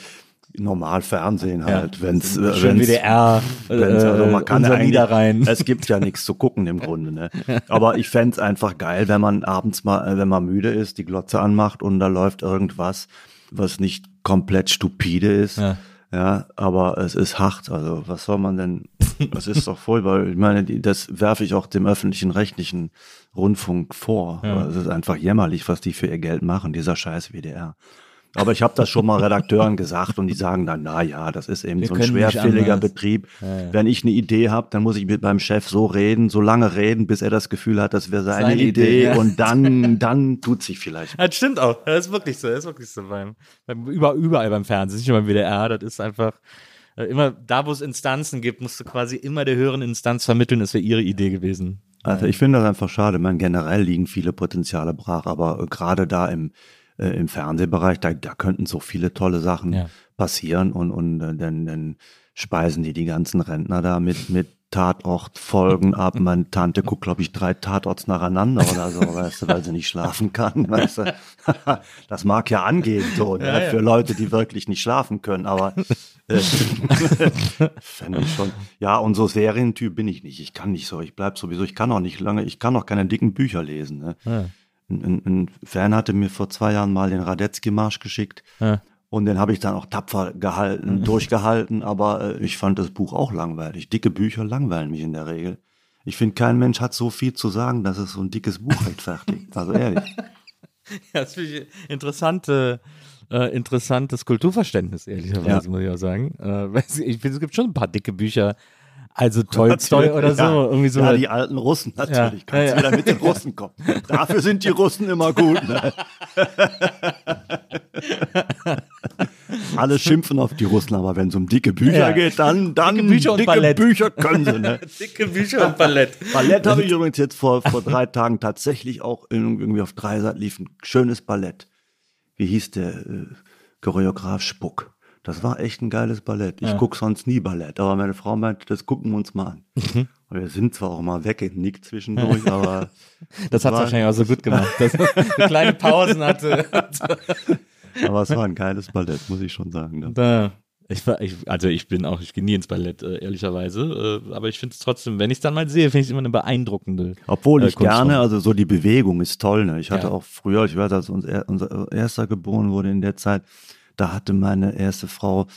normal Fernsehen halt, wenn's, äh, Schön wenn's, WDR, Wenn's, also man kann eigentlich, Niederrhein. Es gibt ja nichts zu gucken im Grunde, ne? Aber ich fänd's einfach geil, wenn man abends mal, äh, wenn man müde ist, die Glotze anmacht und da läuft irgendwas, was nicht komplett stupide ist. Ja. Ja. aber es ist hart. Also was soll man denn? Das ist doch voll, weil ich meine, das werfe ich auch dem öffentlichen rechtlichen Rundfunk vor. Ja. Es ist einfach jämmerlich, was die für ihr Geld machen, dieser scheiß WDR. Aber ich habe das schon mal Redakteuren gesagt und die sagen dann, na ja, das ist eben Wir so ein schwerfälliger. Betrieb. Wenn ich eine Idee habe, dann muss ich mit meinem Chef so reden, so lange reden, bis er das Gefühl hat, das wäre seine, Seine Idee, Idee, ja. und dann, dann tut sich vielleicht. Das stimmt auch. Das ist wirklich so. Das ist wirklich so beim, beim über, überall beim Fernsehen, nicht nur beim WDR. Das ist einfach äh, immer da, wo es Instanzen gibt, musst du quasi immer der höheren Instanz vermitteln, es wäre ihre Idee gewesen. Also ich finde das einfach schade. Ich meine, generell liegen viele Potenziale brach, aber äh, gerade da im, äh, im Fernsehbereich, da, da könnten so viele tolle Sachen Ja. passieren und, und äh, dann, dann speisen die die ganzen Rentner da mit, mit Tatortfolgen ab. Meine Tante guckt, glaube ich, drei Tatorts nacheinander oder so, weißt du, weil sie nicht schlafen kann. Weißt du? Das mag ja angehen, so, ne, für Leute, die wirklich nicht schlafen können, aber äh, fände ich schon. Ja, und so Serientyp bin ich nicht. Ich kann nicht so, ich bleib sowieso, ich kann auch nicht lange, ich kann auch keine dicken Bücher lesen. Ne? Ja. Ein, ein, Fan hatte mir vor zwei Jahren mal den Radetzky-Marsch geschickt. Ja. Und den habe ich dann auch tapfer gehalten, durchgehalten, aber äh, ich fand das Buch auch langweilig. Dicke Bücher langweilen mich in der Regel. Ich finde, kein Mensch hat so viel zu sagen, dass es so ein dickes Buch rechtfertigt. Also ehrlich. Ja, das finde ich interessante, äh, interessantes Kulturverständnis, ehrlicherweise, Ja. muss ich auch sagen. Äh, ich finde, es gibt schon ein paar dicke Bücher. Also Tolstoi oder so, Ja. irgendwie so. Ja, die alten Russen, natürlich. Ja. Kannst Ja, wieder mit den Russen kommen. Dafür sind die Russen immer gut. Ne? Alle schimpfen auf die Russen, aber wenn es um dicke Bücher geht, dann, dann Dicke Bücher dicke Ballett. Bücher können sie. Ne? dicke Bücher und Ballett. Ballett habe ich übrigens jetzt vor, vor drei Tagen tatsächlich auch in, irgendwie auf Dreisat lief ein schönes Ballett. Wie hieß der? Äh, Choreograf Spuck. Das war echt ein geiles Ballett. Ich Ja. guck sonst nie Ballett, aber meine Frau meinte, das gucken wir uns mal an. Mhm. Und wir sind zwar auch mal weggenickt zwischendurch, aber Das hat war- wahrscheinlich auch so gut gemacht, dass man kleine Pausen hatte. Aber es war ein geiles Ballett, muss ich schon sagen. Da, ich, also ich bin auch, ich gehe nie ins Ballett, äh, ehrlicherweise. Äh, aber ich finde es trotzdem, wenn ich es dann mal sehe, finde ich es immer eine beeindruckende. Obwohl äh, ich gerne, Kunstform. also so die Bewegung ist toll. Ne? Ich hatte Ja. auch früher, ich weiß, als uns er, unser erster geboren wurde in der Zeit, da hatte meine erste Frau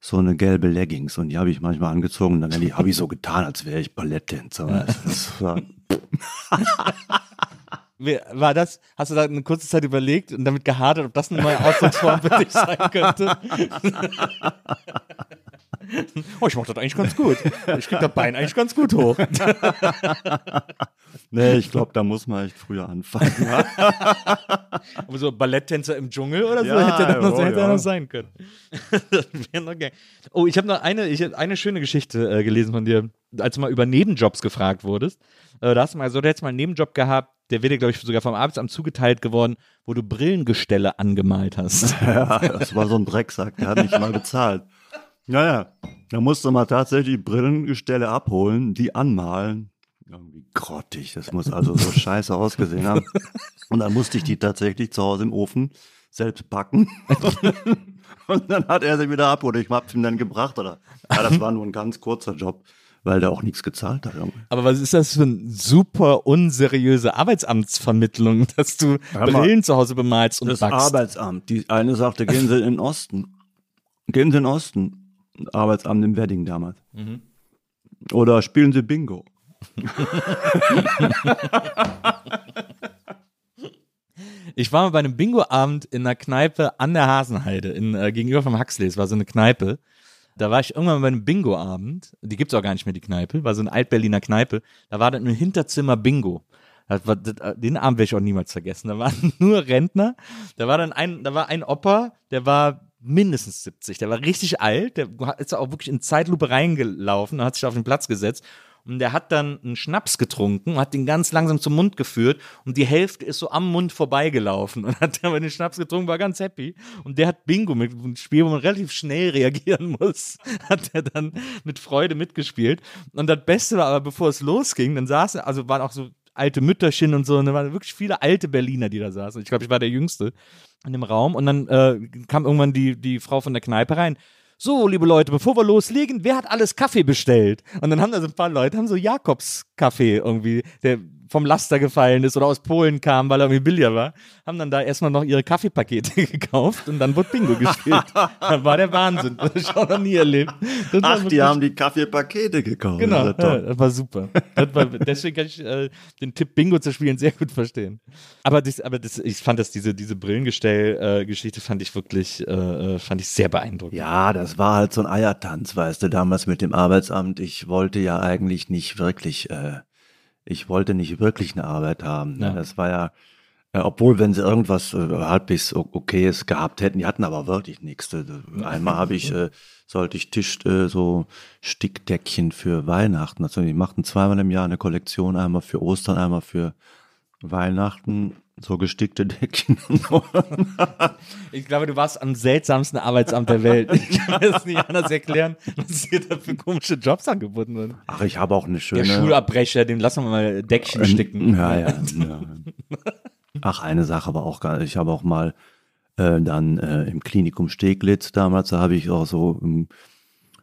so eine gelbe Leggings und die habe ich manchmal angezogen und dann habe ich so getan, als wäre ich Balletttänzer. Das war, War das, hast du da eine kurze Zeit überlegt und damit gehadert, ob das eine neue Ausdrucksform für dich sein könnte? oh, ich mach das eigentlich ganz gut. Ich krieg das Bein eigentlich ganz gut hoch. nee, ich glaube, da muss man echt früher anfangen. Aber so Balletttänzer im Dschungel oder so Ja, hätte er noch, oh, hätte ja. noch sein können. das wäre noch geil. Oh, ich habe noch eine, ich hab eine schöne Geschichte äh, gelesen von dir, als du mal über Nebenjobs gefragt wurdest. Äh, da hast du mal so, du hättest mal einen Nebenjob gehabt, der dir, glaube ich, sogar vom Arbeitsamt zugeteilt geworden, wo du Brillengestelle angemalt hast. ja, das war so ein Drecksack, der hat nicht mal bezahlt. Naja, da musste man tatsächlich Brillengestelle abholen, die anmalen. Irgendwie grottig, das muss also so scheiße ausgesehen haben. Und dann musste ich die tatsächlich zu Hause im Ofen selbst backen. Und dann hat er sie wieder abgeholt. Ich hab's ihm dann gebracht. Oder? Ja, das war nur ein ganz kurzer Job, weil der auch nichts gezahlt hat. Aber was ist das für eine super unseriöse Arbeitsamtsvermittlung, dass du mal. Brillen zu Hause bemalst und Das backst? Arbeitsamt. Die eine sagte, gehen Sie in den Osten. Gehen Sie in den Osten. Arbeitsamt im Wedding damals. Oder spielen Sie Bingo. Ich war mal bei einem Bingo-Abend in einer Kneipe an der Hasenheide, in, äh, gegenüber vom Huxley. Es war so eine Kneipe. Da war ich irgendwann bei einem Bingo-Abend. Die gibt's auch gar nicht mehr, die Kneipe. War so eine Altberliner Kneipe. Da war dann im Hinterzimmer Bingo. Äh, den Abend werde ich auch niemals vergessen. Da waren nur Rentner. Da war dann ein, da war ein Opa, der war mindestens 70. Der war richtig alt. Der ist auch wirklich in Zeitlupe reingelaufen und hat sich auf den Platz gesetzt. Und der hat dann einen Schnaps getrunken und hat den ganz langsam zum Mund geführt und die Hälfte ist so am Mund vorbeigelaufen und hat aber den Schnaps getrunken, war ganz happy. Und der hat Bingo mit einem Spiel, wo man relativ schnell reagieren muss, hat er dann mit Freude mitgespielt. Und das Beste war aber, bevor es losging, dann saßen, also waren auch so alte Mütterchen und so, und da waren wirklich viele alte Berliner, die da saßen. Ich glaube, ich war der Jüngste in dem Raum und dann äh, kam irgendwann die, die Frau von der Kneipe rein. So, liebe Leute, bevor wir loslegen, wer hat alles Kaffee bestellt? Und dann haben da so ein paar Leute, haben so Jakobs Kaffee irgendwie, der vom Laster gefallen ist oder aus Polen kam, weil er irgendwie billiger war, haben dann da erstmal noch ihre Kaffeepakete gekauft und dann wurde Bingo gespielt. das war der Wahnsinn. Das habe ich auch noch nie erlebt. Das Ach, wirklich- die haben die Kaffeepakete gekauft. Genau, Das ja das war super. Das war, deswegen kann ich äh, den Tipp Bingo zu spielen sehr gut verstehen. Aber, das, aber das, ich fand das, diese, diese Brillengestell-Geschichte fand ich wirklich, äh, äh, fand ich sehr beeindruckend. Ja, das war halt so ein Eiertanz, weißt du, damals mit dem Arbeitsamt. Ich wollte ja eigentlich nicht wirklich, äh, ich wollte nicht wirklich eine Arbeit haben. Ne? Ja. Das war ja, äh, obwohl, wenn sie irgendwas äh, halbwegs okayes gehabt hätten, die hatten aber wirklich nichts. Äh, Einmal habe ich, äh, sollte ich Tisch, äh, so Stickdeckchen für Weihnachten. Also die machten zweimal im Jahr eine Kollektion, einmal für Ostern, einmal für Weihnachten, so gestickte Deckchen. Ich glaube, du warst am seltsamsten Arbeitsamt der Welt. Ich kann mir das nicht anders erklären, was dir da für komische Jobs angeboten wurden. Ach, ich habe auch eine Der schöne. Schulabbrecher, den lassen wir mal Deckchen sticken. Ähm, Ja, ja, ja. Ach, eine Sache war auch gar Ich habe auch mal äh, dann äh, im Klinikum Steglitz damals, da habe ich auch so, ähm,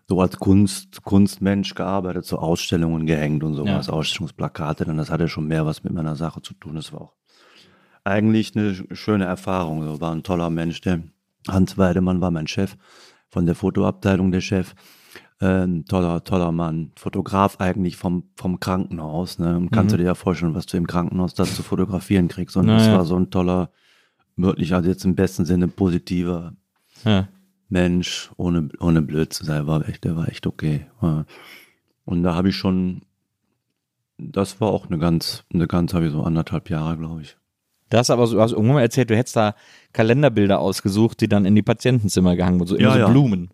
so als Kunst, Kunstmensch gearbeitet, so Ausstellungen gehängt und sowas, Ja. Ausstellungsplakate. Dann das hatte schon mehr was mit meiner Sache zu tun. Das war auch eigentlich eine sch- schöne Erfahrung. So, war ein toller Mensch. Der Hans Weidemann war mein Chef von der Fotoabteilung, der Chef. Äh, Ein toller, toller Mann. Fotograf eigentlich vom, vom Krankenhaus. Ne? Und kannst du dir ja vorstellen, was du im Krankenhaus da zu fotografieren kriegst. Und das Naja. war so ein toller, wirklich, also jetzt im besten Sinne positiver Ja. Mensch, ohne, ohne blöd zu sein, war echt, der war echt okay. Und da habe ich schon, das war auch eine ganz, eine ganz, habe ich so anderthalb Jahre, glaube ich. Du hast aber so, du hast irgendwann mal erzählt, du hättest da Kalenderbilder ausgesucht, die dann in die Patientenzimmer gehangen wurden, so Ja, so ja. Blumen.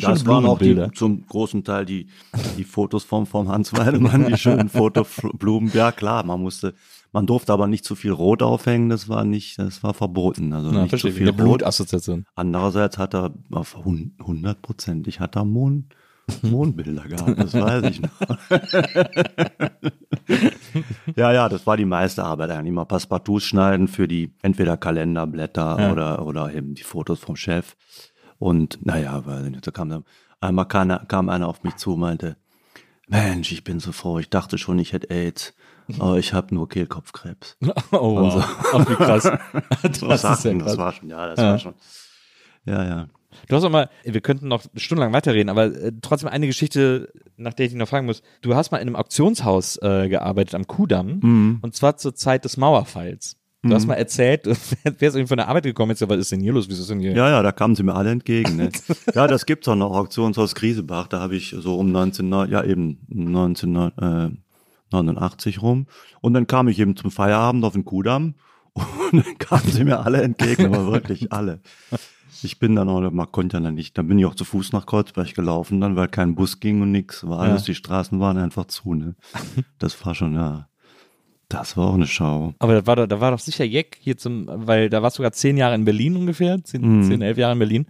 Das waren auch die, zum großen Teil die, die Fotos vom, vom Hans Weidemann, die schönen Fotoblumen. Ja, klar, man musste, man durfte aber nicht zu viel Rot aufhängen, das war nicht, das war verboten. Also Na, nicht zu viel eine Rot. Blutassoziation. Andererseits hat er auf hundertprozentig hat er Mond, Mondbilder gehabt, das weiß ich noch. ja, ja, das war die meiste Arbeit eigentlich. Mal Passepartouts schneiden für die entweder Kalenderblätter Ja. oder, oder eben die Fotos vom Chef. Und naja, nicht, da kam dann, einmal kam, kam einer auf mich zu und meinte, Mensch, ich bin so froh, ich dachte schon, ich hätte AIDS, aber ich habe nur Kehlkopfkrebs. Oh, Und so. wow. Ach, wie krass. das, So ist ja krass. das war schon, ja, das Ja. war schon. Ja, ja. Du hast auch mal, wir könnten noch stundenlang weiterreden, aber äh, trotzdem eine Geschichte, nach der ich dich noch fragen muss. Du hast mal in einem Auktionshaus äh, gearbeitet am Kudamm Mhm. und zwar zur Zeit des Mauerfalls. Du hast mal erzählt, du wärst irgendwie von der Arbeit gekommen, jetzt, was ist denn hier los? Wieso ist denn hier? Ja, ja, da kamen sie mir alle entgegen. Ne? ja, das gibt's auch noch, Auktionshaus Griesebach, da habe ich so um 19, ja eben 1989 rum. Und dann kam ich eben zum Feierabend auf den Kudamm und dann kamen sie mir alle entgegen, aber wirklich alle. Ich bin dann auch, man konnte ja dann nicht, dann bin ich auch zu Fuß nach Kreuzberg gelaufen, dann, weil kein Bus ging und nix, war alles, die Straßen waren einfach zu, ne. Das war schon, ja, das war auch eine Schau. Aber da war, doch, da war doch sicher Jeck hier zum, weil da warst du sogar zehn Jahre in Berlin ungefähr, zehn, Mhm. zehn elf Jahre in Berlin.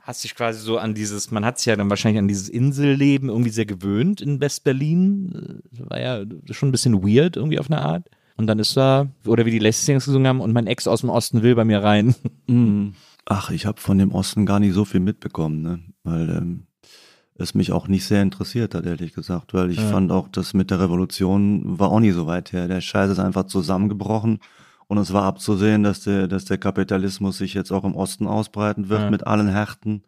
Hast dich quasi so an dieses, man hat sich ja dann wahrscheinlich an dieses Inselleben irgendwie sehr gewöhnt in West-Berlin. War ja schon ein bisschen weird irgendwie auf eine Art. Und dann ist da, oder wie die Lessings gesungen haben, und mein Ex aus dem Osten will bei mir rein. Ach, ich habe von dem Osten gar nicht so viel mitbekommen, ne? weil ähm, es mich auch nicht sehr interessiert hat, ehrlich gesagt, weil ich fand auch, das mit der Revolution war auch nicht so weit her. Der Scheiß ist einfach zusammengebrochen und es war abzusehen, dass der, dass der Kapitalismus sich jetzt auch im Osten ausbreiten wird Ja. mit allen Härten,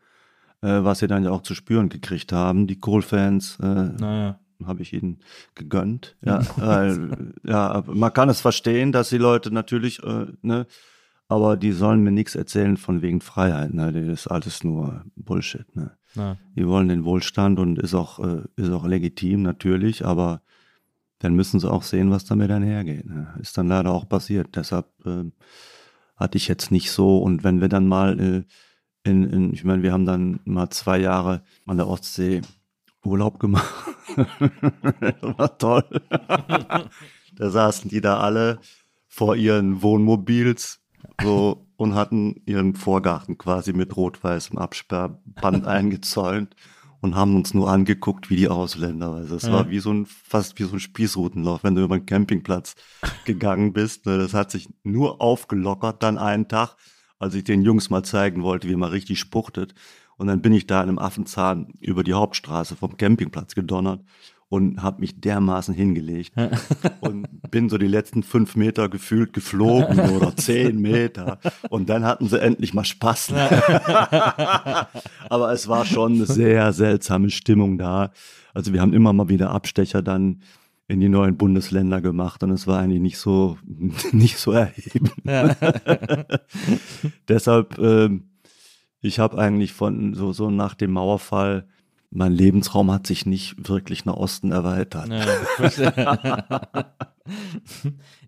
äh, was sie dann ja auch zu spüren gekriegt haben. Die Kohl-Fans, äh, Naja. habe ich ihnen gegönnt. Ja, weil, ja, man kann es verstehen, dass die Leute natürlich, äh, ne, aber die sollen mir nichts erzählen von wegen Freiheit. Ne, das ist alles nur Bullshit. Ne. Na. Die wollen den Wohlstand und ist auch, äh, ist auch legitim natürlich, aber dann müssen sie auch sehen, was damit einhergeht. Ne. Ist dann leider auch passiert. Deshalb äh, hatte ich jetzt nicht so. Und wenn wir dann mal äh, in, in, ich meine, wir haben dann mal zwei Jahre an der Ostsee Urlaub gemacht. das war toll. da saßen die da alle vor ihren Wohnmobils so und hatten ihren Vorgarten quasi mit rot-weißem Absperrband eingezäunt und haben uns nur angeguckt wie die Ausländer. Also es war wie so ein, fast wie so ein Spießrutenlauf, wenn du über einen Campingplatz gegangen bist. Ne, Das hat sich nur aufgelockert dann einen Tag, als ich den Jungs mal zeigen wollte, wie man richtig spuchtet. Und dann bin ich da in einem Affenzahn über die Hauptstraße vom Campingplatz gedonnert und habe mich dermaßen hingelegt und bin so die letzten fünf Meter gefühlt geflogen oder zehn Meter. Und dann hatten sie endlich mal Spaß. Aber es war schon eine sehr seltsame Stimmung da. Also wir haben immer mal wieder Abstecher dann in die neuen Bundesländer gemacht und es war eigentlich nicht so nicht so erhebend. Deshalb, ähm, ich habe eigentlich von so so nach dem Mauerfall mein Lebensraum hat sich nicht wirklich nach Osten erweitert.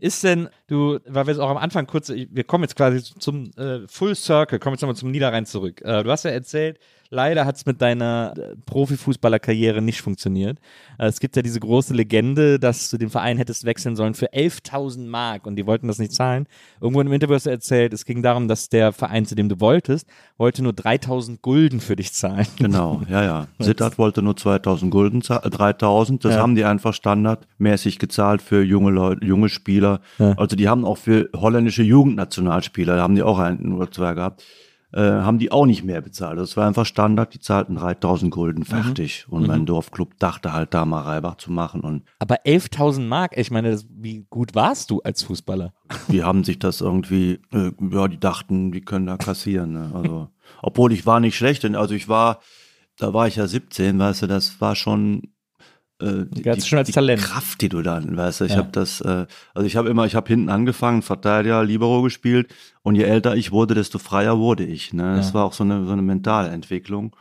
Ist denn, du, weil wir es auch am Anfang kurz, wir kommen jetzt quasi zum äh, Full Circle, kommen jetzt nochmal zum Niederrhein zurück. Äh, du hast ja erzählt, leider hat es mit deiner äh, Profifußballerkarriere nicht funktioniert. Äh, es gibt ja diese große Legende, dass du den Verein hättest wechseln sollen für 11.000 Mark und die wollten das nicht zahlen. Irgendwo im Interview hast du erzählt, es ging darum, dass der Verein, zu dem du wolltest, wollte nur 3.000 Gulden für dich zahlen. Genau, ja, ja. Sittard wollte nur 2000 Gulden, zahlen, äh, 3000. Das Ja. haben die einfach standardmäßig gezahlt für junge Leute, junge Spieler. Ja. Also die haben auch für holländische Jugendnationalspieler, da haben die auch einen oder zwei gehabt, äh, haben die auch nicht mehr bezahlt. Das war einfach Standard, die zahlten 3000 Gulden fertig. Und mein Dorfclub dachte halt da mal Reibach zu machen und Aber 11.000 Mark, ich meine, das, wie gut warst du als Fußballer? die haben sich das irgendwie, äh, ja, die dachten, die können da kassieren. Ne? Also, obwohl ich war nicht schlecht, denn also ich war, da war ich ja 17, weißt du, das war schon äh, die, schon als Talent. Kraft, die du dann, weißt du, ich Ja. habe das, äh, also ich habe immer, ich habe hinten angefangen, Verteidiger, Libero gespielt und je älter ich wurde, desto freier wurde ich. Ne? Das Ja. war auch so eine, so eine mentale Entwicklung.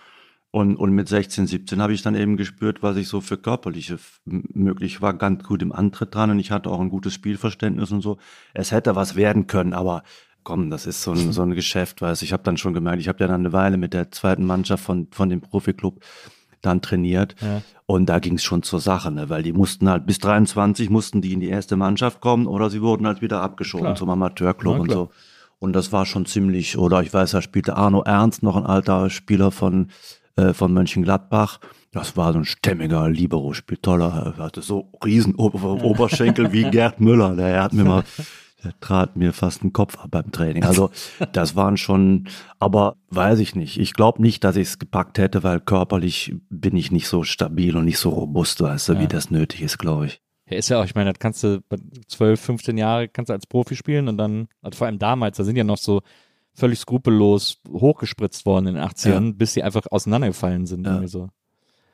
Und, und mit 16, 17 habe ich dann eben gespürt, was ich so für körperliche möglich Ich war ganz gut im Antritt dran und ich hatte auch ein gutes Spielverständnis und so. Es hätte was werden können, aber komm, das ist so ein, so ein Geschäft, weißt du. Ich habe dann schon gemerkt, ich habe ja dann eine Weile mit der zweiten Mannschaft von, von dem Profiklub dann trainiert. Ja. Und da ging es schon zur Sache, ne? weil die mussten halt bis 23 mussten die in die erste Mannschaft kommen oder sie wurden halt wieder abgeschoben Klar. zum Amateurclub Na, und so. Und das war schon ziemlich, oder ich weiß, da spielte Arno Ernst, noch ein alter Spieler von, äh, von Mönchengladbach. Das war so ein stämmiger Libero, spielt toller, er hatte so riesen Ober Oberschenkel wie Gerd Müller. Der hat mir mal, der trat mir fast den Kopf ab beim Training. Also das waren schon, aber weiß ich nicht. Ich glaube nicht, dass ich es gepackt hätte, weil körperlich bin ich nicht so stabil und nicht so robust, weißt du, Ja. wie das nötig ist, glaube ich. Ja, ist ja auch, ich meine, das kannst du bei 12, 15 Jahre kannst du als Profi spielen und dann, also vor allem damals, da sind ja noch so völlig skrupellos hochgespritzt worden in den 80ern, bis sie einfach auseinandergefallen sind. Ja. Irgendwie so.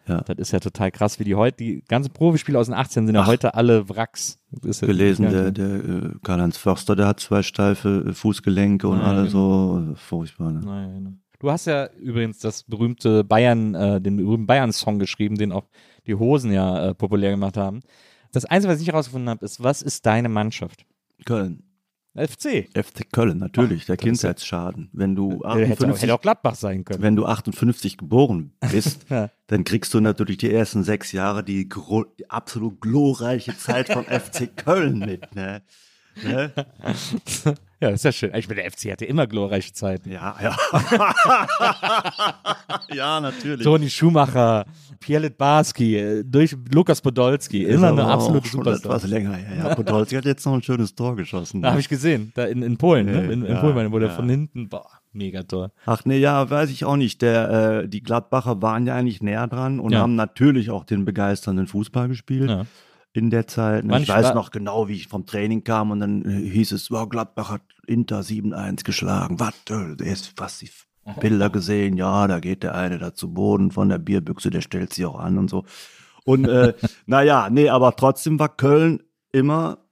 Ja. Das ist ja total krass, wie die heute, die ganzen Profispiele aus den 80ern sind ja Ach. heute alle Wracks. Das ja- gelesen, der, der äh, Karl-Heinz Förster, der hat zwei steife äh, Fußgelenke und alle genau. so furchtbar. Ne? Naja, genau. Du hast ja übrigens das berühmte Bayern, äh, den berühmten Bayern-Song geschrieben, den auch die Hosen ja äh, populär gemacht haben. Das Einzige, was ich herausgefunden habe, ist, was ist deine Mannschaft? Köln. FC. FC Köln, natürlich, der ist ja- Kindheitsschaden. Wenn du, Der hätte, auch, 58, hätte auch Gladbach sein können. wenn du 58 geboren bist, Ja. dann kriegst du natürlich die ersten sechs Jahre die, die absolut glorreiche Zeit von FC Köln mit. Ne? Ne? Ja, ist ja schön. Ich meine, der FC hatte immer glorreiche Zeiten. Ja, ja. ja, natürlich. Toni Schumacher, Pierre Barski, äh, durch Lukas Podolski, immer eine aber absolute Superstar. etwas länger her. Ja, Podolski hat jetzt noch ein schönes Tor geschossen. Da habe ich gesehen, da in, in Polen, ne? in, in Ja, Polen, wo der ja. von hinten, boah, mega toll. Ach nee, ja, weiß ich auch nicht. Der, äh, die Gladbacher waren ja eigentlich näher dran und Ja. haben natürlich auch den begeisternden Fußball gespielt Ja. In der Zeit. Manch ich weiß noch genau, wie ich vom Training kam und dann äh, hieß es, wow, Gladbach hat Inter 7-1 geschlagen. Was? äh, ist fast die Bilder gesehen. Ja, da geht der eine da zu Boden von der Bierbüchse, der stellt sich auch an und so. Und äh, naja, nee, aber trotzdem war Köln immer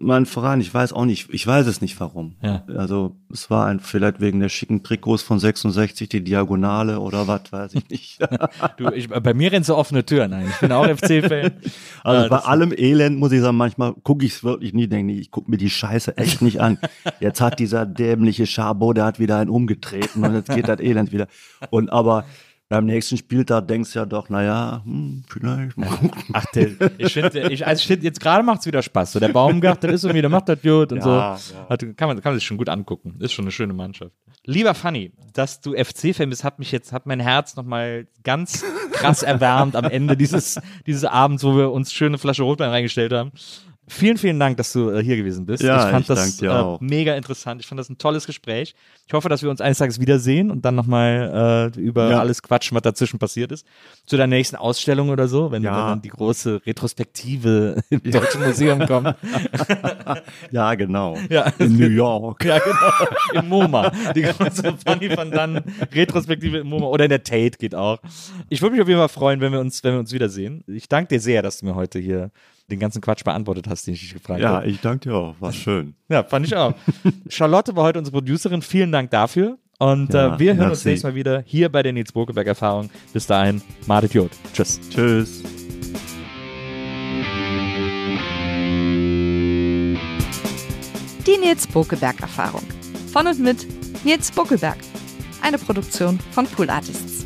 mein Verein. Ich weiß auch nicht, ich weiß es nicht warum. Ja. Also es war ein, vielleicht wegen der schicken Trikots von 66, die Diagonale oder was, weiß ich nicht. Du, ich, bei mir rennst du offene Türen ein. Ich bin auch FC-Fan. Also Ja, bei das- allem Elend muss ich sagen, manchmal gucke ich es wirklich nie, denke ich, ich gucke mir die Scheiße echt nicht an. Jetzt hat dieser dämliche Chabot, der hat wieder einen umgetreten und jetzt geht das Elend wieder. Und aber beim nächsten Spieltag denkst du ja doch, naja, hm, vielleicht mal gucken. Ach, der, ich finde, ich, also ich find, jetzt gerade macht es wieder Spaß. So, der Baumgart, der ist irgendwie, der macht das gut und Ja, so. ja. Hat, kann, man, kann man sich schon gut angucken. Ist schon eine schöne Mannschaft. Lieber Fanny, dass du FC-Fan bist, hat mich jetzt, hat mein Herz nochmal ganz krass erwärmt am Ende dieses, dieses Abends, wo wir uns schöne Flasche Rotwein reingestellt haben. Vielen, vielen Dank, dass du äh, hier gewesen bist. Ja, ich fand ich das äh, mega interessant. Ich fand das ein tolles Gespräch. Ich hoffe, dass wir uns eines Tages wiedersehen und dann nochmal äh, über Ja. alles quatschen, was dazwischen passiert ist. Zu der nächsten Ausstellung oder so, wenn, Ja. dann die große Retrospektive im Deutschen Museum kommt. Ja, genau. Ja. In New York. Ja, genau. Im MoMA. Die große Fanny van Dann Retrospektive im MoMA. Oder in der Tate geht auch. Ich würde mich auf jeden Fall freuen, wenn wir uns, wenn wir uns wiedersehen. Ich danke dir sehr, dass du mir heute hier den ganzen Quatsch beantwortet hast, den ich dich gefragt Ja, habe. ich danke dir auch. War schön. Ja, fand ich auch. Charlotte war heute unsere Producerin. Vielen Dank dafür. Und Ja, äh, wir hören uns merci. nächstes Mal wieder hier bei der Nils Bokeberg Erfahrung. Bis dahin, Martit Jod. Tschüss. Tschüss. Die Nils Bokeberg Erfahrung. Von und mit Nils Bokeberg. Eine Produktion von Pool Artists.